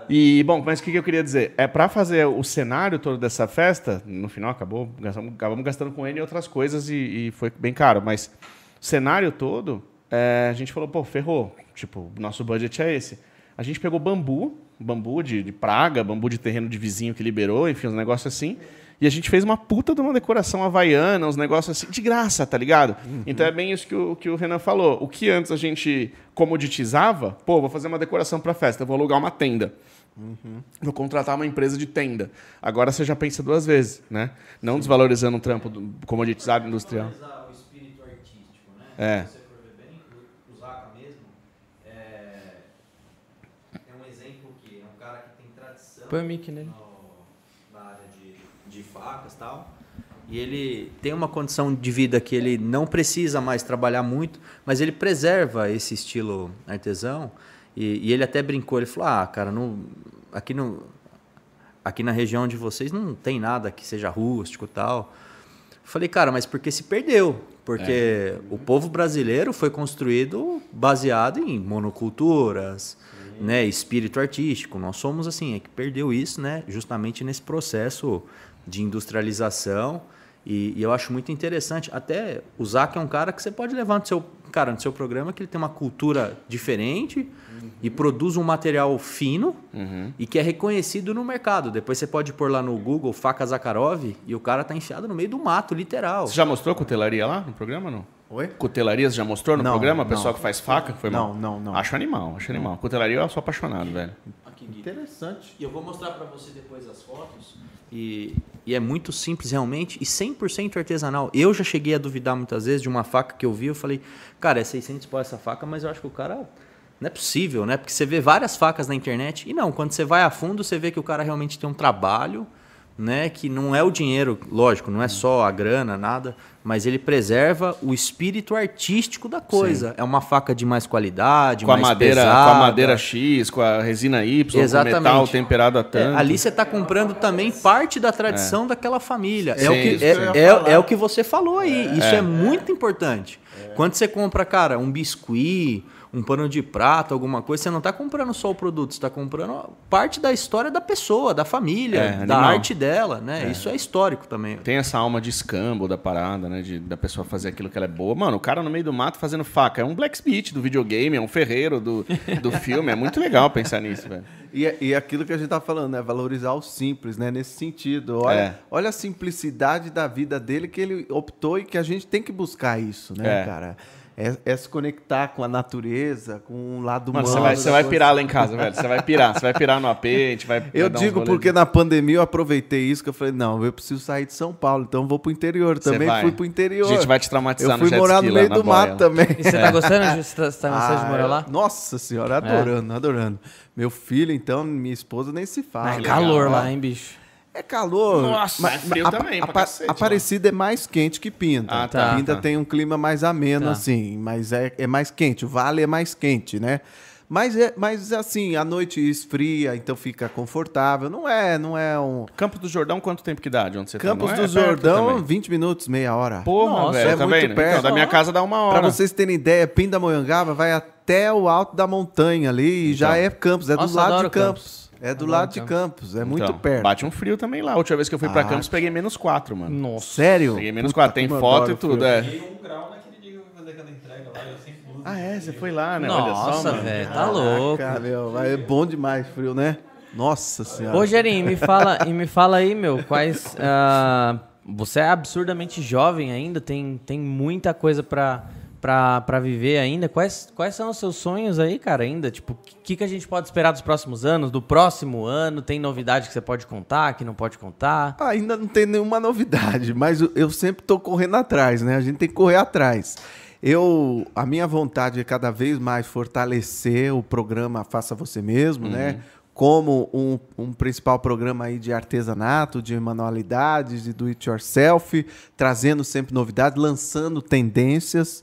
E, bom, mas o que eu queria dizer? É para fazer o cenário todo dessa festa, no final acabou, acabamos gastando com ele e outras coisas e, e foi bem caro, mas o cenário todo, é, a gente falou, pô, ferrou. Tipo, nosso budget é esse. A gente pegou bambu, bambu de, de praga, bambu de terreno de vizinho que liberou, enfim, uns negócios assim. E a gente fez uma puta de uma decoração havaiana, uns negócios assim, de graça, tá ligado? Então é bem isso que o, que o Renan falou. O que antes a gente comoditizava, pô, vou fazer uma decoração pra festa, vou alugar uma tenda. Vou contratar uma empresa de tenda. Agora você já pensa duas vezes, né? Não desvalorizando um trampo do- comoditizado industrial. O espírito artístico, né? É. Se você for ver bem, o, o Zaka mesmo é, é um exemplo que é um cara que tem tradição Põe o mic nele. área de, facas tal. E ele tem uma condição de vida que ele não precisa mais trabalhar muito, mas ele preserva esse estilo artesão. E, e ele até brincou, ele falou, ah, cara, não, aqui, no, aqui na região de vocês não tem nada que seja rústico tal. Falei, cara, mas porque se perdeu? Porque o povo brasileiro foi construído baseado em monoculturas, né, espírito artístico. Nós somos assim, é que perdeu isso, né, justamente nesse processo de industrialização. E, e eu acho muito interessante. Até o Zac é um cara que você pode levar no seu, cara, no seu programa que ele tem uma cultura diferente e produz um material fino e que é reconhecido no mercado. Depois você pode pôr lá no Google faca Zakharov e o cara tá enfiado no meio do mato, literal. Você já mostrou cutelaria lá no programa, não? Oi? Cutelaria você já mostrou no Não, programa? O pessoal não. que faz faca? Foi mal? Não, não, não. Acho animal, acho animal. Cutelaria eu sou apaixonado, velho. Interessante. E eu vou mostrar para você depois as fotos. E, e é muito simples realmente e 100% artesanal. Eu já cheguei a duvidar muitas vezes de uma faca que eu vi. Eu falei, cara, é 600 pau essa faca, mas eu acho que o cara. Não é possível, né? Porque você vê várias facas na internet e não, quando você vai a fundo, você vê que o cara realmente tem um trabalho, né? Que não é o dinheiro, lógico, não é só a grana, nada, mas ele preserva o espírito artístico da coisa. Sim. É uma faca de mais qualidade, com mais a madeira, pesada. Com a madeira X, com a resina Y, Exatamente. com metal temperado a tanto. É, ali você está comprando também parte da tradição é. daquela família. Sim, é, o que, é, é, é, o que você falou aí. Isso é, muito importante. Quando você compra, cara, um biscuit um pano de prata, alguma coisa, você não está comprando só o produto, você está comprando parte da história da pessoa, da família, é, da arte dela, né? É. Isso é histórico também. Tem essa alma de escambo da parada, né? De, da pessoa fazer aquilo que ela é boa. Mano, o cara no meio do mato fazendo faca. É um blacksmith do videogame, é um ferreiro do, do [LAUGHS] filme. É muito legal pensar nisso, velho. E, e aquilo que a gente tá falando, né? Valorizar o simples, né? Nesse sentido. Olha, é. olha a simplicidade da vida dele que ele optou e que a gente tem que buscar isso, né, é. cara? É, é, se conectar com a natureza, com o lado humano. Você vai, você vai pirar lá em casa, velho. Você vai pirar. Você vai pirar no AP, a gente vai. Eu digo porque na pandemia eu aproveitei isso, que eu falei, não, eu preciso sair de São Paulo, então eu vou pro interior. Também fui pro interior. A gente vai te traumatizar Eu fui no morar no meio do mato também. E você tá [LAUGHS] gostando? Você tá, tá gostando ah, de morar lá? Nossa senhora, adorando, é. adorando. Meu filho, então, minha esposa nem se fala. É calor lá, hein, bicho? É calor. Nossa, mas é frio a, também, a, a, Aparecida é mais quente que Pinta. Ah, tá, Pinta tá. tem um clima mais ameno, tá. assim, mas é, é mais quente. O vale é mais quente, né? Mas, é, mas assim, a noite esfria, então fica confortável. Não é, não é um. Campos do Jordão, quanto tempo que dá de onde você Campos tá? do é Jordão, 20 minutos, meia hora. Porra, Nossa, velho, é tá muito vendo? perto. Então, da minha casa dá uma hora. Pra vocês terem ideia, Pindamonhangaba vai até o alto da montanha ali e então. já é Campos, é Nossa, do lado de Campos. Campos. É do lado de Campos, é muito então, perto. Bate um frio também lá. A última vez que eu fui ah, pra Campos, peguei menos 4, mano. Nossa. Sério? Peguei menos 4, tem foto e tudo, é. Peguei um grau naquele dia que eu fui fazer aquela entrega lá, eu sempre uso. Ah, é? Você foi lá, né? Nossa, velho, tá louco. Cara, meu, é bom demais frio, né? Nossa senhora. Ô, Gerim, me fala, e me fala aí, meu, quais... Uh, você é absurdamente jovem ainda, tem, tem muita coisa pra para viver ainda. Quais, quais são os seus sonhos aí, cara, ainda? Tipo, o que, que a gente pode esperar dos próximos anos, do próximo ano? Tem novidade que você pode contar, que não pode contar? Ah, ainda não tem nenhuma novidade, [LAUGHS] mas eu sempre tô correndo atrás, né? A gente tem que correr atrás. Eu, a minha vontade é cada vez mais fortalecer o programa Faça Você Mesmo, né? uhum. né? Como um, um, principal programa aí de artesanato, de manualidades, de do it yourself, trazendo sempre novidades, lançando tendências.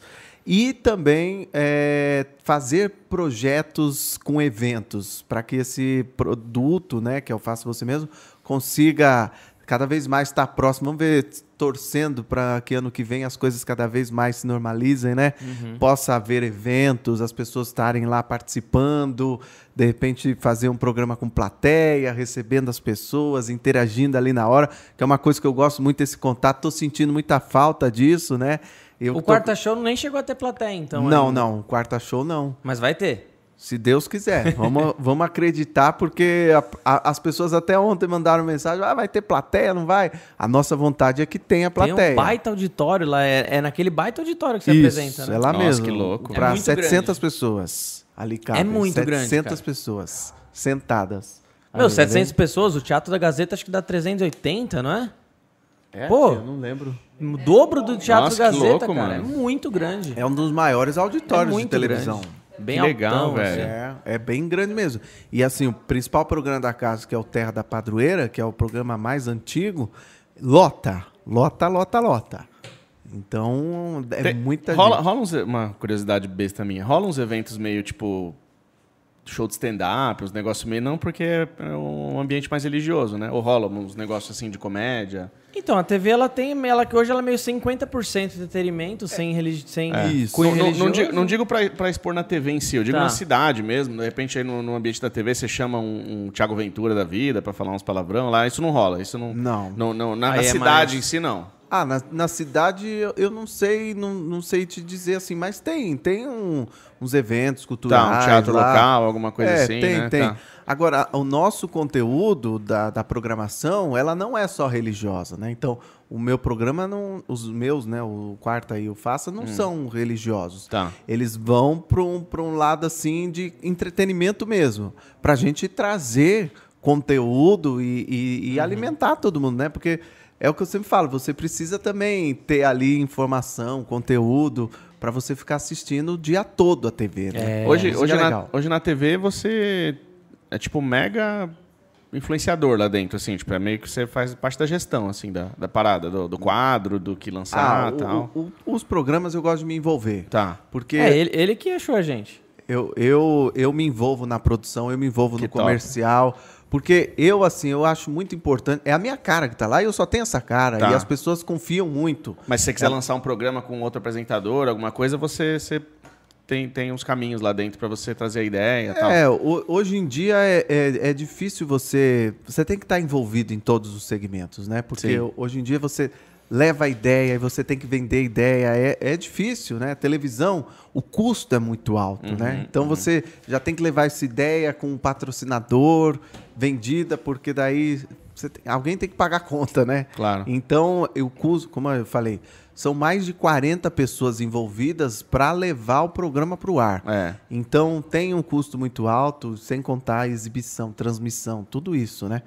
E também é, fazer projetos com eventos para que esse produto, né, que eu faço você mesmo, consiga cada vez mais estar próximo. Vamos ver, torcendo para que ano que vem as coisas cada vez mais se normalizem, né? Uhum. Possa haver eventos, as pessoas estarem lá participando, de repente fazer um programa com plateia, recebendo as pessoas, interagindo ali na hora, que é uma coisa que eu gosto muito desse contato. Estou sentindo muita falta disso, né? Eu o tô... quarta show nem chegou a ter plateia, então. Não, ainda. não. Quarta show não. Mas vai ter. Se Deus quiser. Vamos, [LAUGHS] vamos acreditar, porque a, a, as pessoas até ontem mandaram mensagem: ah, vai ter plateia, não vai? A nossa vontade é que tenha plateia. Tem um baita auditório lá. É, é naquele baita auditório que você Isso, apresenta, né? É lá nossa, mesmo. que louco. Para é 700 grande. pessoas. Ali cabe. É muito 700 grande. 700 pessoas sentadas. Meu, ali, 700 pessoas, o Teatro da Gazeta acho que dá 380, não é? É, Pô, eu não lembro. O dobro do Teatro Nossa, Gazeta, louco, cara. Mano. É muito grande. É um dos maiores auditórios é de televisão. Grande. Bem que legal, velho. Assim. É, é bem grande mesmo. E assim, o principal programa da casa, que é o Terra da Padroeira, que é o programa mais antigo, lota. Lota, lota, lota. Então, é Tem, muita rola, gente. Rola uns, uma curiosidade besta minha. Rola uns eventos meio tipo show de stand-up, uns negócios meio. Não porque é um ambiente mais religioso, né? Ou rola uns negócios assim de comédia. Então, a TV ela tem. Ela que hoje ela é meio 50% de entretenimento, é. sem, religi sem é. Isso. Não, não, não, digo, não digo pra, pra expor na TV em si, eu digo tá. na cidade mesmo. De repente, aí no, no, ambiente da TV, você chama um, um Thiago Ventura da vida pra falar uns palavrão lá. Isso não rola. Isso não. Não. não, não na, na é cidade mais... em si, não. Ah, na, na cidade eu, eu, não sei, não, não sei te dizer assim, mas tem, tem um, uns eventos culturais. Tá, um teatro lá. local, alguma coisa é, assim. Tem, né? tem. Tá. Agora, o nosso conteúdo da, da programação, ela não é só religiosa, né? Então, o meu programa, não, os meus, né? O Quarta e o Faça, não hum. são religiosos. Tá. Eles vão para um, um lado assim de entretenimento mesmo. Para a gente trazer conteúdo e, e, e uhum. alimentar todo mundo, né? Porque é o que eu sempre falo, você precisa também ter ali informação, conteúdo para você ficar assistindo o dia todo a TV. Né? É, hoje, hoje, é na, hoje na TV você é tipo mega influenciador lá dentro, assim, tipo, é meio que você faz parte da gestão, assim, da, da parada, do, do quadro, do que lançar Ah, e o- tal. o- o- os programas eu gosto de me envolver. Tá. Porque É, ele, ele que achou a gente. eu, eu, eu me envolvo na produção, eu me envolvo Que no top. comercial. Porque eu, assim, eu acho muito importante. É a minha cara que tá lá e eu só tenho essa cara. Tá. E as pessoas confiam muito. Mas se você quiser lançar um programa com outro apresentador, alguma coisa, você, você tem, tem uns caminhos lá dentro pra você trazer a ideia e tal. É, ho- hoje em dia é, é, é difícil você. Você tem que estar envolvido em todos os segmentos, né? Porque Sim. hoje em dia você leva a ideia e você tem que vender a ideia. É, é difícil, né? Televisão, o custo é muito alto, né? Então você já tem que levar essa ideia com um patrocinador vendida, porque daí você tem- alguém tem que pagar a conta, né? Claro. Então, o custo, como eu falei, são mais de 40 pessoas envolvidas para levar o programa para o ar. É. Então tem um custo muito alto, sem contar a exibição, transmissão, tudo isso, né?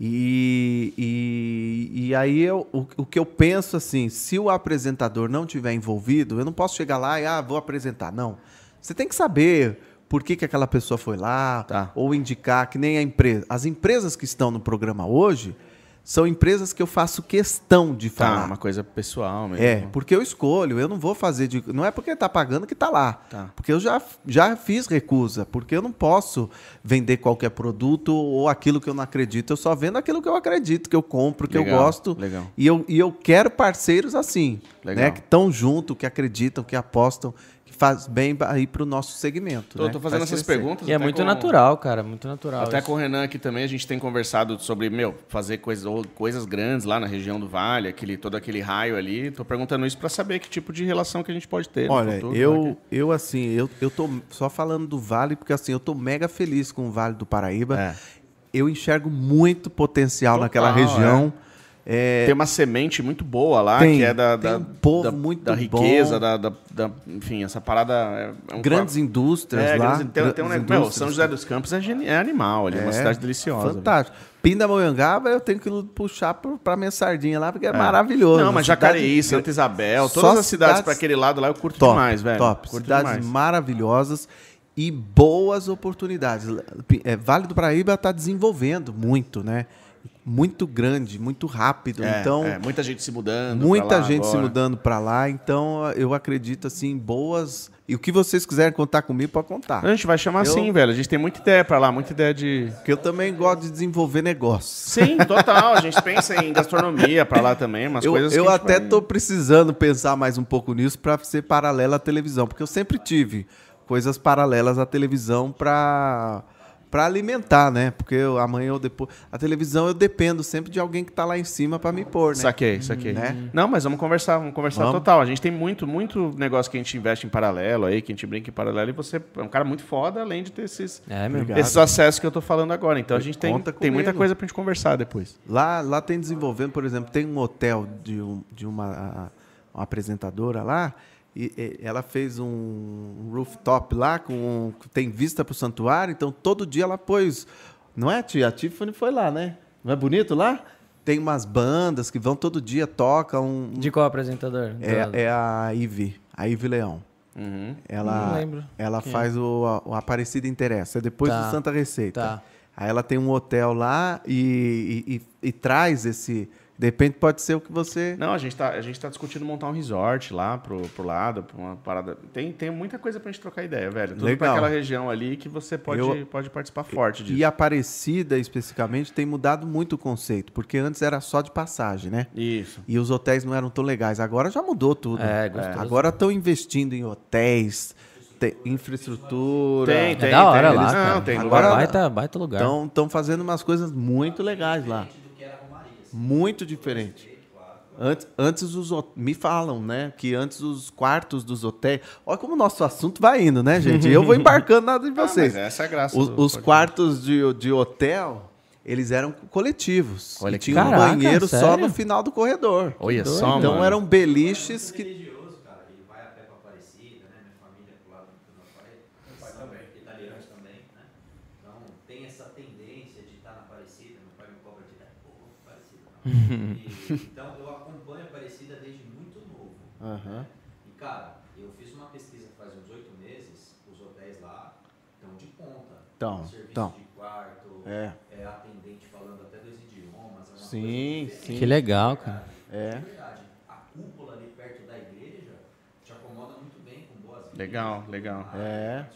E, e, e aí eu, o, o que eu penso assim, se o apresentador não tiver envolvido, eu não posso chegar lá e ah, vou apresentar. Não. Você tem que saber por que, que aquela pessoa foi lá, Tá. ou indicar que nem a empresa. As empresas que estão no programa hoje são empresas que eu faço questão de Tá, falar. uma coisa pessoal mesmo. É, porque eu escolho, eu não vou fazer de. Não é porque tá pagando que tá lá. Tá. Porque eu já, já fiz recusa, porque eu não posso vender qualquer produto ou aquilo que eu não acredito. Eu só vendo aquilo que eu acredito, que eu compro, que eu Legal, gosto. legal. E eu, e eu quero parceiros assim, Legal. né? Que estão junto, que acreditam, que apostam, faz bem aí pro nosso segmento. Tô, né? tô fazendo Faz essas crescer. perguntas. E é muito com- natural, cara, muito natural. Até isso. com o Renan aqui também, a gente tem conversado sobre, meu, fazer coisas, ou coisas grandes lá na região do Vale, aquele, todo aquele raio ali. Tô perguntando isso pra saber que tipo de relação que a gente pode ter. Olha, futuro, eu, né, eu assim, eu, eu tô só falando do Vale, porque assim, eu tô mega feliz com o Vale do Paraíba. É. Eu enxergo muito potencial Total, naquela região. É, Tem uma semente muito boa lá, Tem, que é da, da, um da, da riqueza, da, da, Enfim, essa parada. É, é um grandes indústrias é, lá. grandes- tem, tem um negócio. Meu. São José dos Campos é, geni- é animal ali, é uma É, cidade deliciosa. Fantástico. Pindamonhangaba eu tenho que puxar pra minha sardinha lá, porque é, maravilhoso. Não, mas Cidade- Jacareí, Santa Isabel, Só todas as cidades pra aquele lado lá eu curto top, demais, velho. Top. Curto Cidades demais. maravilhosas e boas oportunidades. É, vale do Paraíba está desenvolvendo muito, né? Muito grande, muito rápido. É, então, é, muita gente se mudando. muita gente se agora. mudando para lá. Então, eu acredito assim, em boas. E o que vocês quiserem contar comigo, pode contar. A gente vai chamar Eu- sim, velho. A gente tem muita ideia pra lá, muita ideia de. Porque eu também gosto de desenvolver negócios. Sim, [LAUGHS] total. A gente pensa em gastronomia pra lá também, umas Eu, coisas que eu até vai- tô precisando pensar mais um pouco nisso para ser paralela à televisão, porque eu sempre tive coisas paralelas à televisão para para alimentar, né? Porque eu, amanhã ou depois a televisão eu dependo sempre de alguém que tá lá em cima para me pôr, né? Saquei, saquei. Né? Não, mas vamos conversar, vamos conversar Vamos. total. A gente tem muito, muito negócio que a gente investe em paralelo aí, que a gente brinca em paralelo, e você é um cara muito foda, além de ter esses, É, esses acessos que eu tô falando agora. Então a gente tem, tem muita coisa pra gente conversar depois. Lá, lá tem desenvolvendo, por exemplo, tem um hotel de, um- de uma, uma apresentadora lá, e, e ela fez um rooftop lá, com tem vista para o santuário, então todo dia ela pôs. Não é, tia? A Tiffany foi lá, né? Não é bonito lá? Tem umas bandas que vão todo dia, tocam. um- De qual apresentador? Do- é, é a Ivy, a Ivy Leão. Uhum. Ela, Não lembro. ela Quem é? faz o, o Aparecida Interessa, é depois Tá, do Santa Receita. tá. Aí ela tem um hotel lá e, e- e- e traz esse. De repente pode ser o que você. Não, a gente, tá, a gente tá discutindo montar um resort lá pro, pro lado, pra uma parada. Tem, tem muita coisa pra gente trocar ideia, velho. Tudo Legal. pra aquela região ali que você pode, Eu- pode participar forte disso. E a Aparecida, especificamente, tem mudado muito o conceito, porque antes era só de passagem, né? Isso. E os hotéis não eram tão legais. Agora já mudou tudo. É, gostoso. Agora estão investindo em hotéis, infraestrutura. Tem, É tem. da hora tem. lá, Não, cara. tem Agora- lugar. baita, baita lugar. Estão fazendo umas coisas muito legais lá. Muito diferente. Antes, antes os me falam, né, que antes os quartos dos hotéis. Olha como o nosso assunto vai indo, né, gente? Eu vou [LAUGHS] embarcando nada de Ah, vocês. mas essa é a graça. os os quartos de, de hotel, eles eram coletivos. Olha tinha um banheiro só sério? no final do corredor. Olha só, então mano. eram beliches que religioso, cara. Ele vai a pé pra Aparecida, né? Minha família pro lado do meu pai. São italianos também, né? Então tem essa tendência de estar na Aparecida. Meu pai me cobra direto, pô, vou pra Aparecida. não. E, [LAUGHS] então eu acompanho a Aparecida desde muito novo. Aham. E cara, eu fiz uma pesquisa faz uns oito meses. Os hotéis lá estão de ponta. Tão, Serviço tão. de quarto, É. é, atendente Sim, sim. Que legal, cara. É. A cúpula ali perto da igreja te acomoda muito bem com boas Legal, legal. É.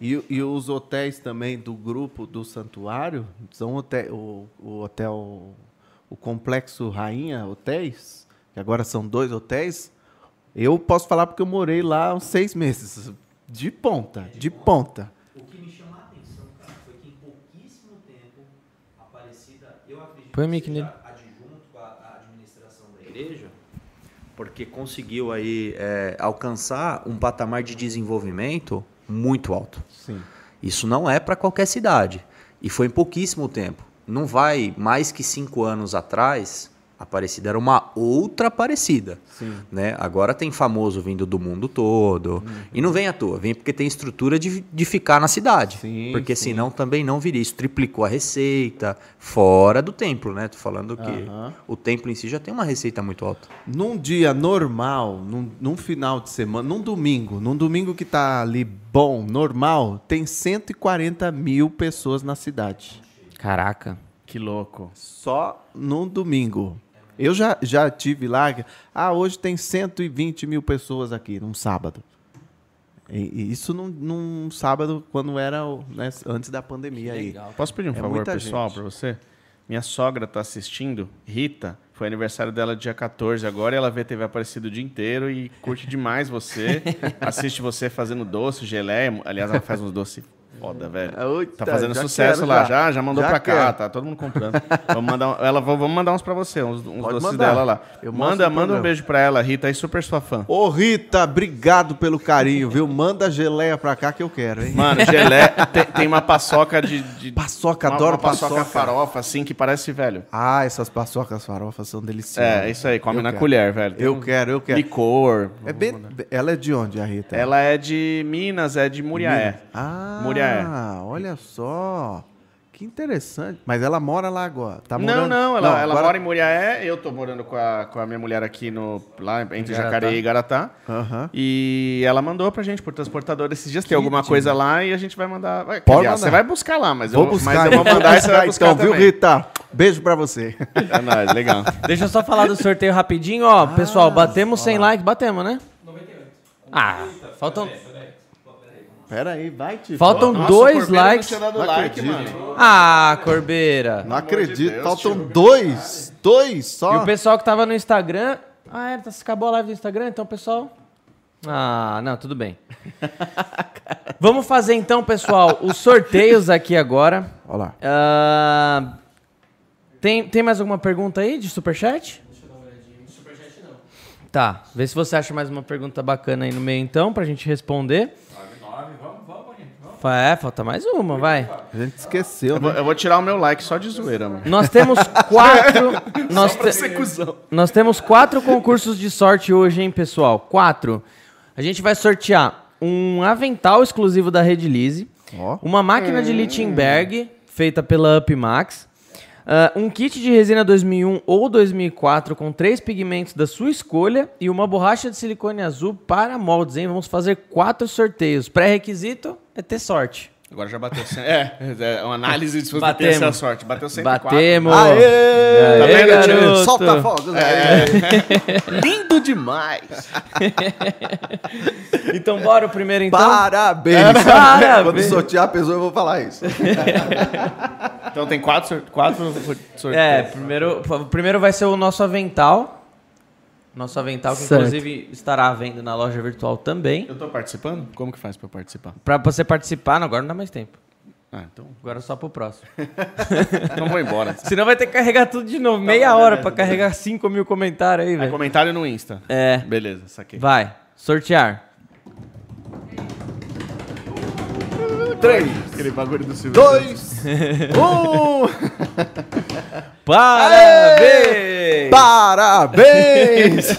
E, e os hotéis também do grupo do santuário são hotel, o, o hotel, o complexo Rainha Hotéis, que agora são dois hotéis. Eu posso falar porque eu morei lá uns seis meses, de ponta, de ponta. O que me chamou a atenção, cara, foi que em pouquíssimo tempo a Aparecida, eu acredito Põe o que seja nele. adjunto com a, a administração da igreja, porque conseguiu aí é, alcançar um patamar de desenvolvimento muito alto. Sim. Isso não é para qualquer cidade. E foi em pouquíssimo tempo. Não vai mais que cinco anos atrás. Aparecida era uma outra Aparecida. Né? Agora tem famoso vindo do mundo todo. E não vem à toa, vem porque tem estrutura de, de ficar na cidade. Sim, porque sim. senão também não viria. Isso triplicou a receita fora do templo, né? Tô falando que Aham. o templo em si já tem uma receita muito alta. Num dia normal, num, num final de semana, num domingo, num domingo que tá ali bom, normal, tem 140 mil pessoas na cidade. Caraca. Que louco. Só num domingo. Eu já, já tive lá. Ah, hoje tem 120 mil pessoas aqui, num sábado. E, e isso num, num sábado, quando era né, antes da pandemia aí. Posso pedir um É favor pessoal para você? Minha sogra tá assistindo, Rita. Foi aniversário dela dia 14 agora e ela vê TV Aparecido o dia inteiro e curte demais você. [LAUGHS] assiste você fazendo doce, geleia. Aliás, ela faz uns doces foda, velho. Eita, Tá fazendo sucesso quero lá, já. já, já mandou Já pra cá, quero. tá todo mundo comprando. vamos, mandar, ela, vamos mandar uns pra você, uns, uns doces mandar. dela lá. Eu manda, manda um beijo pra ela, Rita, aí super sua fã. Ô, Rita, obrigado pelo carinho, viu? Manda geleia pra cá que eu quero, hein? Mano, geleia, tem, tem uma paçoca de... de Paçoca, uma, adoro uma paçoca. paçoca. farofa, assim, que parece, velho... Ah, essas paçocas farofas são deliciosas. É, isso aí, come Eu na quero. colher, velho. Tem Eu um quero, eu quero. Licor. É bem, ela é de onde, a Rita? Ela é de Minas, é de Muriaé. Ah, Muriaé. Olha só. Que interessante. Mas ela mora lá agora. Tá não, morando... não, ela, ela agora- mora em Muriaé, eu tô morando com a, com a minha mulher aqui no, lá entre Garatá. Jacareí e Garatá. Aham. E ela mandou pra gente por transportador esses dias. Tem alguma coisa lá e a gente vai mandar. Vai, Pode aliás, mandar. Você vai buscar lá, mas, Vou eu, buscar. mas eu vou mandar e [LAUGHS] você vai buscar então, viu, também. Rita? Beijo pra você. [LAUGHS] É nóis, legal. Deixa eu só falar do sorteio rapidinho, ó. Pessoal, batemos 100 likes, batemos, né? 98. Ah, faltam, Pera aí, vai, Tito. faltam Nossa, dois likes. Não like, acredito. mano. Ah, Corbeira. Não acredito. de Deus, Faltam tio. dois. Dois só. E o pessoal que tava no Instagram. Ah, é, tá- acabou a live do Instagram, então, pessoal. Ah, não, tudo bem. [LAUGHS] Vamos fazer então, pessoal, os sorteios aqui agora. Olha lá. Ah, tem, tem mais alguma pergunta aí de superchat? Deixa eu dar uma olhadinha. Superchat não. Tá, vê se você acha mais uma pergunta bacana aí no meio então, pra gente responder. Fa- É, falta mais uma, vai. A gente esqueceu, Eu vou, né? eu vou tirar o meu like só de zoeira, mano. Nós temos quatro. [LAUGHS] nós, te- nós temos quatro concursos de sorte hoje, hein, pessoal? Quatro. A gente vai sortear um avental exclusivo da Rede Lise, Ó. uma máquina de Lichtenberg feita pela Upmax, ah, um kit de resina 2001 ou 2004 com três pigmentos da sua escolha e uma borracha de silicone azul para moldes, hein? Vamos fazer quatro sorteios. Pré-requisito é ter sorte. Agora já bateu 100. É, é uma análise de se você tem Batemos. essa sorte. Bateu 104. Batemos! Aê! Aê, Tá vendo? Solta fogos. É. [LAUGHS] Lindo demais. [LAUGHS] Então bora o primeiro então? Parabéns. [LAUGHS] Parabéns. Quando sortear a pessoa, eu vou falar isso. Então tem quatro, quatro sorteios. É, primeiro, o primeiro vai ser o nosso avental. Nosso avental, que certo. inclusive estará à venda na loja virtual também. Eu estou participando? Como que faz para participar? Para você participar, agora não dá mais tempo. Ah, então. Agora só pro próximo. [LAUGHS] então vou embora. [LAUGHS] Senão vai ter que carregar tudo de novo. Tá meia hora para carregar 5 mil comentários aí, velho. É comentário no Insta. É. Beleza, saquei. Vai, sortear. 3, 2, [LAUGHS] um. [LAUGHS] Parabéns! Parabéns! [LAUGHS]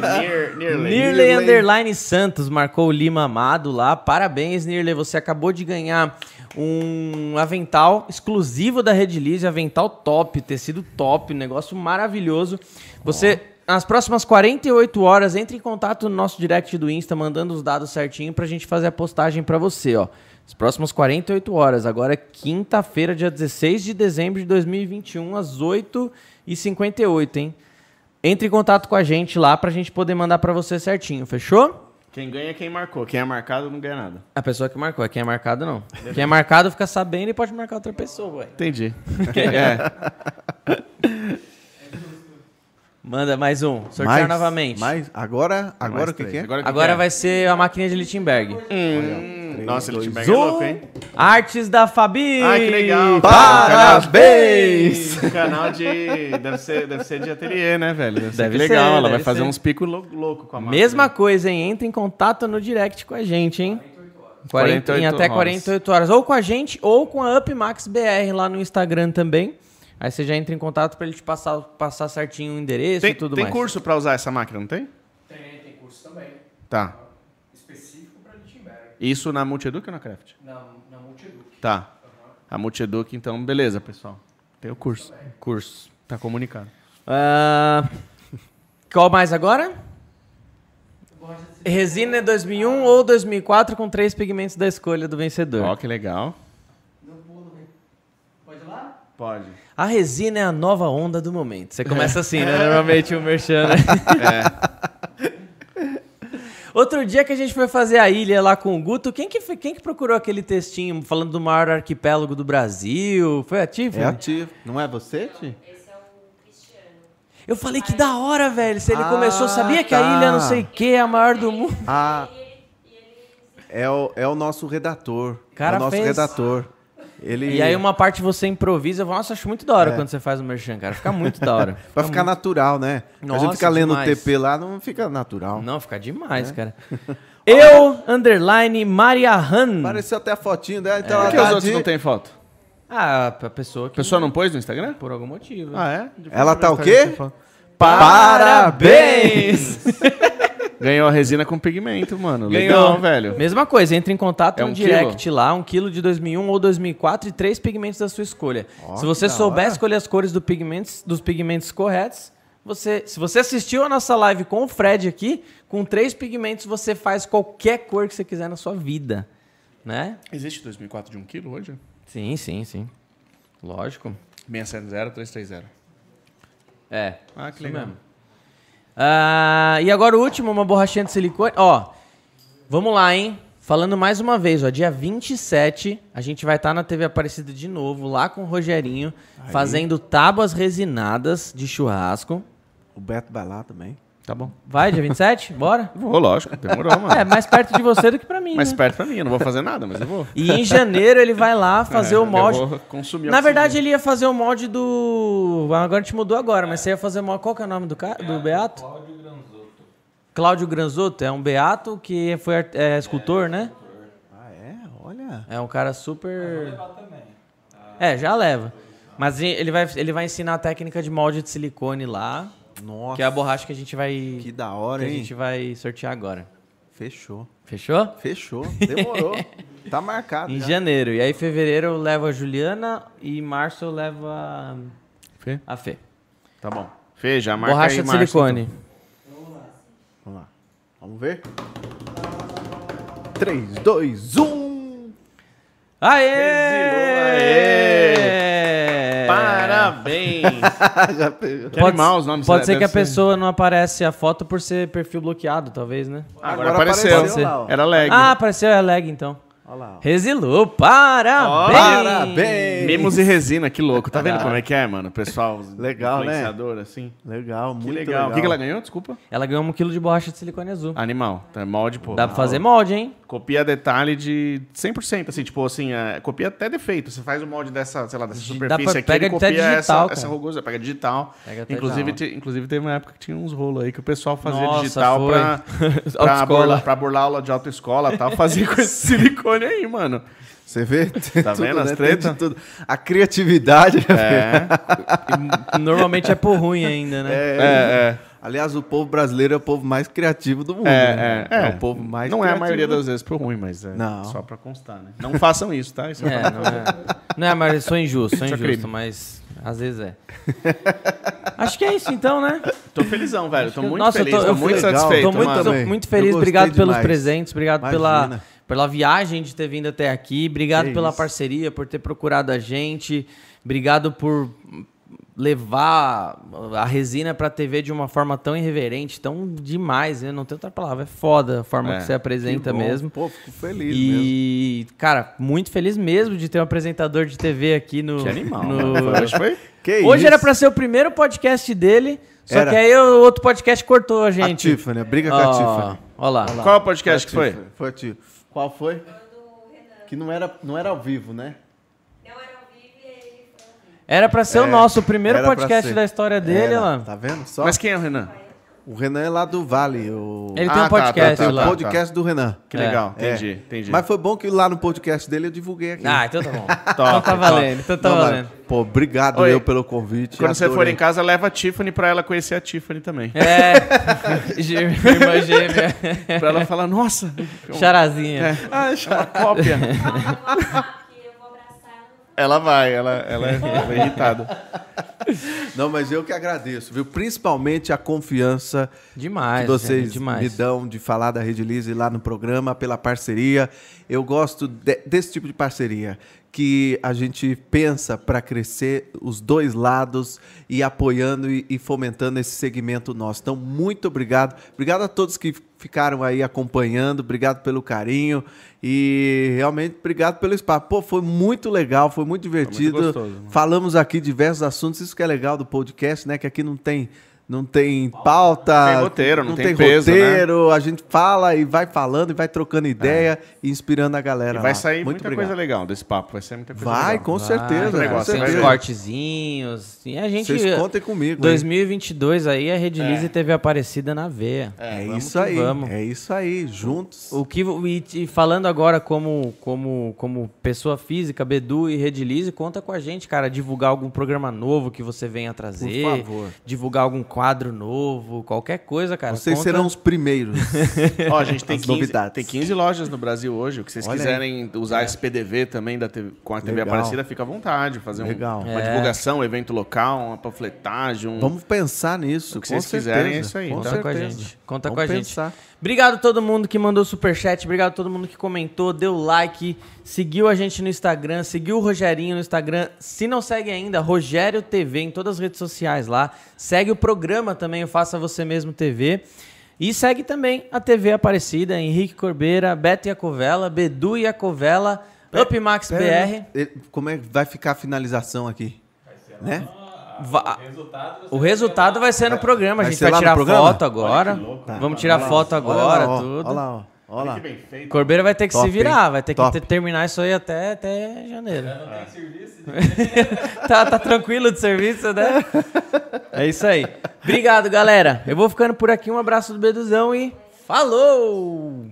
Near, nearly. Underline Santos marcou o Lima Amado lá. Parabéns, Nirley. Você acabou de ganhar um avental exclusivo da Red Lise, avental top, tecido top, negócio maravilhoso. Você nas próximas 48 horas, entre em contato no nosso direct do Insta, mandando os dados certinho pra gente fazer a postagem pra você, ó. As próximas 48 horas, agora é quinta-feira, dia 16 de dezembro de 2021, às 8h58, hein? Entre em contato com a gente lá pra gente poder mandar pra você certinho, fechou? Quem ganha é quem marcou. Quem é marcado não ganha nada. A pessoa que marcou, quem é marcado não. Quem é marcado fica sabendo e pode marcar outra pessoa, ué. Entendi. é. [LAUGHS] [LAUGHS] Manda mais um. Sortear Mais- novamente. Mais, agora, agora Mais o que, que é? Agora, que Agora que é? vai ser a maquininha de Lichtenberg. Hum, Nossa, dois, te pega louco, hein? Artes da Fabi! Ai, que legal. Parabéns! Canal, canal de. Deve ser, deve ser de ateliê, né, velho? Deve, ser Deve que legal. ser, Ela vai fazer ser. uns picos lou- loucos com a máquina. Mesma coisa, hein? Entre em contato no direct com a gente, hein? 40, em 48 até horas. 48 horas. Ou com a gente, ou com a UpMax BR lá no Instagram também. Aí você já entra em contato pra ele te passar, passar certinho o endereço Tem, e tudo tem mais. curso pra usar essa máquina, não tem? Tem, tem curso também. Tá. Específico para Lichtenberg. Isso na Multieduc ou na Craft? Na, na Multieduc. Tá. A Multieduc, então, beleza, pessoal. Tem o curso. Curso. Tá comunicado. Ah, qual mais agora? Resina 2001 ou 2004 com três pigmentos da escolha do vencedor. Ó, que legal. Pode. A resina é a nova onda do momento. Você começa assim, né? Normalmente o merchan, né? Outro dia que a gente foi fazer a ilha lá com o Guto, quem que, foi- quem que procurou aquele textinho falando do maior arquipélago do Brasil? Foi a Tiffany? É ativo. Não é você, Ti? Esse é o Cristiano. Eu falei que da hora, velho. Se ele Ah, começou, sabia que a tá. ilha não sei o que é a maior do mundo. Ah, é o, é o nosso redator. Cara é o nosso fez. redator. Ele, E aí uma parte você improvisa. Nossa, acho muito da hora quando você faz o merchan, cara. Fica muito da hora. [LAUGHS] Pra ficar natural, né? a Nossa, gente fica lendo demais. o TP lá, não fica natural. Não, fica demais, cara. [LAUGHS] Eu, underline, Maria Han. Pareceu até a fotinho dela, então Por ela que tá os outros de- não tem foto? Ah, pra pessoa A que... pessoa não pôs no Instagram? Por algum motivo. Ah, é? Ela tá o quê? Parabéns! [LAUGHS] Ganhou a resina com pigmento, mano. Ganhou. Legal, velho. Mesma coisa, entre em contato É no um direct lá, um quilo de 2001 ou 2004 e três pigmentos da sua escolha. Ó, se você souber hora. escolher as cores do pigmentos, dos pigmentos corretos, você, se você assistiu a nossa live com o Fred aqui, com três pigmentos você faz qualquer cor que você quiser na sua vida, né? Existe 2004 de 1 kg hoje? Sim, sim, sim. Lógico. 670, 330. É. Ah, que legal. mesmo. Ah, e agora o último, uma borrachinha de silicone. Ó, vamos lá, hein? Falando mais uma vez, ó, dia 27, a gente vai estar na TV Aparecida de novo, lá com o Rogerinho, fazendo tábuas resinadas de churrasco. O Beto vai lá também. Tá bom. Vai, dia 27? Bora? [LAUGHS] Vou, lógico. Demorou, mano. É, mais perto de você do que pra mim, Mais né? perto pra mim, eu não vou fazer nada, mas eu vou. E em janeiro ele vai lá [LAUGHS] fazer É, o eu molde. vou consumir Na verdade, ele ia fazer o molde do. Agora a gente mudou agora, mas você ia fazer o molde. Qual que é o nome do, ca... do Beato? Cláudio Granzotto. Cláudio Granzotto. É um Beato que foi art- é, escultor, né? Ah, é? Olha. É um cara super. Levar também. É, já leva. Mas ele vai, ele vai ensinar a técnica de molde de silicone lá, Nossa. que é a borracha que a gente vai. Que da que hora, a hein? gente vai sortear agora. Fechou. Fechou? Fechou. Demorou. [LAUGHS] tá marcado. Em já. janeiro. E aí, fevereiro eu levo a Juliana e março eu levo a, Fê? a Fê. Tá bom. Fê, já marca Borracha aí, de Márcio, silicone. Vamos lá. Vamos ver? 3, 2, 1. Aê! Parabéns! [LAUGHS] Já pegou. Que animal os nomes Pode ser deve que a pessoa não aparece a foto por ser perfil bloqueado, talvez, né? Agora, Agora apareceu. apareceu lá. Era lag. Ah, apareceu, é lag então. Olha lá. ó. Resilou, parabéns! Parabéns! Mimos e resina, que louco. Tá vendo como é que é, mano? Pessoal [LAUGHS] Legal, né? influenciador, assim. Legal, Que muito legal. legal. O que, que ela ganhou? Desculpa. Ela ganhou um quilo de borracha de silicone azul. Animal. Tá molde, pô. Dá pra fazer molde, hein? Copia detalhe de 100%, assim, tipo assim, é, copia até defeito. Você faz o molde dessa, sei lá, dessa Dá superfície pra- aqui, pega ele até copia digital, essa, cara. essa rugosa, pega digital. Pega até inclusive, digital. te- inclusive teve uma época que tinha uns rolos aí que o pessoal fazia Nossa, digital foi. [LAUGHS] pra, pra, burlar, pra burlar aula de autoescola e tal, fazia com esse [LAUGHS] silicone aí, mano. Você vê? [LAUGHS] Tá vendo as treta? de tudo. A criatividade. É, E Normalmente é por ruim ainda, né? É, é, Aliás, o povo brasileiro é o povo mais criativo do mundo. é, né? é, é. o povo mais Não é a criativo. maioria das vezes por ruim, mas é Não. só pra constar, né? Não façam isso, tá? Isso é, É, não é. Não é, mas eu sou injusto, sou é injusto, mas às vezes é. [LAUGHS] Acho que é isso então, né? Tô felizão, velho. Tô muito Nossa, eu feliz, tô- tô, eu muito legal, satisfeito, Tô muito, também. muito feliz. Obrigado pelos demais. presentes, obrigado Imagina. pela viagem de ter vindo até aqui. Obrigado Que pela isso. parceria, por ter procurado a gente. Obrigado por levar a resina pra TV de uma forma tão irreverente, tão demais, né? Não tem outra palavra. É foda a forma É, que você apresenta Que bom. mesmo. Pô, fico feliz mesmo. E, cara, muito feliz mesmo de ter um apresentador de TV aqui no. Que animal. no- Hoje foi? Que Hoje isso? era pra ser o primeiro podcast dele, só Era. que aí o outro podcast cortou a A gente. Tiffany, a briga com a Tiffany. Ó lá. Qual é o podcast que Foi a Foi a Tiffany. Qual foi? Que não era, não era ao vivo, né? Não era ao vivo e ele foi ao vivo. Era pra ser o É, nosso o primeiro podcast da história dele, Era, lá. Tá vendo? Só Mas quem é o Renan? O Renan é lá do Vale. O... Ele Ah, tem um tá, podcast tá, tá, o lá. tá. podcast do Renan. Que É. legal. É. Entendi, entendi. Mas foi bom que lá no podcast dele eu divulguei aqui. Ah, então tá bom. [LAUGHS] então Top, tá valendo, então tá Não, mas, valendo. pô, obrigado Oi. eu pelo convite. Quando você for adorei. em casa, leva a Tiffany pra ela conhecer a Tiffany também. É. [LAUGHS] Irmã gêmea. Pra ela falar, nossa, Charazinha. ah, é uma cópia. [LAUGHS] Fala, fala que eu vou abraçar ela vai, ela, ela, é, ela é irritada. [LAUGHS] Não, mas eu que agradeço, viu? Principalmente a confiança Demais. que vocês gente, demais. me dão de falar da Rede Lise lá no programa, pela parceria. Eu gosto de- desse tipo de parceria, que a gente pensa para crescer os dois lados e apoiando e, e fomentando esse segmento nosso. Então, muito obrigado. Obrigado a todos que ficaram aí acompanhando, obrigado pelo carinho e realmente obrigado pelo espaço. Pô, foi muito legal, foi muito divertido. gostoso, mano. Falamos aqui diversos assuntos, isso que é legal do podcast, né? Que aqui não tem não tem pauta, Não tem roteiro, não tem peso, né? roteiro, a gente fala e vai falando e vai trocando ideia e inspirando a galera. E vai lá. sair Muito muita obrigado. coisa legal desse papo, vai ser muita coisa Vai, legal. com certeza. Vai, com tem vai uns certeza. cortezinhos. E a gente. Vocês contem comigo. hein? 2022 aí, a Redilize teve Aparecida na veia. É, vamos isso aí. vamos. É isso aí, juntos. O que e, e falando agora como como como pessoa física, Bedu e Redilize, conta com a gente, cara, divulgar algum programa novo que você venha trazer, Por favor. divulgar algum quadro novo, qualquer coisa, cara. Vocês conta- serão os primeiros. [LAUGHS] Ó, a gente tem As 15, novidades. tem 15 lojas no Brasil hoje. O que vocês Olha aí. quiserem usar esse PDV também da TV, com a TV Legal. Aparecida, fica à vontade. Fazer um- Legal. uma É. divulgação, um evento local, uma panfletagem. Um... Vamos pensar nisso. O que com vocês quiserem, certeza, é isso aí. Com Conta com a gente. Conta Vamos com a gente. pensar. Obrigado a todo mundo que mandou superchat, obrigado a todo mundo que comentou, deu like, seguiu a gente no Instagram, seguiu o Rogerinho no Instagram. Se não segue ainda, Rogério TV em todas as redes sociais lá. Segue o programa também, o Faça Você Mesmo TV. E segue também a TV Aparecida, Henrique Corbeira, Beto Iacovella, Bedu Iacovella, Upmax BR. Como é que vai ficar a finalização aqui? Né? Va- O resultado vai ser no programa. A vai gente vai lá no tirar programa? foto agora. Vamos tirar foto agora, Olha lá, ó, tudo. Olha lá, ó. Olha lá. Corbeira vai ter que Top, se virar, hein? vai ter que Top. ter- terminar isso aí até, até janeiro. [LAUGHS] tá, tá tranquilo de serviço, né? [LAUGHS] É isso aí. Obrigado, galera. Eu vou ficando por aqui. Um abraço do Beduzão e falou!